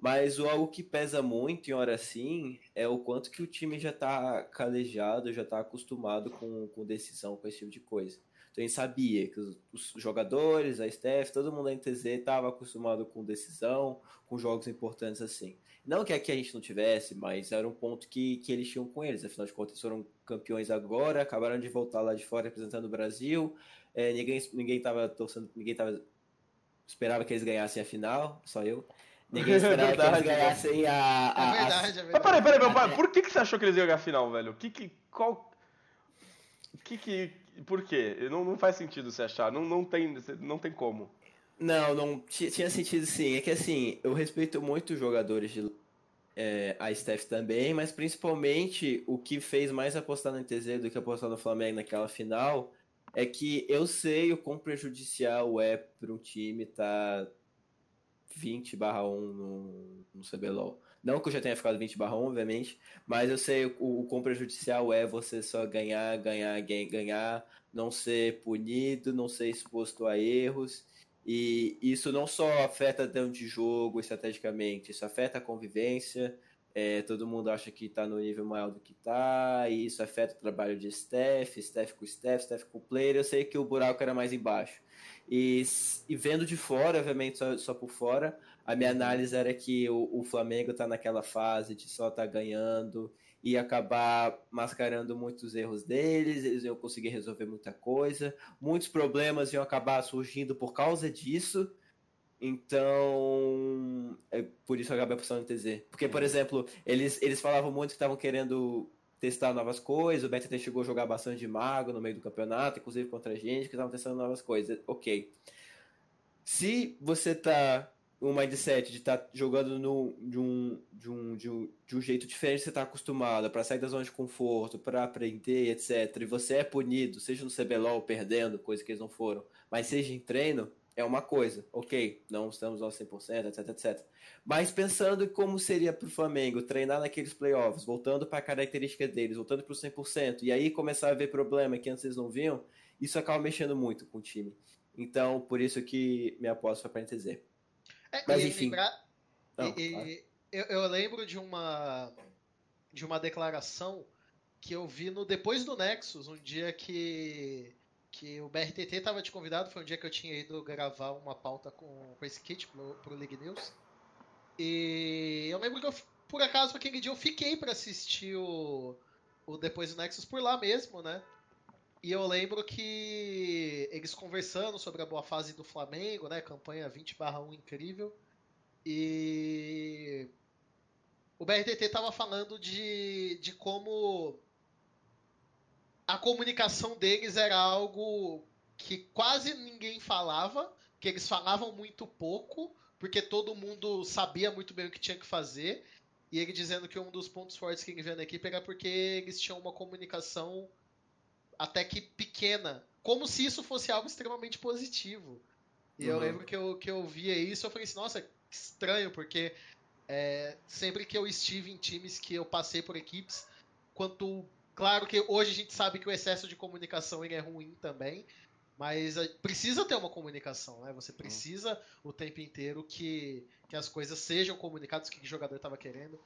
Mas o algo que pesa muito em hora assim é o quanto que o time já tá calejado, já tá acostumado com, com decisão, com esse tipo de coisa. Então a gente sabia que os, os jogadores, a staff, todo mundo da NTZ estava acostumado com decisão, com jogos importantes assim. Não que aqui a gente não tivesse, mas era um ponto que, que eles tinham com eles. Afinal de contas, foram campeões agora, acabaram de voltar lá de fora representando o Brasil. É, ninguém ninguém tava torcendo, ninguém esperava que eles ganhassem a final, só eu. Ninguém É esperava que verdade, eles ganhassem a, É a, a- verdade, é Mas verdade. peraí, peraí, meu pai, por que, que você achou que eles iam ganhar a final, velho? Que que. Qual. Que que. Por quê? Não, não faz sentido você achar. Não, não, tem, não tem como. Não, não ti- tinha sentido sim. É que assim, eu respeito muito os jogadores de é, a Steph também, mas principalmente o que fez mais apostar na NTZ do que apostar no Flamengo naquela final é que eu sei o quão prejudicial é para um time estar 20 barra 1 no, no CBLOL. Não que eu já tenha ficado 20 barra 1, obviamente, mas eu sei o, o quão prejudicial é você só ganhar, ganhar, ganhar, não ser punido, não ser exposto a erros. E isso não só afeta dentro de jogo estrategicamente, isso afeta a convivência, é, todo mundo acha que está no nível maior do que está, e isso afeta o trabalho de staff, staff com staff, staff com player. Eu sei que o buraco era mais embaixo. E, e vendo de fora, obviamente só, só, por fora, a minha análise era que o, o Flamengo está naquela fase de só estar tá ganhando e acabar mascarando muitos erros deles, eles iam conseguir resolver muita coisa, muitos problemas iam acabar surgindo por causa disso. Então, é por isso eu acabei apostando no TZ. Porque, por exemplo, eles, eles falavam muito que estavam querendo testar novas coisas, o BTT chegou a jogar bastante de mago no meio do campeonato, inclusive contra a gente, que estavam testando novas coisas. Ok. Se você tá um mindset de estar tá jogando no, de, um, de, um, de, um, de um jeito diferente você está acostumado, para sair da zona de conforto, para aprender, etc., e você é punido, seja no CBLOL perdendo, coisa que eles não foram, mas seja em treino, é uma coisa, ok, não estamos aos 100%, etc, etc. Mas pensando em como seria para o Flamengo treinar naqueles playoffs, voltando para a característica deles, voltando para o 100%, e aí começar a ver problema que antes eles não viam, isso acaba mexendo muito com o time. Então, por isso que minha aposta foi para NTZ. É, Mas enfim. Lembrar, não, e, claro. eu, eu lembro de uma, de uma declaração que eu vi no depois do Nexus, um dia que que o BRTT estava te convidado, foi um dia que eu tinha ido gravar uma pauta com, com esse kit pro, pro League News. E eu lembro que eu, por acaso, aquele dia eu fiquei para assistir o, o Depois do Nexus por lá mesmo, né? E eu lembro que eles conversando sobre a boa fase do Flamengo, né? Campanha 20/1 incrível. E o BRTT tava falando de, de como a comunicação deles era algo que quase ninguém falava, que eles falavam muito pouco, porque todo mundo sabia muito bem o que tinha que fazer. E ele dizendo que um dos pontos fortes que ele vê na equipe era porque eles tinham uma comunicação até que pequena, como se isso fosse algo extremamente positivo. E uhum. eu lembro que eu, que eu via isso, eu falei assim, nossa, que estranho, porque é, sempre que eu estive em times que eu passei por equipes, quanto Claro que hoje a gente sabe que o excesso de comunicação é ruim também, mas precisa ter uma comunicação, né? Você precisa o tempo inteiro que, que as coisas sejam comunicadas, o que o jogador estava querendo.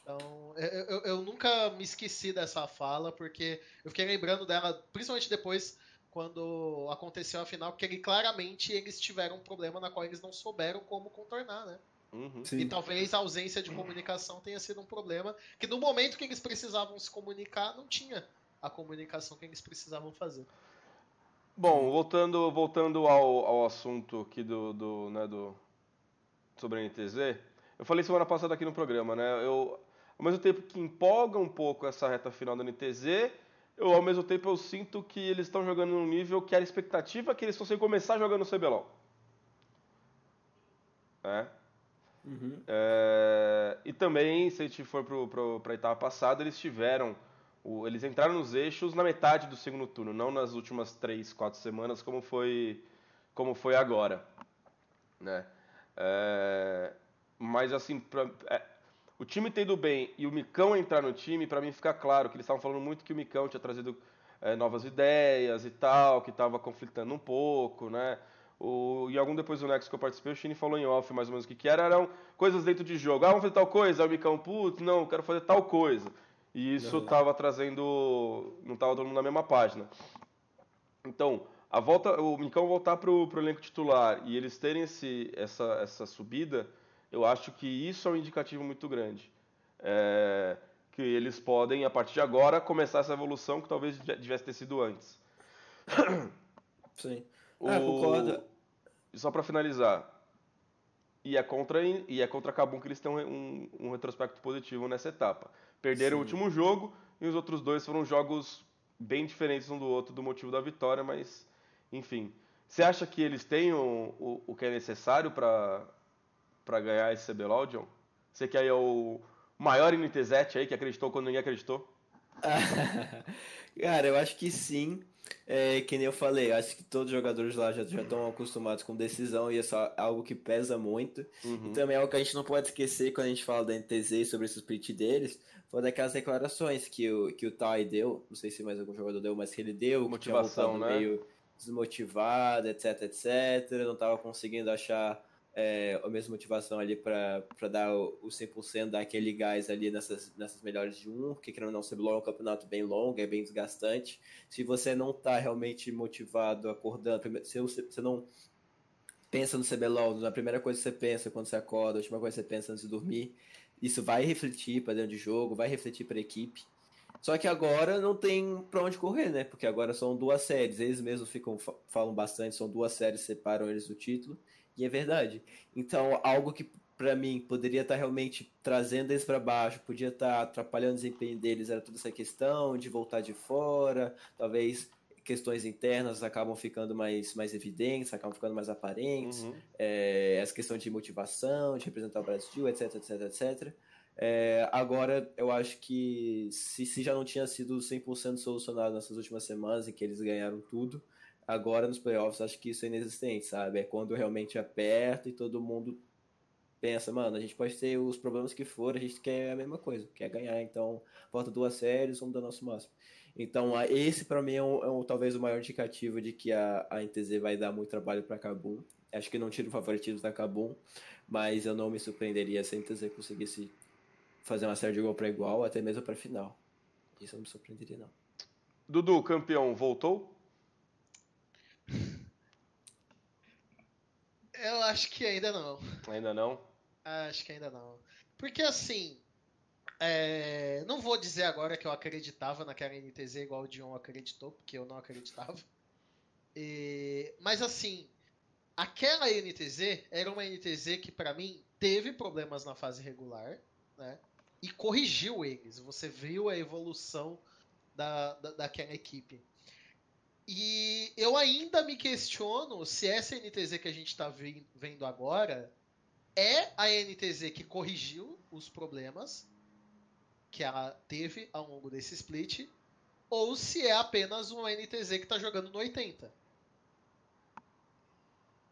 Então, eu, eu, eu, nunca me esqueci dessa fala, porque eu fiquei lembrando dela, principalmente depois, quando aconteceu a final, porque ele, claramente eles tiveram um problema na qual eles não souberam como contornar, né? Uhum. E talvez a ausência de comunicação tenha sido um problema, que no momento que eles precisavam se comunicar, não tinha a comunicação que eles precisavam fazer. Bom, voltando, voltando ao, ao assunto aqui do, do, né, do sobre a NTZ, eu falei semana passada aqui no programa, né? Eu, ao mesmo tempo que empolga um pouco essa reta final da NTZ, eu ao mesmo tempo eu sinto que eles estão jogando num nível que era expectativa que eles fossem começar jogando no CBLOL. É. Uhum. É, e também, se a gente for para a etapa passada, eles tiveram. O, eles entraram nos eixos na metade do segundo turno, não nas últimas três, quatro semanas, como foi, como foi agora. Né? É, mas, assim, pra, é, o time tendo bem e o Micão entrar no time, para mim fica claro que eles estavam falando muito que o Micão tinha trazido é, novas ideias e tal, que estava conflitando um pouco, né? O, e algum depois do Next que eu participei, o Shine falou em off mais ou menos o que, que era. Eram coisas dentro de jogo. Ah, vamos fazer tal coisa. Aí o Micão, putz, não, quero fazer tal coisa. E isso estava trazendo. Não estava todo mundo na mesma página. Então, a volta, o Micão voltar para o elenco titular e eles terem esse, essa, essa subida, eu acho que isso é um indicativo muito grande. É, que eles podem, a partir de agora, começar essa evolução que talvez tivesse ter sido antes. Sim. O... É, concordo. Só para finalizar. E é contra, e é contra Cabum que eles têm um, um retrospecto positivo nessa etapa. Perderam Sim. o último jogo e os outros dois foram jogos bem diferentes um do outro do motivo da vitória, mas enfim. Você acha que eles têm o, o, o que é necessário para ganhar esse CBLOL, John? Você que aí é o maior NTZ aí, que acreditou quando ninguém acreditou? [laughs] Cara, eu acho que sim. É, que nem eu falei, acho que todos os jogadores lá já, já estão acostumados com decisão e é só algo que pesa muito. Uhum. E também é algo que a gente não pode esquecer quando a gente fala da NTZ sobre esse split deles, foi daquelas declarações que o, que o Tai deu, não sei se mais algum jogador deu, mas que ele deu, motivação, né? meio desmotivado, etc, etc, não estava conseguindo achar é, a mesma motivação ali para dar o, o 100%, dar aquele gás ali nessas, nessas melhores de um, porque querendo não, ser é um campeonato bem longo, é bem desgastante. Se você não está realmente motivado, acordando, se você não pensa no CBLOL, na primeira coisa que você pensa quando você acorda, a última coisa que você pensa antes de dormir, isso vai refletir para dentro de jogo, vai refletir para a equipe. Só que agora não tem para onde correr, né? Porque agora são duas séries. Eles mesmos ficam falam bastante, são duas séries que separam eles do título. E é verdade. Então, algo que para mim poderia estar tá realmente trazendo eles para baixo, podia estar tá atrapalhando o desempenho deles, era toda essa questão de voltar de fora, talvez questões internas acabam ficando mais, mais evidentes, acabam ficando mais aparentes, uhum. é, essa questão de motivação, de representar o Brasil, etc, etc, etc. É, agora, eu acho que se, se já não tinha sido 100% solucionado nessas últimas semanas, em que eles ganharam tudo, Agora nos playoffs acho que isso é inexistente, sabe? É quando realmente aperta e todo mundo pensa, mano, a gente pode ter os problemas que for, a gente quer a mesma coisa, quer ganhar. Então, falta duas séries, vamos dar nosso máximo. Então, esse para mim é, um, é um, talvez o maior indicativo de que a, a NTZ vai dar muito trabalho para Kabum. Acho que não tira o favoritismo da Kabum, mas eu não me surpreenderia se a NTZ conseguisse fazer uma série de igual para igual, até mesmo para final. Isso não me surpreenderia, não. Dudu, campeão, voltou? Eu acho que ainda não. Ainda não? Acho que ainda não. Porque assim, é... não vou dizer agora que eu acreditava naquela NTZ igual o Dion acreditou, porque eu não acreditava. E... Mas assim, aquela NTZ era uma NTZ que para mim teve problemas na fase regular, né? E corrigiu eles. Você viu a evolução da, da, daquela equipe. E eu ainda me questiono se essa NTZ que a gente está vendo agora é a NTZ que corrigiu os problemas que ela teve ao longo desse split, ou se é apenas uma NTZ que está jogando no 80.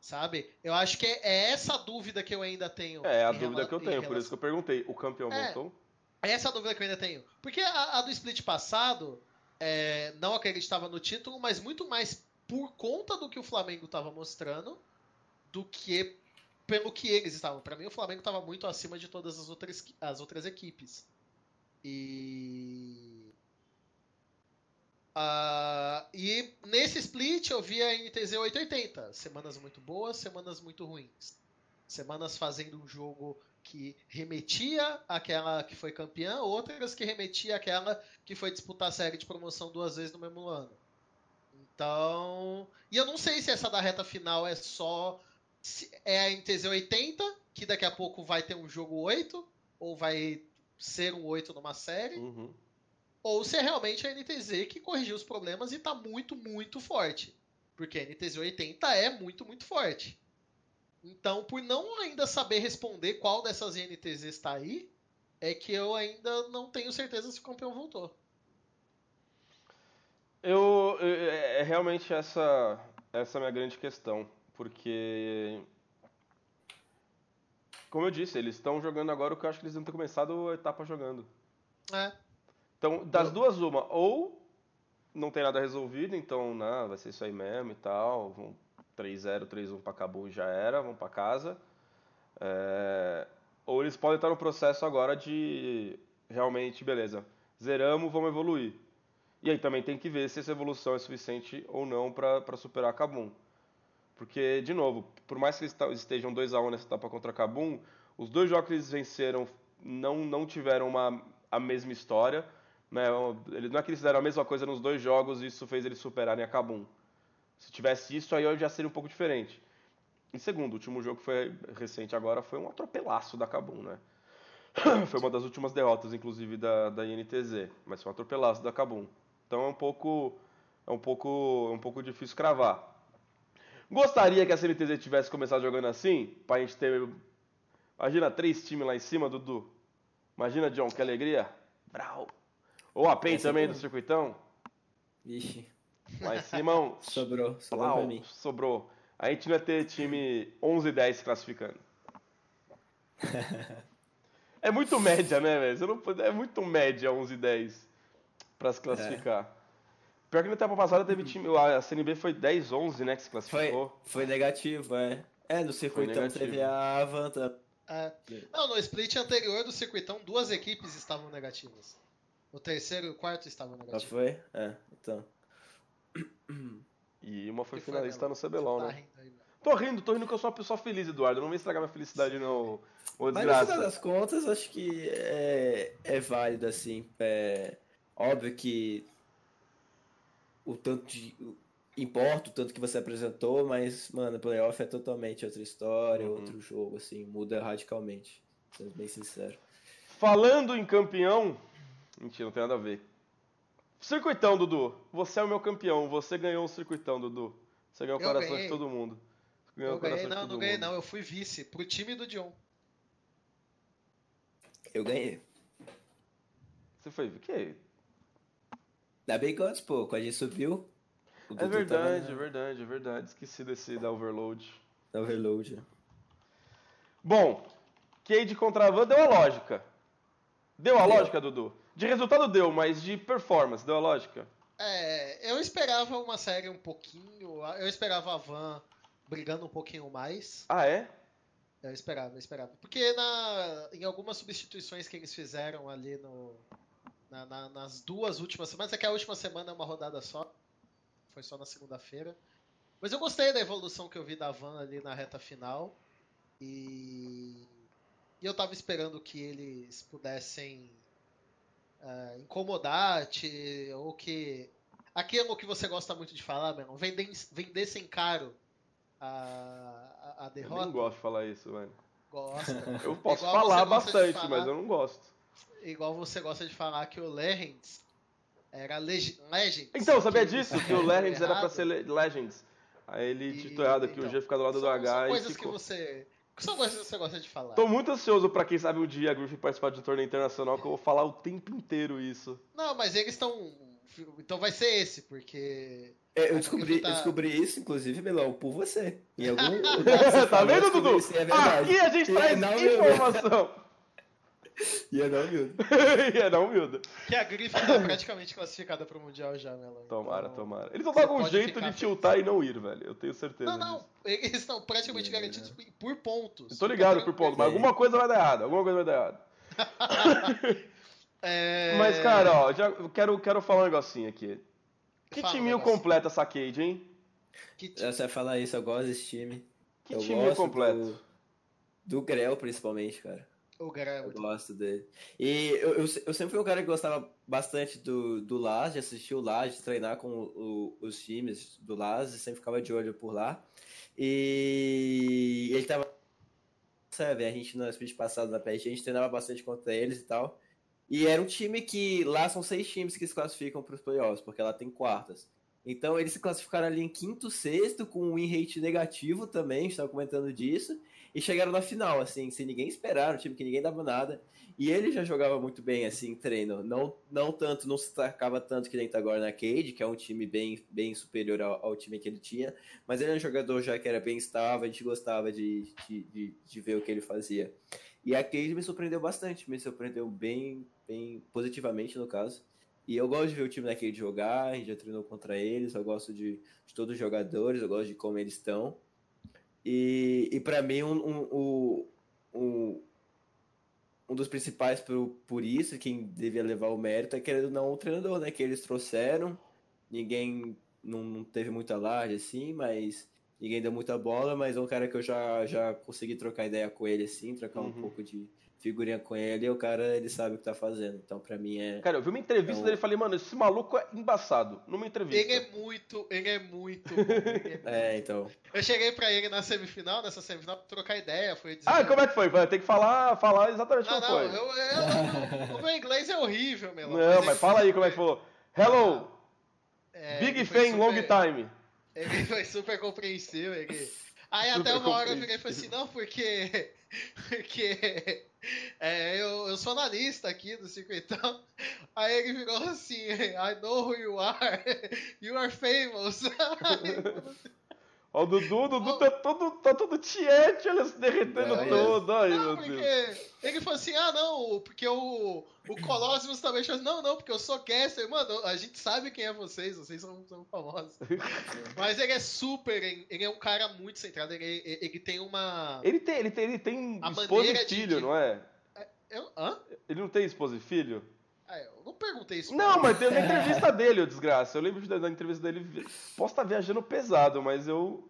Sabe? Eu acho que é essa dúvida que eu ainda tenho. É a dúvida que eu tenho, relação... por isso que eu perguntei. O campeão é, voltou? É essa a dúvida que eu ainda tenho. Porque a, a do split passado, é, não acreditava no título, mas muito mais por conta do que o Flamengo estava mostrando do que pelo que eles estavam. Para mim, o Flamengo estava muito acima de todas as outras, as outras equipes. E. Uh, e nesse split eu vi a NTZ 880. Semanas muito boas, semanas muito ruins. Semanas fazendo um jogo que remetia àquela que foi campeã, outras que remetia àquela que foi disputar a série de promoção duas vezes no mesmo ano. Então. E eu não sei se essa da reta final é só. É a NTZ 80, que daqui a pouco vai ter um jogo 8, ou vai ser um 8 numa série. Uhum. Ou se é realmente a NTZ que corrigiu os problemas e tá muito, muito forte. Porque a NTZ 80 é muito, muito forte. Então, por não ainda saber responder qual dessas INTZs está aí, é que eu ainda não tenho certeza se o campeão voltou. Eu, é, é realmente essa essa é a minha grande questão, porque como eu disse, eles estão jogando agora o que eu acho que eles não ter começado a etapa jogando. É. Então, das duas uma, ou não tem nada resolvido, então, não, vai ser isso aí mesmo e tal, vão 3-0, 3-1 para Cabo e já era, vão para casa. É... Ou eles podem estar no processo agora de realmente, beleza, zeramos, vamos evoluir. E aí também tem que ver se essa evolução é suficiente ou não para superar a Kabum. Porque, de novo, por mais que eles estejam 2x1 nessa etapa contra a Kabum, os dois jogos que eles venceram não, não tiveram uma, a mesma história. Né? Não é que eles fizeram a mesma coisa nos dois jogos e isso fez eles superarem a Kabum. Se tivesse isso, aí eu já seria um pouco diferente. Em segundo, o último jogo que foi recente agora foi um atropelaço da Kabum, né? foi uma das últimas derrotas, inclusive, da, da INTZ. Mas foi um atropelaço da Kabum. Então é um pouco, é um pouco, é um pouco difícil cravar. Gostaria que a CNTZ tivesse começado jogando assim, pra gente ter. Imagina três times lá em cima, Dudu. Imagina, John, que alegria. Brau. Ou a PEN também do circuitão. Vixe. Em cima, [laughs] sobrou, sobrou Plau, pra mim. Sobrou. A gente vai ter time 11 e 10 classificando. [laughs] é muito média, né, velho? É muito média 11 e 10 pra se classificar. É. Pior que na etapa passada teve time. A CNB foi 10, 11, né? Que se classificou. Foi, foi negativo, é. É, no circuitão teve a Avan. tá- É. Não, no split anterior do circuitão, duas equipes estavam negativas. O terceiro e o quarto estavam Já negativos. foi? É, então. E uma foi finalista no CBLOL, Tá né? rindo aí, Melo. Tô rindo, tô rindo que eu sou uma pessoa feliz, Eduardo. Não vem estragar minha felicidade, não. Ô, Mas no final das contas, acho que é, é válido, assim. É, óbvio que o tanto de. Importa o tanto que você apresentou, mas, mano, playoff é totalmente outra história, Uhum. outro jogo, assim, muda radicalmente. Sendo bem sincero. Falando em campeão. Mentira, não tem nada a ver. Circuitão, Dudu. Você é o meu campeão. Você ganhou um circuitão, Dudu. Você ganhou o coração ganhei. de todo mundo. Ganhou Eu o ganhei, não, não ganhei mundo. não, eu fui vice pro time do Dion. Eu ganhei. Você foi. O que? Da Big Gods, pô, quando a gente subiu. o É verdade, tava é verdade, é verdade. Esqueci desse da Overload. Na overload. Bom, Cade contra a Van deu a lógica. Deu a Deu. lógica, Dudu? De resultado deu, mas de performance, deu a lógica? É, eu esperava uma série um pouquinho. Eu esperava a Van brigando um pouquinho mais. Ah, é? Eu esperava, eu esperava. Porque na, em algumas substituições que eles fizeram ali no, na- na- nas duas últimas semanas, é que a última semana é uma rodada só. Foi só na segunda-feira. Mas eu gostei da evolução que eu vi da Van ali na reta final. E, e eu tava esperando que eles pudessem é, incomodar, te, ou que. Aquilo que você gosta muito de falar, mano, vender, vendessem caro a, a, a Eu derrota. nem gosto de falar isso, velho. Gosta. [laughs] Eu posso Igual falar bastante, falar. mas eu não gosto. Igual você gosta de falar que o Legends era leg Legends. Então, sabia que disso? Que o Legends era pra ser Le- Legends. Aí ele E- ditou errado aqui, então, o G fica do lado do H são e coisas ficou. que você. São coisas que você gosta de falar. Tô muito ansioso pra quem sabe um dia a Griffin participar de um torneio internacional, que eu vou falar o tempo inteiro isso. Não, mas eles estão. Então vai ser esse, porque. É, eu descobri, tá- eu descobri isso, inclusive, Melão, por você. Em [laughs] algum lugar tá vendo, Dudu? é. Aqui a gente E traz informação. E é não, humilde. [laughs] e é não, humilde. Que a Griffin tá praticamente classificada pro Mundial já, Melão. Tomara, Então, tomara. Eles vão dar algum jeito de tiltar e não ir, velho. Eu tenho certeza Não, não. disso. Eles estão praticamente garantidos por pontos. Eu tô ligado por ponto, mas É. alguma coisa vai dar errado. Alguma coisa vai dar errado. [laughs] É... Mas, cara, ó, já eu quero, quero falar um negocinho aqui. Que Fala timinho negocinho. completa essa Cade, hein? Que ti- Você vai falar isso, eu gosto desse time. Que eu timinho gosto completo. Do, do Grell, principalmente, cara. O é Eu gosto dele. E eu, eu, eu sempre fui um cara que gostava bastante do, do Laz, de assistir o Laz, de treinar com o- os times do Laz, e sempre ficava de olho por lá. E ele tava. Sabe, a gente no split passado na PSG, a gente treinava bastante contra eles e tal. E era um time que. Lá são seis times que se classificam para os playoffs, porque lá tem quartas. Então eles se classificaram ali em quinto, sexto, com um win rate negativo também, a gente estava comentando disso. E chegaram na final, assim, sem ninguém esperar, um time que ninguém dava nada. E ele já jogava muito bem, assim, em treino. Não, não tanto, não se destacava tanto que nem tá agora na Cade, que é um time bem, bem superior ao, ao time que ele tinha. Mas ele é um jogador já que era bem estável, a gente gostava de, de, de, de ver o que ele fazia. E a Cade me surpreendeu bastante, me surpreendeu bem, bem positivamente, no caso. E eu gosto de ver o time da Cade jogar, a gente já treinou contra eles, eu gosto de, de todos os jogadores, eu gosto de como eles estão. E, e para mim, um, um, um, um, um dos principais por, por isso, quem devia levar o mérito é querendo não o treinador, né? Que eles trouxeram, ninguém não, não teve muita larga assim, mas ninguém deu muita bola, mas é um cara que eu já, já consegui trocar ideia com ele assim, trocar um Uhum. pouco de figurinha com ele, e o cara ele sabe o que tá fazendo. Então, pra mim é. Cara, eu vi uma entrevista Então- dele e falei, mano, esse maluco é embaçado. Numa entrevista. Ele é muito, ele é muito bom. ele é [laughs] É, então. Eu cheguei pra ele na semifinal, nessa semifinal, pra trocar ideia. Foi dizer, Ah, como é que foi? Vai ter que falar, falar exatamente Não, como não, foi. eu, eu- o meu inglês é horrível, meu. Não, mas fala aí como é que falou. Hello, É, big foi fan, long super- time. Ele foi super compreensível. Ele... Aí Super até uma hora eu virei e falei assim, não, porque. Porque. É, eu, eu sou analista aqui do circuitão. Aí ele virou assim, I know who you are. [laughs] You are famous. [laughs] Ó, o Dudu, o Dudu tá todo, tá todo tiete, olha, se derretendo É, é. todo. Ai, Não, meu Deus. porque ele falou assim, ah não, porque o, o Colossus também falou assim, não, não, porque eu sou caster, mano, a gente sabe quem é vocês, vocês são, são famosos. [laughs] Mas ele é super, ele é um cara muito centrado, ele, ele tem uma... Ele tem, ele tem, ele tem esposa e filho, de- não é? Eu, hã? Ele não tem esposa e filho? Ah, eu não perguntei isso. Não, mas tem na entrevista dele, ô desgraça. Eu lembro da, da entrevista dele. Posso estar viajando pesado, mas eu.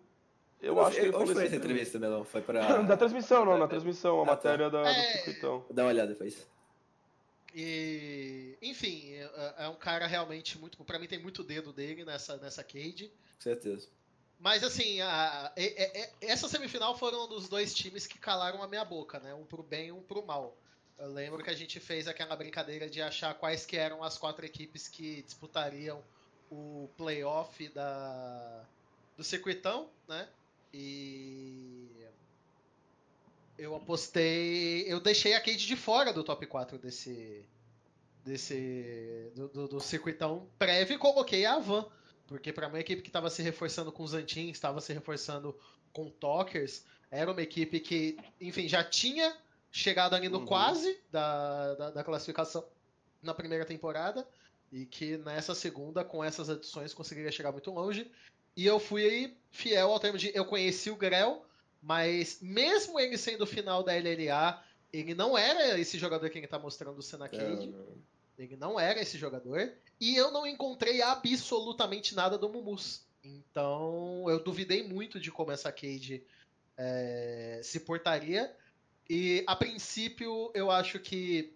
Eu acho que ele Onde foi essa entrevista, Melão? Foi pra. [laughs] Da transmissão, não, na transmissão, a Ah, tá. matéria da, É. do circuitão. Dá uma olhada depois. E, enfim, é, é um cara realmente muito. Pra mim tem muito dedo dele nessa, nessa cage. Com certeza. Mas assim, a- é- é- é- essa semifinal foram um dos dois times que calaram a minha boca, né? Um pro bem e um pro mal. Eu lembro que a gente fez aquela brincadeira de achar quais que eram as quatro equipes que disputariam o playoff da, do circuitão, né? E eu apostei. Eu deixei a Cade de fora do top 4 desse. desse. do, do, do circuitão prévio e coloquei a Van. Porque para uma equipe que estava se reforçando com os Antins, estava se reforçando com Talkers, era uma equipe que, enfim, já tinha chegado ali no Uhum. quase da, da, da classificação na primeira temporada e que nessa segunda, com essas adições, conseguiria chegar muito longe. E eu fui aí fiel ao termo de eu conheci o Grell, mas mesmo ele sendo o final da LLA, ele não era esse jogador que ele tá mostrando ser na Cade. Ele não era esse jogador. E eu não encontrei absolutamente nada do Mumus. Então eu duvidei muito de como essa Cade é, se portaria. E a princípio eu acho que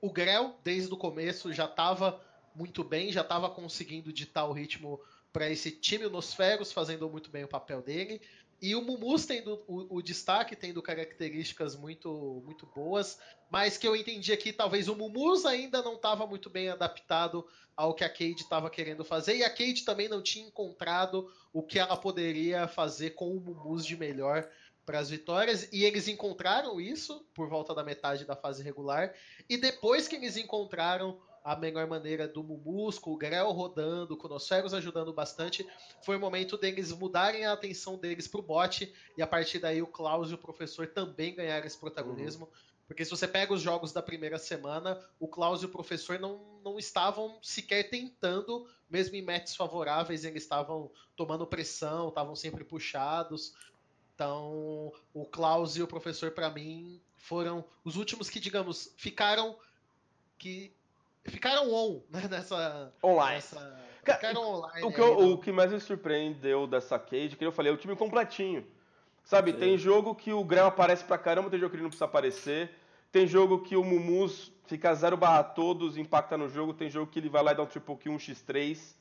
o Grell, desde o começo, já estava muito bem, já estava conseguindo ditar o ritmo para esse time Nosferos, fazendo muito bem o papel dele. E o Mumus tendo o, o destaque, tendo características muito, muito boas, mas que eu entendi que talvez o Mumus ainda não estava muito bem adaptado ao que a Cade estava querendo fazer, e a Cade também não tinha encontrado o que ela poderia fazer com o Mumus de melhor para as vitórias, e eles encontraram isso por volta da metade da fase regular, e depois que eles encontraram a melhor maneira do Mumus, com o Grell rodando, o Nosferos ajudando bastante, foi o momento deles mudarem a atenção deles pro bot, e a partir daí o Klaus e o professor também ganharam esse protagonismo. Porque se você pega os jogos da primeira semana, o Klaus e o professor não, não estavam sequer tentando, mesmo em matches favoráveis, eles estavam tomando pressão, estavam sempre puxados. Então, o Klaus e o professor, para mim, foram os últimos que, digamos, ficaram que ficaram on né, [laughs] nessa, Online. nessa Cara, ficaram online. O que, eu- o que mais me surpreendeu dessa Cade, que eu falei, é o time completinho. Sabe, Sim. tem jogo que o Grell aparece pra caramba, tem jogo que ele não precisa aparecer. Tem jogo que o Mumus fica 0 barra todos, impacta no jogo. Tem jogo que ele vai lá e dá um triple kill, um x3.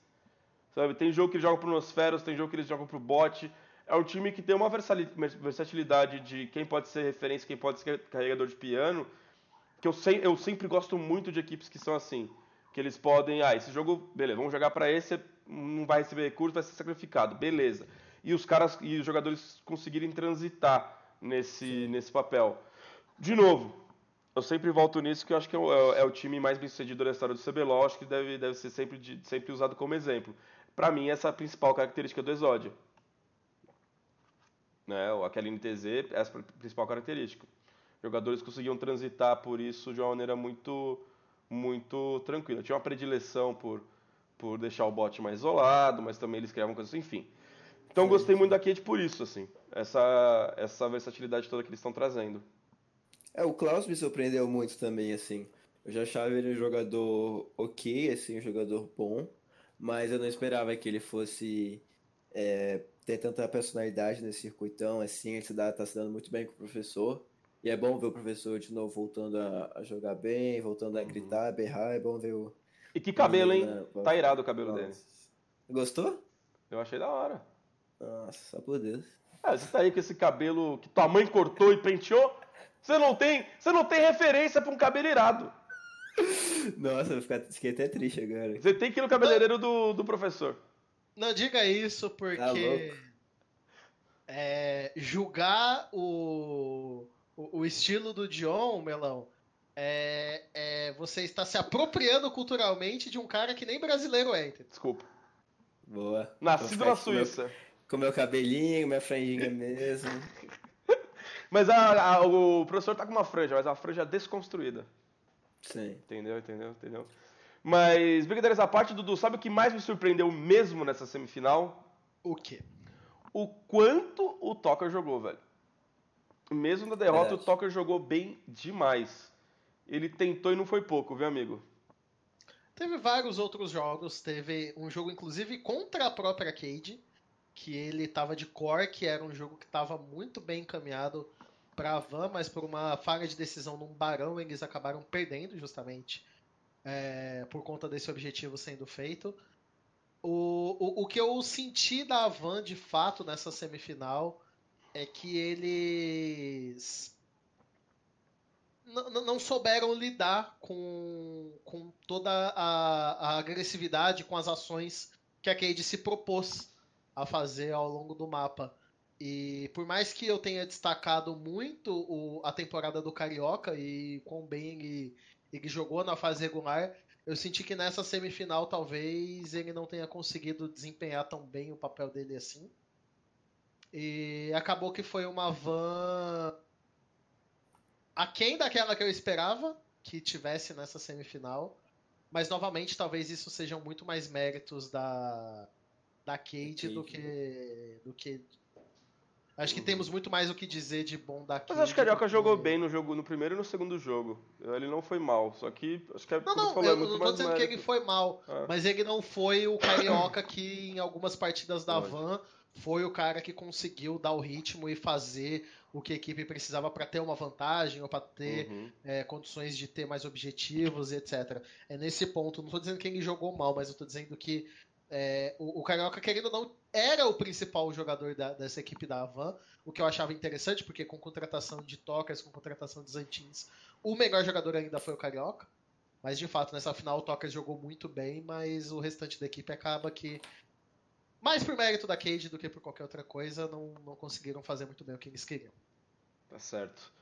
Sabe, tem jogo que ele joga pro Nosferos, tem jogo que eles jogam pro bot. É um time que tem uma versatilidade de quem pode ser referência, quem pode ser carregador de piano. Que eu, eu sempre gosto muito de equipes que são assim. Que eles podem, ah, esse jogo, beleza, vamos jogar pra esse, não vai receber recurso, vai ser sacrificado, beleza. E os caras e os jogadores conseguirem transitar nesse, nesse papel. De novo, eu sempre volto nisso que eu acho que é o, é o time mais bem sucedido da história do CBLOL, acho que deve, deve ser sempre, sempre usado como exemplo. Pra mim, essa é a principal característica do Exodia. Né? Aquela NTZ, essa é a principal característica. Jogadores conseguiam transitar por isso de uma maneira muito, muito tranquila. Tinha uma predileção por, por deixar o bot mais isolado, mas também eles criavam coisas, enfim. Então gostei muito da Cade por isso, assim. Essa, essa versatilidade toda que eles estão trazendo. É, o Klaus me surpreendeu muito também, assim. Eu já achava ele um jogador ok, assim, um jogador bom, mas eu não esperava que ele fosse é, ter tanta personalidade nesse circuitão, assim, ele se dá, tá se dando muito bem com o professor. E é bom ver o professor de novo voltando a, a jogar bem, voltando a Uhum. gritar, a berrar, é bom ver o. E que cabelo, hein? Né, Tá irado o cabelo dele. Nossa. Gostou? Eu achei da hora. Nossa, só por Deus. Ah, você tá aí com esse cabelo que tua mãe cortou e penteou? Você não tem, você não tem referência pra um cabelo irado. [laughs] Nossa, eu fiquei até triste agora. Você tem que ir no cabeleireiro do, do professor. Não diga isso, Tá porque louco. é, julgar o, o, o estilo do John, Melão, é, é, você está se apropriando culturalmente de um cara que nem brasileiro é. entendeu? Desculpa. Boa. Nascido na com meu- Suíça. Com meu cabelinho, minha franjinha mesmo. [laughs] Mas a, a, o professor tá com uma franja, mas a franja desconstruída. Sim. Entendeu, entendeu, entendeu? Mas, brincadeiras à parte, Dudu, sabe o que mais me surpreendeu mesmo nessa semifinal? O quê? O quanto o Tucker jogou, velho. Mesmo na derrota, Verdade. o Tucker jogou bem demais. Ele tentou e não foi pouco, viu, amigo? Teve vários outros jogos, teve um jogo inclusive contra a própria Cade, que ele tava de core, que era um jogo que tava muito bem encaminhado pra Van, mas por uma falha de decisão num barão eles acabaram perdendo justamente é, por conta desse objetivo sendo feito. O, o, o que eu senti da Van de fato nessa semifinal é que eles não souberam lidar com, com toda a, a agressividade, com as ações que a Cade se propôs a fazer ao longo do mapa. E por mais que eu tenha destacado muito o- a temporada do Carioca e quão bem ele, ele jogou na fase regular, eu senti que nessa semifinal talvez ele não tenha conseguido desempenhar tão bem o papel dele assim. E acabou que foi uma van aquém daquela que eu esperava que tivesse nessa semifinal. Mas novamente, talvez isso sejam muito mais méritos da, da Cade do Cade. que. do que. Acho que temos muito mais o que dizer de bom da Cade. Mas acho que o Carioca jogou bem no jogo, no primeiro e no segundo jogo. Ele não foi mal, só que acho que é Não, não, falou, eu é não tô dizendo que ele mérito. foi mal, Ah. mas ele não foi o carioca que em algumas partidas da. Van foi o cara que conseguiu dar o ritmo e fazer o que a equipe precisava para ter uma vantagem ou para ter Uhum. é, condições de ter mais objetivos e etc. É nesse ponto, não tô dizendo que ele jogou mal, mas eu tô dizendo que é, o, o Carioca, querendo ou não, era o principal jogador da- dessa equipe da Havan, o que eu achava interessante, porque com contratação de Tokers, com contratação de Zantins, o melhor jogador ainda foi o Carioca. Mas de fato, nessa final o Tokers jogou muito bem, mas o restante da equipe acaba que, mais por mérito da Cade do que por qualquer outra coisa, não, não conseguiram fazer muito bem o que eles queriam. Tá certo.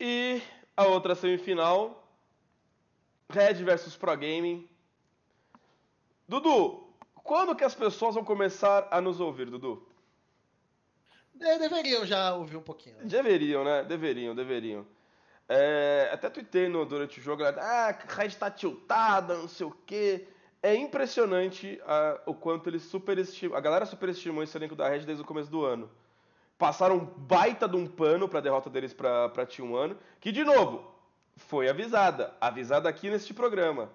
E a outra semifinal, Red versus Pro Gaming. Dudu, quando que as pessoas vão começar a nos ouvir, Dudu? De- deveriam já ouvir um pouquinho. né? Deveriam, né? Deveriam, deveriam. É, até tuitei no, durante o jogo, galera, ah, a Red tá tiltada, não sei o quê. É impressionante ah, o quanto eles superestimam. A galera superestimou esse elenco da Red desde o começo do ano. Passaram baita de um pano pra derrota deles pra, pra T1, que, de novo, foi avisada. Avisada aqui neste programa.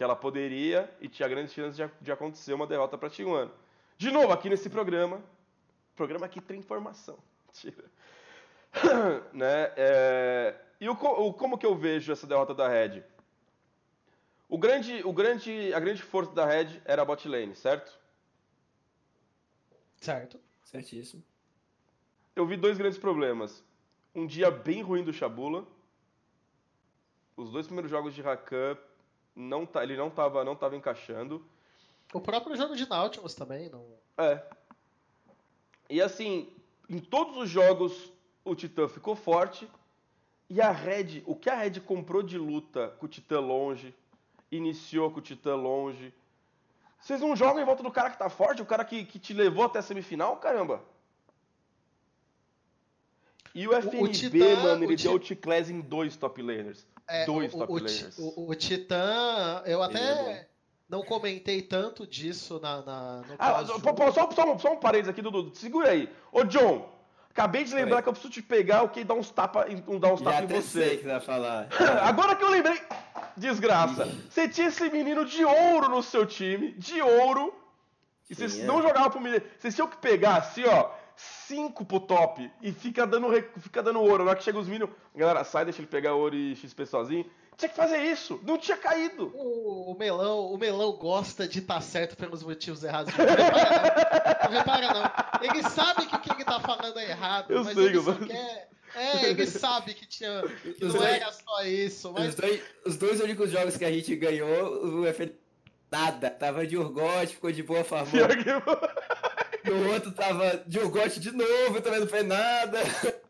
Que ela poderia e tinha grandes chances de, de acontecer uma derrota pra T1. De novo, aqui nesse programa. Programa que tem informação. [laughs] Mentira. [coughs] né? é, E o, o- como que eu vejo essa derrota da Red? O grande, o grande, a grande força da Red era a bot lane, certo? Certo? Certíssimo. Eu vi dois grandes problemas. Um dia bem ruim do Shabula. Os dois primeiros jogos de Rakan, não tá, ele não tava, não tava encaixando. O próprio jogo de Nautilus também, não. É. E assim, em todos os jogos o Titã ficou forte. E a Red, o que a Red comprou de luta com o Titã longe, iniciou com o Titã longe. Vocês não jogam em volta do cara que tá forte, o cara que, que te levou até a semifinal, caramba? E o FNB, Titã- mano, ele o deu o T-Class em dois top laners. É, Dois o, top o, o, o Titã, eu é até não comentei tanto disso na, na, no Ah, só, só, um- só um parênteses aqui, Dudu. Segura aí. Ô, John, acabei de lembrar Oi. que eu preciso te pegar o que dá uns tapas um, dar uns Já tapas em até sei você. que você vai falar. [laughs] Agora que eu lembrei. Desgraça. Você tinha esse menino de ouro no seu time. De ouro. E vocês é. não jogavam pro menino. Vocês tinham que pegar assim, ó. Cinco pro top. E fica dando, fica dando ouro. Na hora que chega os minions. Galera, sai, deixa ele pegar ouro e XP sozinho. Tinha que fazer isso. Não tinha caído. O, o melão, o melão gosta de estar certo pelos motivos errados. Não repara não. Não repara não. Ele sabe que o que ele tá falando é errado, Eu mas sei, ele só mas- quer. É, ele sabe que tinha. Que não dois- era só isso, mas Os dois, os dois únicos jogos que a gente ganhou, o FN nada. Tava de Urgot, ficou de boa, [laughs] farmou. Que- No outro tava de Urgot de novo, também não fez nada. [laughs]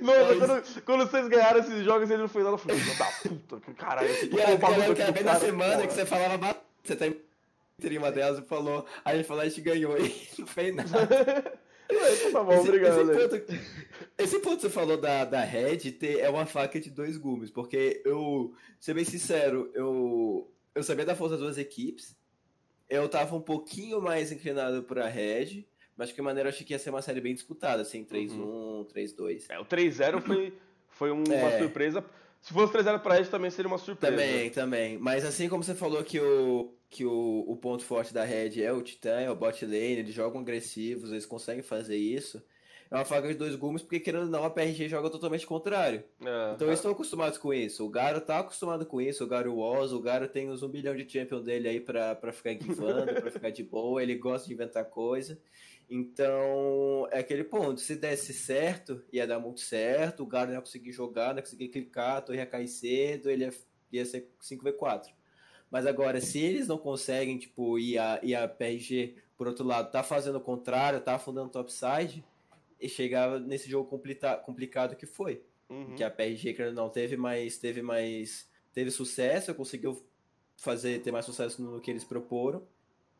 Mas- quando, quando vocês ganharam esses jogos, ele não fez nada. Eu falei, da puta, que caralho, eu que [laughs] E era, roubar era, muito era bem na cara, semana porra. que você falava, "Ba- você tá em uma delas e falou, aí ele falou, a gente ganhou [laughs] e não fez nada. Por favor, esse, obrigado. Esse ponto, esse ponto que você falou da, da Red ter, é uma faca de dois gumes, porque eu, ser bem sincero, eu, eu sabia da força das duas equipes, eu tava um pouquinho mais inclinado pra Red, mas de que maneira eu achei que ia ser uma série bem disputada, assim, 3-1, uhum. 3-2. É, o 3-0 foi, foi uma é. surpresa. Se fosse 3-0 pra Red também seria uma surpresa. Também, também. Mas assim como você falou que o, que o, o ponto forte da Red é o Titã, é o bot lane, eles jogam agressivos, eles conseguem fazer isso. É uma faca de dois gumes, porque querendo ou não, a PRG joga totalmente contrário. É, então eles estão acostumados com isso. O Garo tá acostumado com isso, o Garo Woz, o Garo tem uns um bilhão de champion dele aí pra, pra ficar givando, pra ficar de boa, ele gosta de inventar coisa. Então, é aquele ponto. Se desse certo, ia dar muito certo, o Garo não ia conseguir jogar, não ia conseguir clicar, a torre ia cair cedo, ele ia, ia ser 5v4. Mas agora, se eles não conseguem, tipo, e a, e a PRG, por outro lado, tá fazendo o contrário, tá afundando topside, e chegava nesse jogo complicado, complicado que foi. Uhum. Que a PRG, não teve mais, teve mais, teve sucesso, conseguiu fazer, ter mais sucesso no que eles proporam.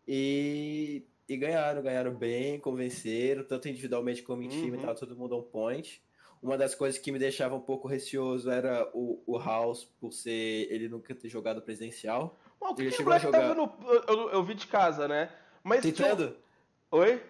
E, e ganharam, ganharam bem, convenceram, tanto individualmente como em time, uhum. tava todo mundo on point. Uma das coisas que me deixava um pouco receoso era o, o House, por ser ele nunca ter jogado presidencial. Bom, ele chegou a jogar. No, eu, eu, vi de casa, né? Mas. Tweetando? Oi?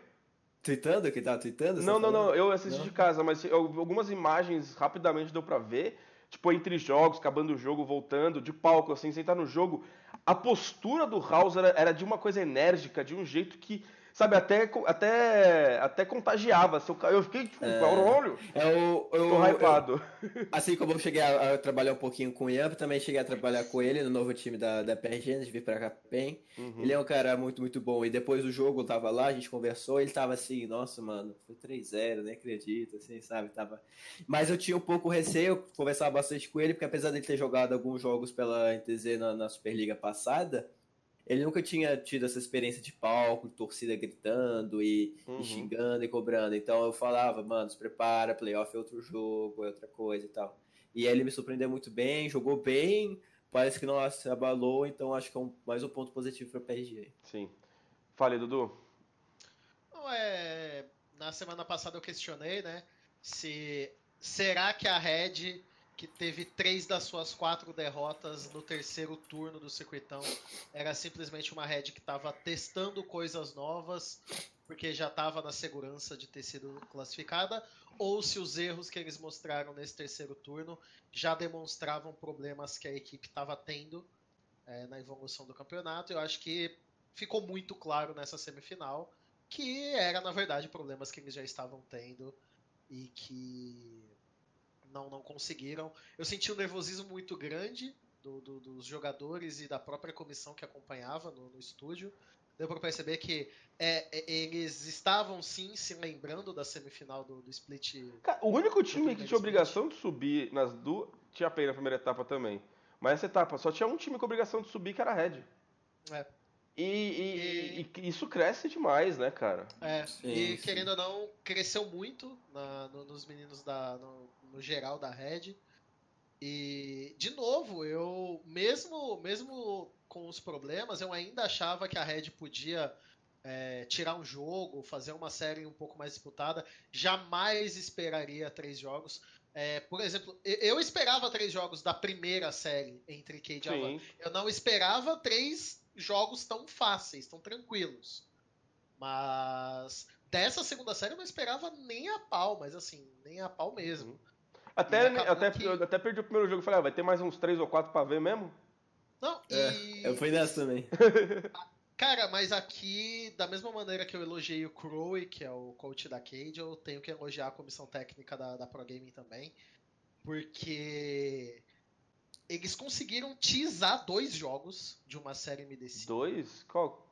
Tweetando? Que tava tweetando? Não, não, não. Eu assisti não? de casa, mas algumas imagens rapidamente deu pra ver. Tipo, entre jogos, acabando o jogo, voltando, de palco, assim, sem estar no jogo. A postura do House era, era de uma coisa enérgica, de um jeito que sabe, até, até, até contagiava. Eu fiquei, tipo, é, olho. É o, eu, Tô hypado. Eu, assim como eu cheguei a, a, trabalhar um pouquinho com o Ian, também cheguei a trabalhar com ele no novo time da, da PRG, antes de vir pra cá PEN. Uhum. Ele é um cara muito, muito bom. E depois do jogo eu tava lá, a gente conversou, ele tava assim, nossa, mano, foi 3-0, nem acredito, assim, sabe? Tava... Mas eu tinha um pouco receio, conversava bastante com ele, porque apesar dele ter jogado alguns jogos pela NTZ na, na Superliga passada, ele nunca tinha tido essa experiência de palco, torcida gritando e, uhum. e, xingando e cobrando. Então eu falava, mano, se prepara, playoff é outro jogo, é outra coisa e tal. E aí ele me surpreendeu muito bem, jogou bem, parece que não se abalou, então acho que é um, mais um ponto positivo para a PRG. Sim. Fale, Dudu. Não, é... Na semana passada eu questionei, né, se será que a Red que teve três das suas quatro derrotas no terceiro turno do circuitão. Era simplesmente uma Red que estava testando coisas novas, porque já estava na segurança de ter sido classificada, ou se os erros que eles mostraram nesse terceiro turno já demonstravam problemas que a equipe estava tendo é, na evolução do campeonato. Eu acho que ficou muito claro nessa semifinal que era, na verdade, problemas que eles já estavam tendo e que não, não conseguiram. Eu senti um nervosismo muito grande do, do, dos jogadores e da própria comissão que acompanhava no, no estúdio. Deu para perceber que é, é, eles estavam sim se lembrando da semifinal do, do split. Cara, o único time que tinha obrigação de subir nas duas. Tinha pena na primeira etapa também. Mas essa etapa só tinha um time com obrigação de subir, que era a Red. É. E, e, e, e, isso cresce demais, né, cara? É, sim, e sim. querendo ou não, cresceu muito na, no, nos meninos da, no, no, geral da Red. E, de novo, eu, mesmo, mesmo com os problemas, eu ainda achava que a Red podia é, tirar um jogo, fazer uma série um pouco mais disputada. Jamais esperaria três jogos. É, por exemplo, eu esperava três jogos da primeira série entre Cade e Avan. Eu não esperava três jogos tão fáceis, tão tranquilos. Mas dessa segunda série eu não esperava nem a pau, mas assim, nem a pau mesmo. Uhum. Até, até, que... até perdi o primeiro jogo e falei, ah, vai ter mais uns três ou quatro pra ver mesmo? Não, e... É, eu fui nessa também. [laughs] Cara, mas aqui, da mesma maneira que eu elogiei o Crowe, que é o coach da Cade, eu tenho que elogiar a comissão técnica da, da Pro Gaming também. Porque eles conseguiram teasar dois jogos de uma série MDC. Dois? Qual?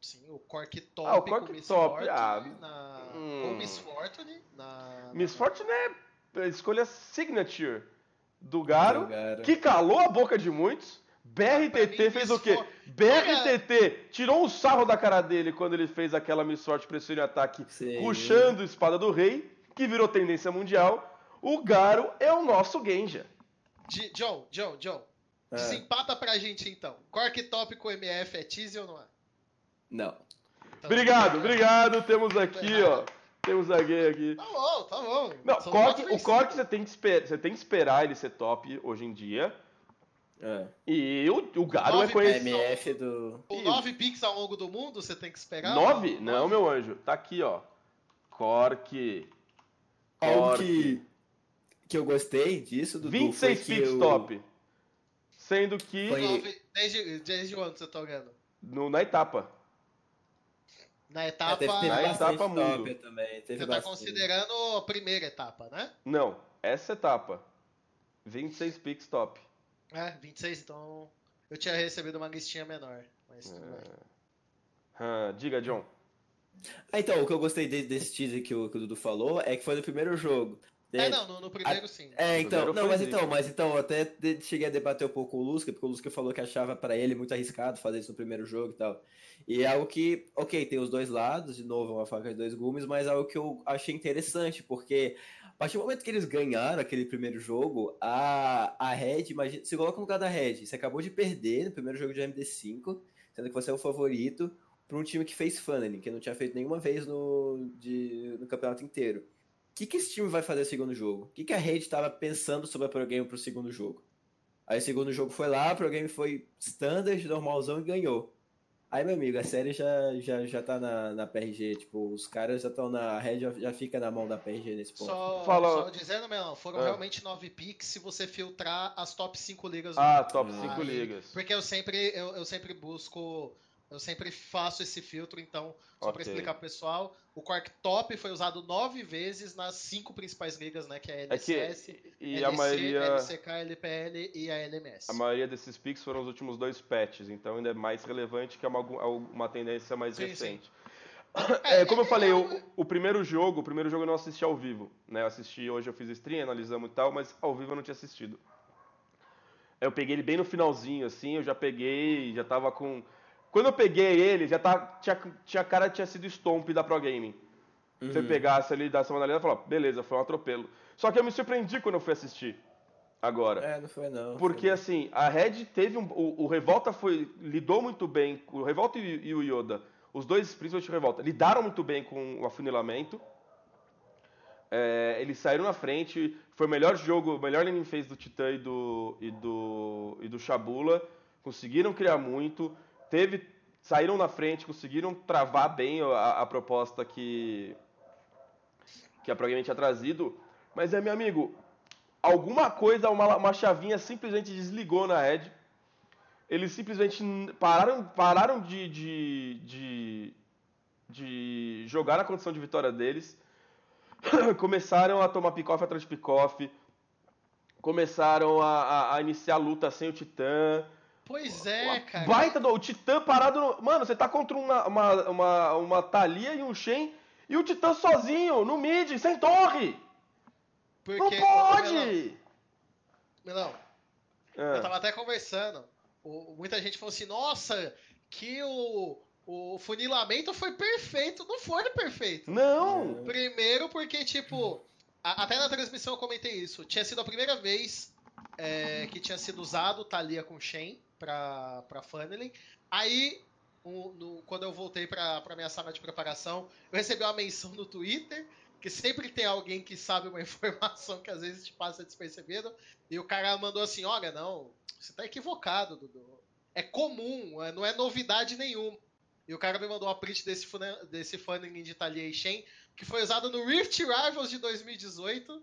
Sim, o Cork Top ah, o Cork Miss Top. Fortune ah, na... hum. ou Miss Fortune na... Miss Fortune é escolha signature do Garo, Garo, que calou a boca de muitos. BRTT fez o quê? BRTT tirou um sarro da cara dele quando ele fez aquela Miss Fortune pressão de ataque, Sim. puxando espada do rei, que virou tendência mundial. O Garo é o nosso Genja. John, John, John. É. Desempata pra gente então. Cork Top com MF é tease ou não é? Não. Então, Obrigado, obrigado. Temos aqui, ó. Temos alguém aqui. Tá bom, tá bom. Não, quatro o. Cork você tem, que esperar, você tem que esperar ele ser top hoje em dia. É. E o, o Garo é Nove A conhecido. MF do. Com nove picks ao longo do mundo, você tem que esperar. Nove? Não, meu anjo. Tá aqui, ó. Cork. Algo que, que eu gostei disso, Dudu, 26 foi que picks eu- top. Sendo que Foi- Nove, desde, desde quando você tá olhando? no, na etapa. Na É, etapa. teve, teve Na etapa mundo. também. Você tá considerando a primeira etapa, né? Não, essa etapa. 26 picks top. É, 26, então. Eu tinha recebido uma listinha menor. Mas tudo É. bem. Ah, diga, John. Ah, então, o que eu gostei de- desse teaser que o, que o Dudu falou é que foi no primeiro jogo. É, não, no, no primeiro sim. É, então, Primeiro não, mas então, mas então, eu até cheguei a debater um pouco com o Lusca, porque o Lusca falou que achava pra ele muito arriscado fazer isso no primeiro jogo e tal. E é algo que, ok, tem os dois lados, de novo, uma faca de dois gumes, mas é algo que eu achei interessante, porque a partir do momento que eles ganharam aquele primeiro jogo, a, a Red, imagina, se coloca no lugar da Red, você acabou de perder no primeiro jogo de MD5, sendo que você é o favorito, para um time que fez funneling, que não tinha feito nenhuma vez no, de, no campeonato inteiro. O que, que esse time vai fazer no segundo jogo? O que, que a Red estava pensando sobre a Pro Game pro segundo jogo? Aí o segundo jogo foi lá, a Pro Game foi standard, normalzão e ganhou. Aí, meu amigo, a série já, já, já tá na, na PRG, tipo, os caras já estão na. A Red já, já fica na mão da PRG nesse ponto. Só, Fala- só dizendo, Melão, foram Ah. realmente nove picks se você filtrar as top 5 ligas do Ah, mundo. top Ah, 5 Aí- ligas. Porque eu sempre, eu, eu sempre busco. Eu sempre faço esse filtro, então, só Ok. pra explicar pro pessoal, o Quark Top foi usado nove vezes nas cinco principais ligas, né? Que é a É que LCS, e LEC, a maioria, LCK, LPL e a LMS. a maioria desses picks foram os últimos dois patches, então ainda é mais relevante que é uma, uma tendência mais Sim, recente. É, É, como eu é, falei, é, o, o primeiro jogo, o primeiro jogo eu não assisti ao vivo, né? Eu assisti hoje, eu fiz stream, analisamos e tal, mas ao vivo eu não tinha assistido. Eu peguei ele bem no finalzinho, assim, eu já peguei, já tava com. Quando eu peguei ele, já tá, tinha, tinha cara que tinha sido Stomp da Pro Gaming. Se Uhum. você pegasse ali, desse uma analisada e falar, beleza, foi um atropelo. Só que eu me surpreendi quando eu fui assistir. Agora. É, não foi não. Porque foi assim, a Red teve um. O, o Revolta foi. lidou muito bem. O Revolta e, e o Yoda, os dois, principalmente o Revolta, lidaram muito bem com o afunilamento. É, eles saíram na frente. Foi o melhor jogo, o melhor laning phase do Titã e do. e do. e do Shabula. Conseguiram criar muito. Teve. Saíram na frente, conseguiram travar bem a, a proposta que. que a Progame tinha trazido. Mas é, meu amigo, alguma coisa, uma, uma chavinha simplesmente desligou na Red. Eles simplesmente pararam, pararam de, de, de, de jogar na condição de vitória deles. [coughs] Começaram a tomar pick-off atrás de pick-off. Começaram a, a- a iniciar a luta sem o Titã. Pois é, cara. Baita do, o Titã parado no. Mano, você tá contra uma, uma, uma, uma Thalia e um Shen e o Titã sozinho, no mid, sem torre! Porque, Não pode! Melão, Ah. Eu tava até conversando. O- muita gente falou assim, nossa, que o, o funilamento foi perfeito. Não foi perfeito. Não! Primeiro porque, tipo, a- até na transmissão eu comentei isso. Tinha sido a primeira vez é, que tinha sido usado Thalia com Shen pra, pra funneling. Aí, o- no- quando eu voltei pra, pra minha sala de preparação, eu recebi uma menção no Twitter, que sempre tem alguém que sabe uma [laughs] informação que às vezes te passa despercebido, e o cara mandou assim, olha, não, você tá equivocado, Dudu. É comum, é- não é novidade nenhuma. E o cara me mandou uma print desse, desse funneling de Thalia e Shen, que foi usado no Rift Rivals de 2018,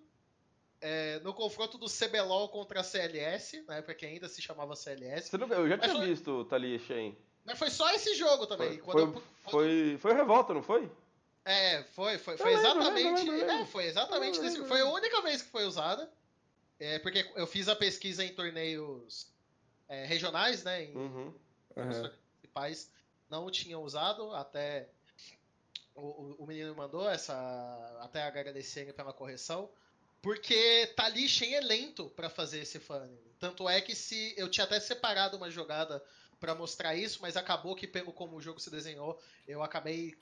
é, no confronto do CBLOL contra a CLS, na época que ainda se chamava CLS. Você não, eu já tinha foi- visto o Thalia Shen. Mas foi só esse jogo também. Foi, Quando foi, eu- foi, foi o Revolta, não foi? É, foi, foi, foi lembro, exatamente. lembro, lembro, lembro. É, foi exatamente desse. Foi a única vez que foi usada. É, porque eu fiz a pesquisa em torneios é, regionais, né? Em Uhum. Torneios principais não tinham usado, até o, o- o menino mandou essa. Até agradecer pela correção. Porque Tali Shen é lento pra fazer esse funneling. Tanto é que se. Eu tinha até separado uma jogada pra mostrar isso, mas acabou que, pelo como o jogo se desenhou, eu acabei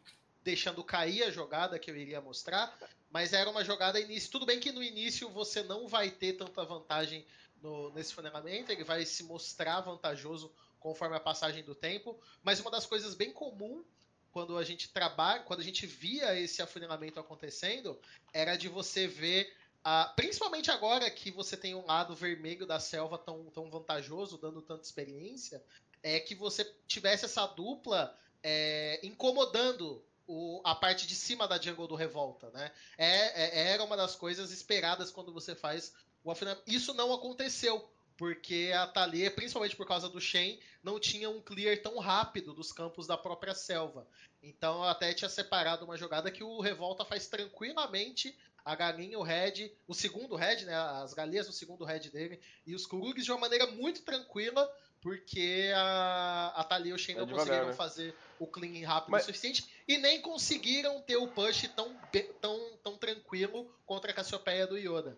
deixando cair a jogada que eu iria mostrar. Mas era uma jogada início. Tudo bem que no início você não vai ter tanta vantagem no- nesse funelamento, ele vai se mostrar vantajoso conforme a passagem do tempo, mas uma das coisas bem comum quando a gente trabalha, quando a gente via esse afunilamento acontecendo, era de você ver ah, principalmente agora que você tem um lado vermelho da selva tão, tão vantajoso, dando tanta experiência, é que você tivesse essa dupla é, incomodando o, a parte de cima da jungle do Revolta, né? É, é, era uma das coisas esperadas quando você faz o afinamento. Isso não aconteceu, porque a Thalia, principalmente por causa do Shen, não tinha um clear tão rápido dos campos da própria selva. Então eu até tinha separado uma jogada que o Revolta faz tranquilamente a galinha, o Red, o segundo Red, né? As galinhas do segundo Red dele, e os Kurugs de uma maneira muito tranquila, porque a, a Thalia e o Shen é não devagar, conseguiram né? fazer o clean rápido Mas... o suficiente e nem conseguiram ter o push tão, tão, tão tranquilo contra a Cassiopeia do Yoda.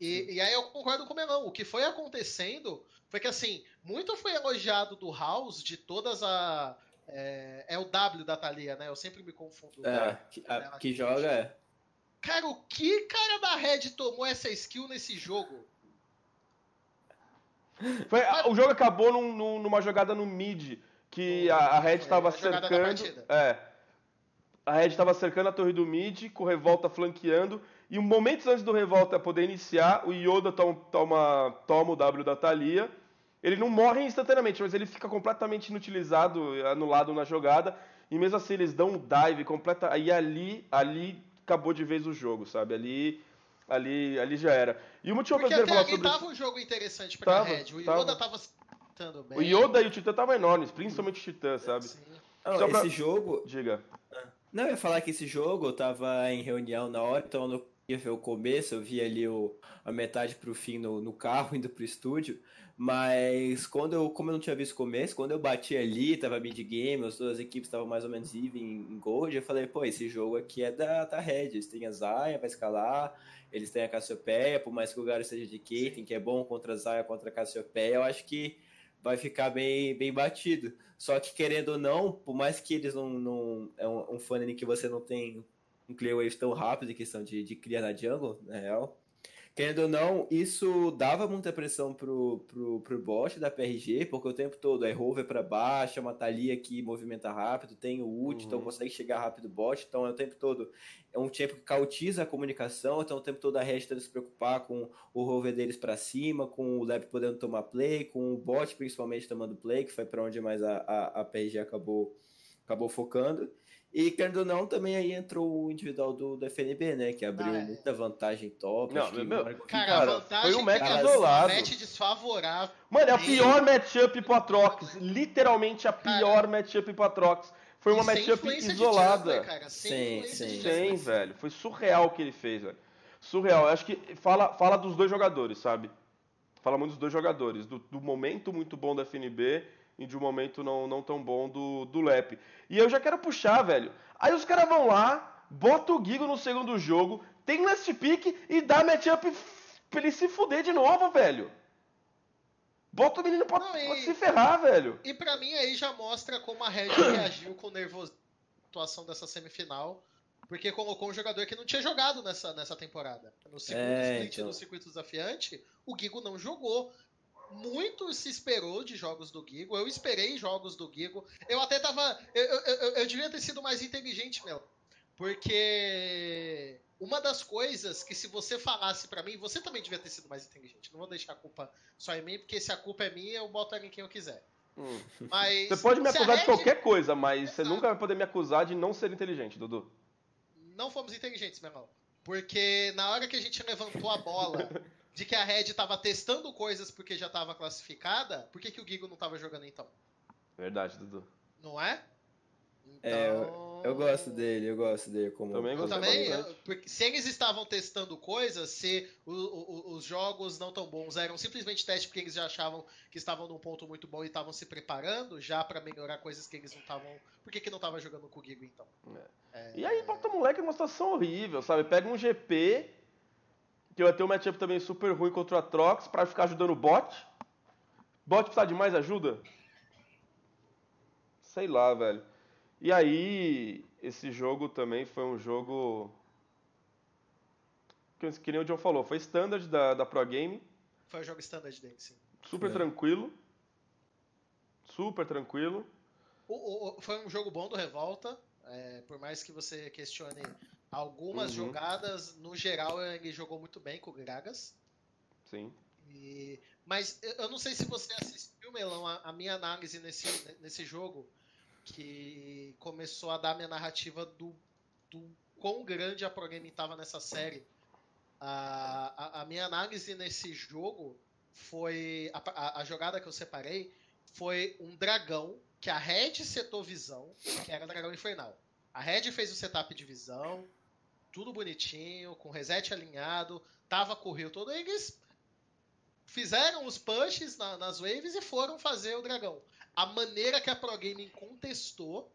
E, e, aí eu concordo com o Melão. O que foi acontecendo foi que, assim, muito foi elogiado do House, de todas a. É, é o W da Thalia, né? Eu sempre me confundo. É, que, a, que joga é. Cara, o que cara da Red tomou essa skill nesse jogo? Foi, o jogo acabou num, num, numa jogada no mid, que a, a Red estava cercando. É. A Red estava cercando a torre do mid, com o Revolta flanqueando. E um momentos antes do Revolta poder iniciar, o Yoda toma, toma, toma o W da Thalia. Ele não morre instantaneamente, mas ele fica completamente inutilizado, anulado na jogada. E mesmo assim eles dão um dive completa. Aí ali, ali acabou de vez o jogo, sabe? Ali, ali, ali já era. E o motivo Porque até ali sobre... tava um jogo interessante pra tava, Red. O Yoda tava, tava bem. O Yoda e o Titã estavam enormes, principalmente o Titã, sabe? Sim. Não, Só esse pra... jogo. Diga. Não, eu ia falar que esse jogo eu tava em reunião na hora, então eu não ia ver o começo, eu vi ali o, a metade pro fim no, no carro, [laughs] indo pro estúdio. Mas quando eu, como eu não tinha visto o começo, quando eu bati ali, tava mid-game, as duas equipes estavam mais ou menos even em gold, eu falei, pô, esse jogo aqui é da, da Red, eles têm a Zaya, vai escalar, eles têm a Cassiopeia, por mais que o lugar seja de Katen, que é bom contra a Zaya, contra a Cassiopeia, eu acho que vai ficar bem, bem batido. Só que querendo ou não, por mais que eles não. não é um, um que você não tem um clear wave tão rápido em questão de, de criar na jungle, na real. Querendo ou não, isso dava muita pressão pro, pro, pro bot da PRG, porque o tempo todo é rover para baixo, é uma Thalia que movimenta rápido, tem o ult, então uhum. então consegue chegar rápido o bot, então é o tempo todo. É um tempo que cautiza a comunicação, então o tempo todo a Red tendo se preocupar com o rover deles para cima, com o Lab podendo tomar play, com o bot principalmente tomando play, que foi para onde mais a, a, a PRG acabou, acabou focando. E querendo ou não, também aí entrou o individual do, do FNB, né? Que abriu ah, é. muita vantagem top. Não, meu, meu, cara, cara, vantagem foi um match isolado. match desfavorável. Mano, é a pior matchup pro Atrox. Literalmente a pior cara, matchup pro Atrox. Foi uma matchup isolada. Cara, sem sim, sim. Sem, velho. Foi surreal o que ele fez, velho. Surreal. Eu acho que fala, fala dos dois jogadores, sabe? Fala muito dos dois jogadores. Do, do momento muito bom da FNB e de um momento não, não tão bom do, do Lep. E eu já quero puxar, velho. Aí os caras vão lá, bota o Gigo no segundo jogo, tem last pick e dá matchup pra ele se fuder de novo, velho. Bota o menino pra, não, e, pra se ferrar, velho. E pra mim aí já mostra como a Red [coughs] reagiu com nervoso atuação dessa semifinal. Porque colocou um jogador que não tinha jogado nessa, nessa temporada. No segundo é, split, então... no circuito desafiante, o Gigo não jogou muito se esperou de jogos do Gigo. Eu esperei jogos do Gigo. Eu até tava. Eu, eu, eu devia ter sido mais inteligente, meu. Porque uma das coisas que se você falasse para mim, você também devia ter sido mais inteligente. Não vou deixar a culpa só em mim, porque se a culpa é minha, eu boto ela em quem eu quiser. Hum. Mas, você pode me acusar Red... de qualquer coisa, mas Exato. você nunca vai poder me acusar de não ser inteligente, Dudu. Não fomos inteligentes, meu irmão. Porque na hora que a gente levantou a bola [laughs] de que a Red estava testando coisas porque já estava classificada, por que, que o Gigo não estava jogando então? Verdade, Dudu. Não é? Então... É, eu, eu, gosto dele, eu gosto dele como. Também eu também, eu, porque se eles estavam testando coisas, se o, o, os jogos não tão bons eram simplesmente teste porque eles já achavam que estavam num ponto muito bom e estavam se preparando já para melhorar coisas que eles não estavam. Por que, que não tava jogando com o Gigo então? É. É... E aí bota o moleque numa situação horrível, sabe? Pega um GP que vai ter um matchup também super ruim contra o Atrox para ficar ajudando o bot. Bot precisa de mais ajuda? Sei lá, velho. E aí, esse jogo também foi um jogo. Que, que nem o John falou, foi standard da, da Pro Game. Foi o jogo standard dele, sim. Super é. tranquilo. Super tranquilo. O, o, foi um jogo bom do Revolta. É, por mais que você questione algumas Uhum. jogadas, no geral ele jogou muito bem com o Gragas. Sim. E- mas eu- não sei se você assistiu, Melão, a, a minha análise nesse, nesse jogo, que começou a dar minha narrativa do, do quão grande a Pro Game estava nessa série. A, a, a minha análise nesse jogo foi. A, a- a jogada que eu separei foi um dragão que a Red setou visão, que era dragão infernal. A Red fez o setup de visão, tudo bonitinho, com reset alinhado, tava com o rio todo. Eles fizeram os pushes na- nas waves e foram fazer o dragão. A maneira que a Pro Gaming contestou,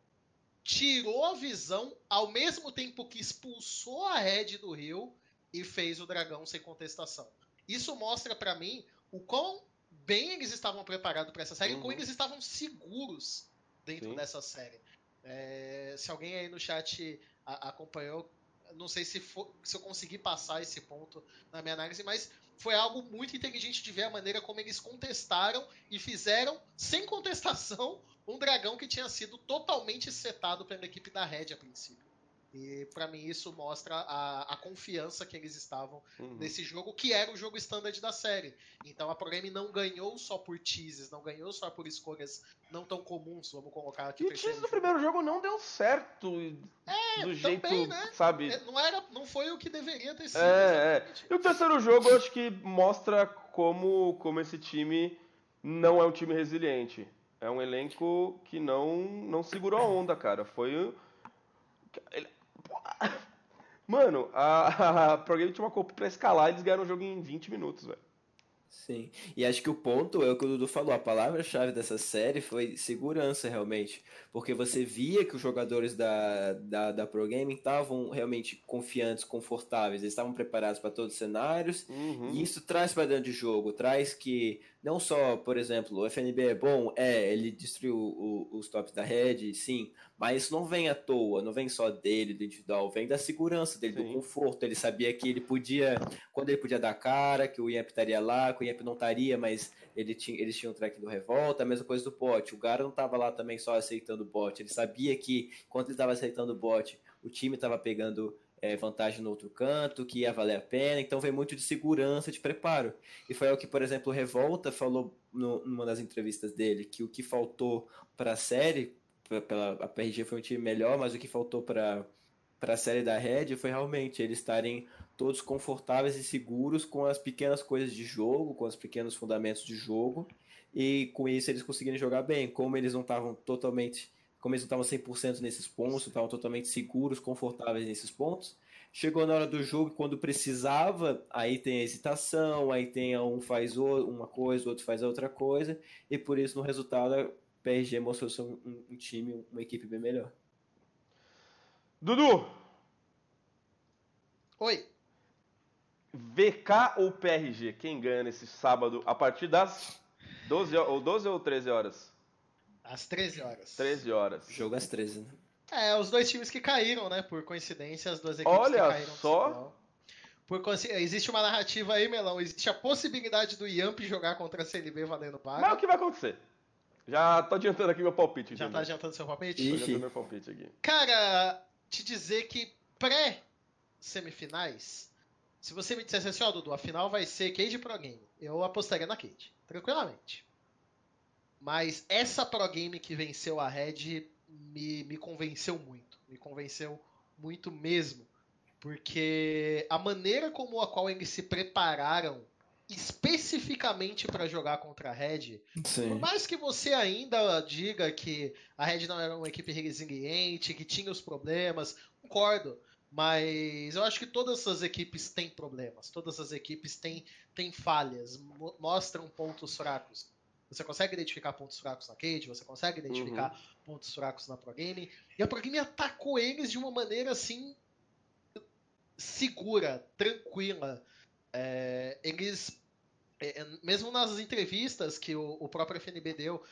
tirou a visão, ao mesmo tempo que expulsou a Red do rio e fez o dragão sem contestação. Isso mostra pra mim o quão bem eles estavam preparados pra essa série e Uhum. como eles estavam seguros dentro Sim. dessa série. É, se alguém aí no chat a- acompanhou, não sei se, for- se eu consegui passar esse ponto na minha análise, mas foi algo muito inteligente de ver a maneira como eles contestaram e fizeram, sem contestação, um dragão que tinha sido totalmente setado pela equipe da Red a princípio. E pra mim isso mostra a, a confiança que eles estavam Uhum. nesse jogo, que era o jogo standard da série. Então a Pro Game não ganhou só por teases, não ganhou só por escolhas não tão comuns, vamos colocar aqui E o teaser do primeiro jogo não deu certo. do jeito, também, né? sabe? É, Não, era, não foi o que deveria ter sido. É, exatamente. E o terceiro jogo eu acho que mostra como, como esse time não é um time resiliente. É um elenco que não, não segurou a onda, cara. Foi. Mano, a, [laughs] a Pro Game tinha uma Copa pra escalar e eles ganharam o jogo em 20 minutos, velho. Sim. E acho que o ponto é o que o Dudu falou. A palavra-chave dessa série foi segurança, realmente. Porque você via que os jogadores da, da, da Pro Gaming estavam realmente confiantes, confortáveis. Eles estavam preparados para todos os cenários. Uhum. E isso traz para dentro de jogo. Traz que, não só, por exemplo, o FNB é bom, é, ele destruiu o- os tops da rede, sim. Mas isso não vem à toa, não vem só dele, do individual, vem da segurança dele, do Sim. conforto. Ele sabia que ele podia, quando ele podia dar cara, que o Yamp estaria lá, que o Yamp não estaria, mas ele tinha, eles tinham o track do Revolta, a mesma coisa do bot. O Gara não estava lá também só aceitando o bot. Ele sabia que, quando ele estava aceitando o bot, o time estava pegando é, vantagem no outro canto, que ia valer a pena. Então vem muito de segurança, de preparo. E foi o que, por exemplo, o Revolta falou no, numa das entrevistas dele, que o que faltou para a série, pela, a PRG foi um time melhor, mas o que faltou para para a série da Red foi realmente eles estarem todos confortáveis e seguros com as pequenas coisas de jogo, com os pequenos fundamentos de jogo, e com isso eles conseguirem jogar bem. Como eles não estavam totalmente, como eles não estavam 100% nesses pontos, estavam totalmente seguros, confortáveis nesses pontos, chegou na hora do jogo quando precisava, aí tem a hesitação, aí tem um faz uma coisa, o outro faz outra coisa, e por isso no resultado a PRG mostrou ser um, um- time, uma equipe bem melhor. Dudu, Oi. VK ou PRG? Quem ganha nesse sábado a partir das 12 horas, ou 12 ou 13 horas? Às 13 horas. 13 horas. Jogo às 13, né? É, os dois times que caíram, né? Por coincidência, as duas equipes Olha que caíram. no só. Por Existe uma narrativa aí, Melão. Existe a possibilidade do Yamp jogar contra a CLB valendo Mas o que vai acontecer? Já tô adiantando aqui meu palpite. Já tá adiantando seu palpite? Tô adiantando meu palpite aqui. Cara, te dizer que pré-semifinais, se você me dissesse assim, ó, Dudu, a final vai ser Cade Pro Game, eu apostaria na Cade, tranquilamente. Mas essa Pro Game que venceu a Red me, me convenceu muito. Me convenceu muito mesmo. Porque a maneira como a qual eles se prepararam especificamente para jogar contra a Red por Sim. mais que você ainda diga que a Red não era uma equipe resiliente, que tinha os problemas, concordo. Mas eu acho que todas as equipes têm problemas, todas as equipes têm, têm falhas, mo- mostram pontos fracos. Você consegue identificar pontos fracos na Cade, você consegue identificar pontos fracos na Pro Game. E a Pro Game atacou eles de uma maneira assim segura, tranquila. É, eles é, é, mesmo nas entrevistas que o, próprio FNB deu,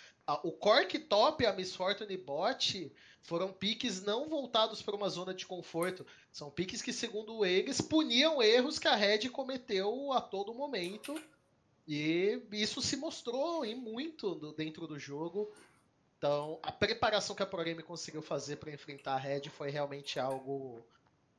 o Cork Top e a Miss Fortune Bot foram piques não voltados para uma zona de conforto. São piques que, segundo eles, puniam erros que a Red cometeu a todo momento. E isso se mostrou em muito dentro do jogo. Então, a preparação que a Pro Game conseguiu fazer para enfrentar a Red foi realmente algo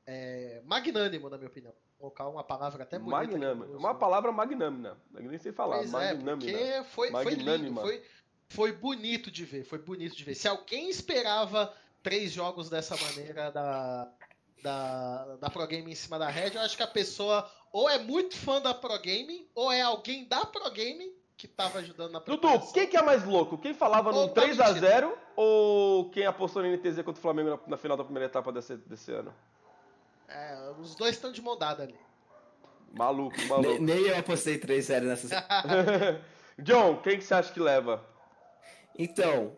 é, magnânimo, na minha opinião. Colocar uma palavra até bonita. Magnânima. Uma palavra magnânima. Nem sei falar. Pois magnânima. É, porque foi, foi lindo, foi, foi bonito de ver, foi bonito de ver. Se alguém esperava três jogos dessa maneira da, da, da Pro Game em cima da Red, eu acho que a pessoa ou é muito fã da Pro Game, ou é alguém da Pro Game que tava ajudando na preparação. Dudu, quem que é mais louco? Quem falava no 3x0 ou quem apostou no NTZ contra o Flamengo na, na final da primeira etapa desse, desse ano? É, os dois estão de mão dada ali. Maluco, maluco. Nem, nem eu apostei 3x0 nessa. [laughs] John, quem que você acha que leva? Então,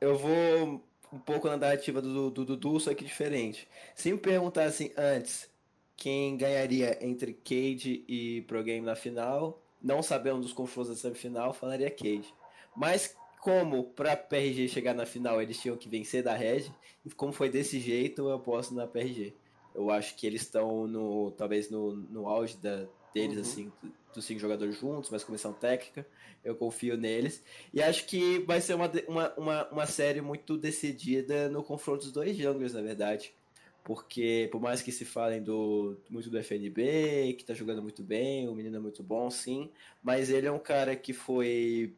eu vou um pouco na narrativa do Dudu, só que diferente. Se me perguntassem antes quem ganharia entre Cade e Pro Game na final, não sabendo dos confrontos da semifinal, falaria Cade. Mas como para PRG chegar na final eles tinham que vencer da Red, e como foi desse jeito, eu aposto na PRG. Eu acho que eles estão no talvez no, no auge da, deles, uhum. assim, dos cinco jogadores juntos, mas comissão técnica. Eu confio neles. E acho que vai ser uma, uma, uma, uma série muito decidida no confronto dos dois junglers, na verdade porque por mais que se falem do muito do FNB, que tá jogando muito bem, o menino é muito bom, sim, mas ele é um cara que foi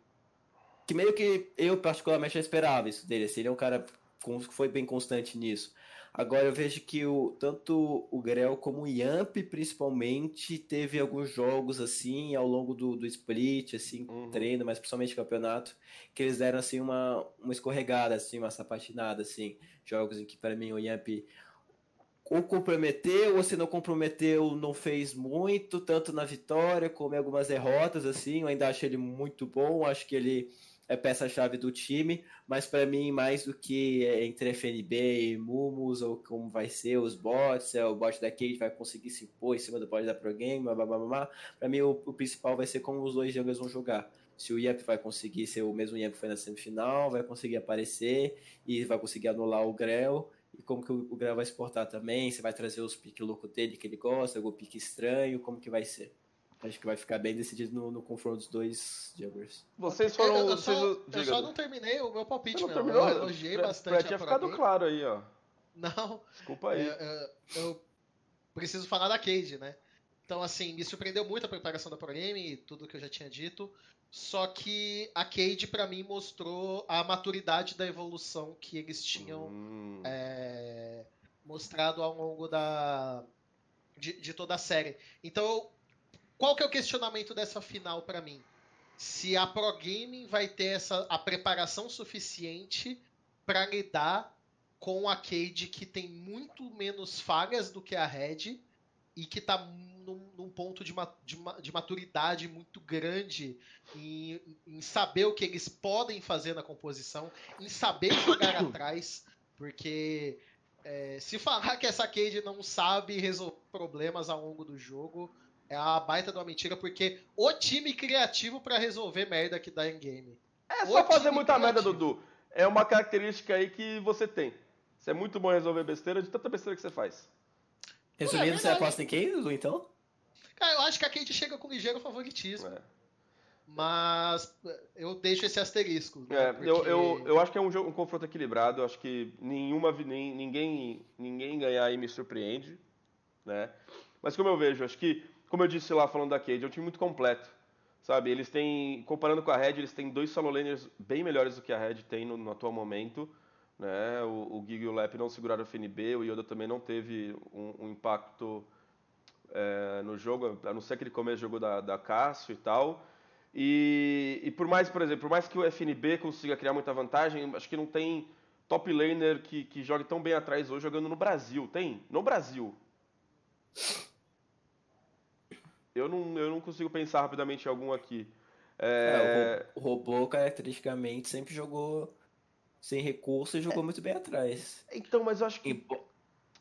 que meio que eu particularmente já esperava isso dele, assim, ele é um cara que foi bem constante nisso. Agora eu vejo que o, tanto o Grell como o Yamp, principalmente, teve alguns jogos assim ao longo do, do split, assim, uhum. treino, mas principalmente campeonato, que eles deram assim uma, uma escorregada, assim, uma sapatinada, assim, jogos em que para mim o Yamp ou comprometeu, ou se não comprometeu, não fez muito, tanto na vitória como em algumas derrotas, assim, eu ainda acho ele muito bom, acho que ele é peça-chave do time, mas para mim, mais do que entre FNB e Mumus, ou como vai ser os bots, é, o bot da Cade vai conseguir se impor em cima do bot da Pro Game, para mim o, o, principal vai ser como os dois junglers vão jogar. Se o Yep vai conseguir ser o mesmo Yep que foi na semifinal, vai conseguir aparecer e vai conseguir anular o Grell, e como que o, Graham vai exportar também, se vai trazer os piques loucos dele que ele gosta, algum pique estranho, como que vai ser. Acho que vai ficar bem decidido no, no confronto dos dois Jaguars. Vocês foram. Eu, eu, só, eu só, não terminei o meu palpite, não terminou? Eu elogiei pra, bastante. Pra tinha ficado claro aí, ó. Não. Desculpa aí. Eu, eu, preciso falar da Cade, né? Então, assim, me surpreendeu muito a preparação da Pro Game, tudo que eu já tinha dito. Só que a Cade, para mim, mostrou a maturidade da evolução que eles tinham hum. é, mostrado ao longo da, de, de, toda a série. Então, qual que é o questionamento dessa final para mim? Se a Pro Gaming vai ter essa, a preparação suficiente para lidar com a Cade que tem muito menos falhas do que a Red e que está num, num, ponto de, de, de, maturidade muito grande em, em, saber o que eles podem fazer na composição, em saber jogar [coughs] atrás, porque é, se falar que essa Cade não sabe resolver problemas ao longo do jogo, é uma baita de uma mentira, porque o time criativo para resolver merda que dá em game. É só fazer muita criativo. merda, Dudu. É uma característica aí que você tem. Você é muito bom em resolver besteira de tanta besteira que você faz. Resumindo, é você aposta em quem, Dudu, então? Cara, eu acho que a Kate chega com ligeiro favoritismo. É. Mas eu deixo esse asterisco. Né, é, porque... eu, eu, eu acho que é um, jogo, um confronto equilibrado. Eu acho que nenhuma, nem, ninguém, ninguém ganhar aí me surpreende. Né? Mas como eu vejo, acho que, como eu disse lá falando da Cade, é um time muito completo. Sabe, eles têm, comparando com a Red, eles têm dois solo laners bem melhores do que a Red tem no, no atual momento. Né? O, o Gig e o Lep não seguraram o FNB, o Yoda também não teve um, um impacto é, no jogo, a não ser que ele comece o jogo da, da Cássio e tal. E, e, por mais, por exemplo, por mais que o FNB consiga criar muita vantagem, acho que não tem top laner que, que jogue tão bem atrás hoje jogando no Brasil. Tem? No Brasil. Eu não, eu não consigo pensar rapidamente em algum aqui. É... É, o, robô, caracteristicamente, sempre jogou sem recurso e jogou é. muito bem atrás. Então, mas eu acho que. E...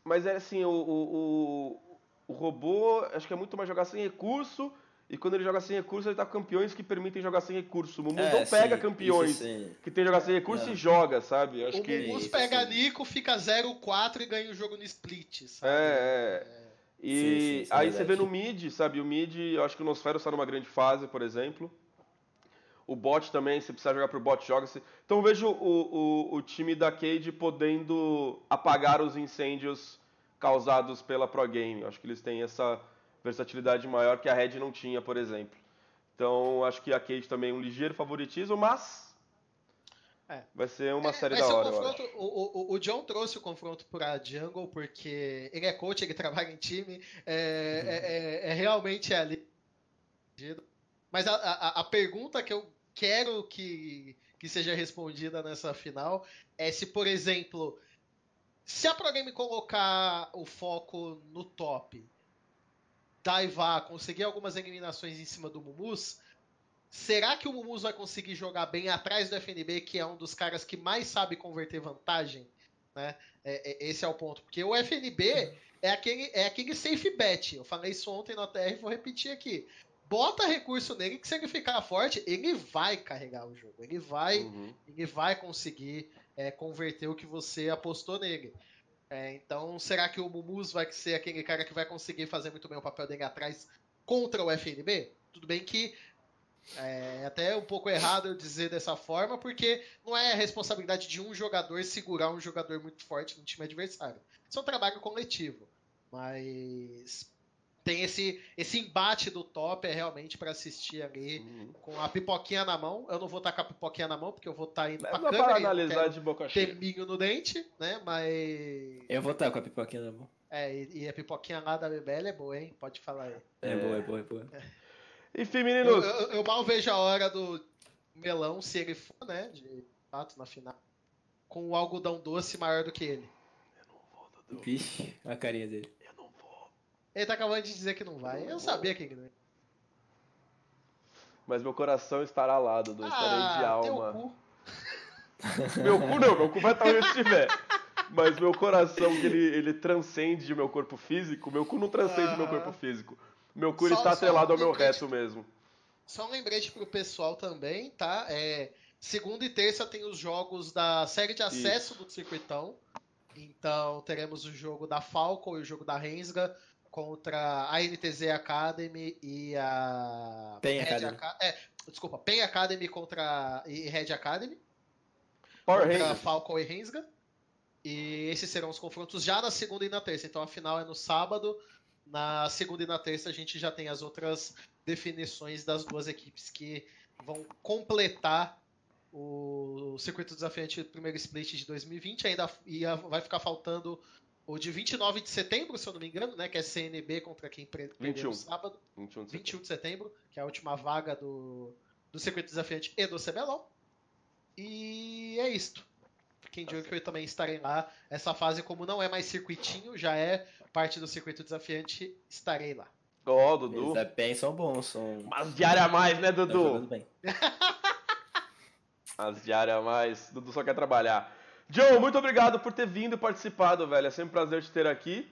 Mas é assim, o, o, o, robô, acho que é muito mais jogar sem recurso. E quando ele joga sem recurso, ele tá com campeões que permitem jogar sem recurso. O Mumu é, não pega sim, campeões que tem que jogar sem recurso não. e joga, sabe? acho o que... Mumus pega sim. Nico, fica 0-4 e ganha o jogo no split, sabe? É, é. é. E sim, aí você vê no mid, sabe? O mid, eu acho que o Nosferos está numa grande fase, por exemplo. O bot também, se precisar jogar pro bot, joga-se. Então eu vejo o, o, o time da Cade podendo apagar os incêndios causados pela Pro Game. Acho que eles têm essa versatilidade maior que a Red não tinha, por exemplo. Então acho que a Cade também é um ligeiro favoritismo, mas é. vai ser uma é, série da hora. Um o, o, o, John trouxe o confronto para Jungle porque ele é coach, ele [laughs] trabalha em time, é, é, é, é realmente ali. Mas a, a, a pergunta que eu quero que, que seja respondida nessa final é se, por exemplo, se a Pro colocar o foco no top, Daivar conseguir algumas eliminações em cima do Mumus, será que o Mumus vai conseguir jogar bem atrás do FNB, que é um dos caras que mais sabe converter vantagem? Né? É, é, esse é o ponto. Porque o FNB é aquele, é aquele safe bet. Eu falei isso ontem no TR e vou repetir aqui bota recurso nele que se ele ficar forte, ele vai carregar o jogo. Ele vai, uhum. ele vai conseguir é, converter o que você apostou nele. É, então, será que o Mumus vai ser aquele cara que vai conseguir fazer muito bem o papel dele atrás contra o FNB? Tudo bem que é até um pouco errado eu dizer dessa forma, porque não é a responsabilidade de um jogador segurar um jogador muito forte no time adversário. Isso é um trabalho coletivo. Mas tem esse, esse embate do top é realmente para assistir ali uhum. com a pipoquinha na mão. Eu não vou estar com a pipoquinha na mão, porque eu vou estar indo pra Não câmera. Para analisar de boca cheia. Ter milho no dente, né? Mas. Eu vou estar com a pipoquinha na mão. É, e, e a pipoquinha lá da BBL é boa, hein? Pode falar aí. É, é boa, é boa, é boa. É. [laughs] Enfim, meninos. Eu, eu, eu, mal vejo a hora do melão, se ele for, né? De fato, na final. Com o algodão doce maior do que ele. Eu não vou, Dudu. Vixe, a carinha dele. Ele tá acabando de dizer que não vai. Eu sabia que não ia. Mas meu coração estará lá, Dudu. Estarei ah, de alma. Cu. [laughs] meu cu não, meu cu vai estar onde estiver. Mas meu coração, ele, ele transcende o meu corpo físico. Meu cu não transcende o meu corpo físico. Meu cu está atrelado ao meu reto mesmo. Só um lembrete pro pessoal também, tá? É, segunda e terça tem os jogos da série de acesso Isso. do circuitão. Então teremos o jogo da Falcon e o jogo da Rensga contra a NTZ Academy e a Pen Academy. é, desculpa, Pen Academy contra e Red Academy. Power contra Rangers. Falcon e Rensga. E esses serão os confrontos já na segunda e na terça. Então a final é no sábado. Na segunda e na terça a gente já tem as outras definições das duas equipes que vão completar o circuito desafiante primeiro split de 2020. Ainda vai ficar faltando o de 29 de setembro, se eu não me engano, né? Que é CNB contra quem perdeu no sábado. 21 de, 21 de setembro, que é a última vaga do, do circuito desafiante e do CBLOL. E é isto. Fiquem de olho que eu também estarei lá. Essa fase, como não é mais circuitinho, já é parte do circuito desafiante, estarei lá. Ó, oh, Dudu. Eles bem, são bons. São... Mas diária a mais, né, Dudu? [laughs] As diárias a mais. Dudu só quer trabalhar. Joe, muito obrigado por ter vindo e participado, velho. É sempre um prazer te ter aqui.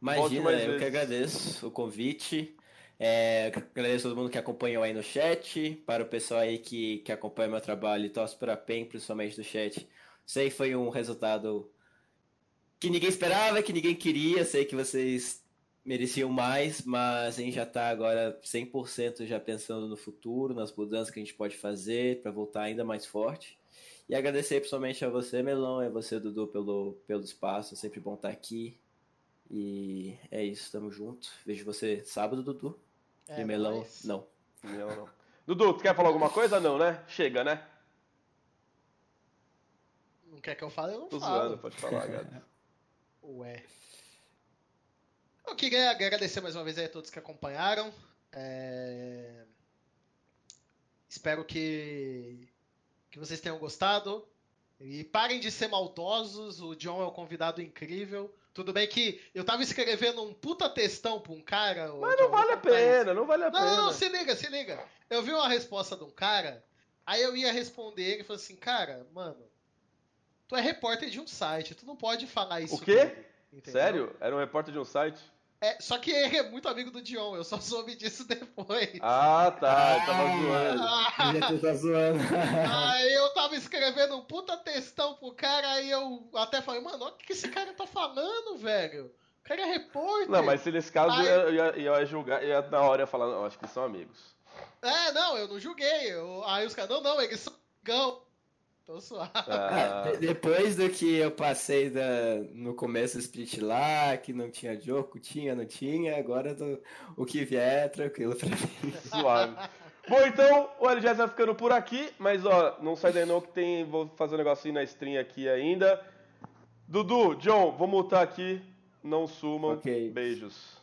Imagina, eu vezes. que agradeço o convite. É, agradeço a todo mundo que acompanhou aí no chat. Para o pessoal aí que, que acompanha meu trabalho e torce para a PEN, principalmente do chat. Sei que foi um resultado que ninguém esperava, que ninguém queria. Sei que vocês mereciam mais, mas a gente já está agora 100% já pensando no futuro, nas mudanças que a gente pode fazer para voltar ainda mais forte. E agradecer principalmente a você, Melão, e a você, Dudu, pelo, pelo espaço. É sempre bom estar aqui. E é isso, tamo junto. Vejo você sábado, Dudu. É, e Melão, mas... não. Não, não. Dudu, tu quer falar alguma coisa? Não, né? Chega, né? Não quer que eu fale? Eu não Tô falo. zoando, pode falar, gato. [laughs] Ué. Eu queria agradecer mais uma vez a todos que acompanharam. É... Espero que que vocês tenham gostado. E parem de ser maldosos, o John é um convidado incrível. Tudo bem que eu tava escrevendo um puta textão pra um cara. Mas não vale a pena, não vale a não, pena. Não, não, se liga, se liga. Eu vi uma resposta de um cara, aí eu ia responder ele e falou assim, cara, mano, tu é repórter de um site, tu não pode falar isso. O quê? Sério? Era um repórter de um site? É, só que ele é muito amigo do Dion, eu só soube disso [laughs] depois. Ah, tá, eu tava zoando. Eu tá zoando. [laughs] aí eu tava escrevendo um puta textão pro cara, aí eu até falei, mano, olha o que esse cara tá falando, velho. O cara é repórter. Não, mas se nesse caso aí... eu, ia, eu ia julgar, ia na hora ia falar, não, acho que são amigos. É, não, eu não julguei. Eu, aí os caras, não, não, eles são gão. Tô suave. Ah, Ah, de- [laughs] depois do que eu passei da, no começo do split lá, que não tinha jogo, tinha, não tinha, agora do- o que vier é tranquilo pra mim. [laughs] suave. Bom, então o LGS vai ficando por aqui, mas ó, não sai daí não que tem. Vou fazer um negocinho na stream aqui ainda. Dudu, John, vou multar aqui. Não sumam. Ok. Beijos.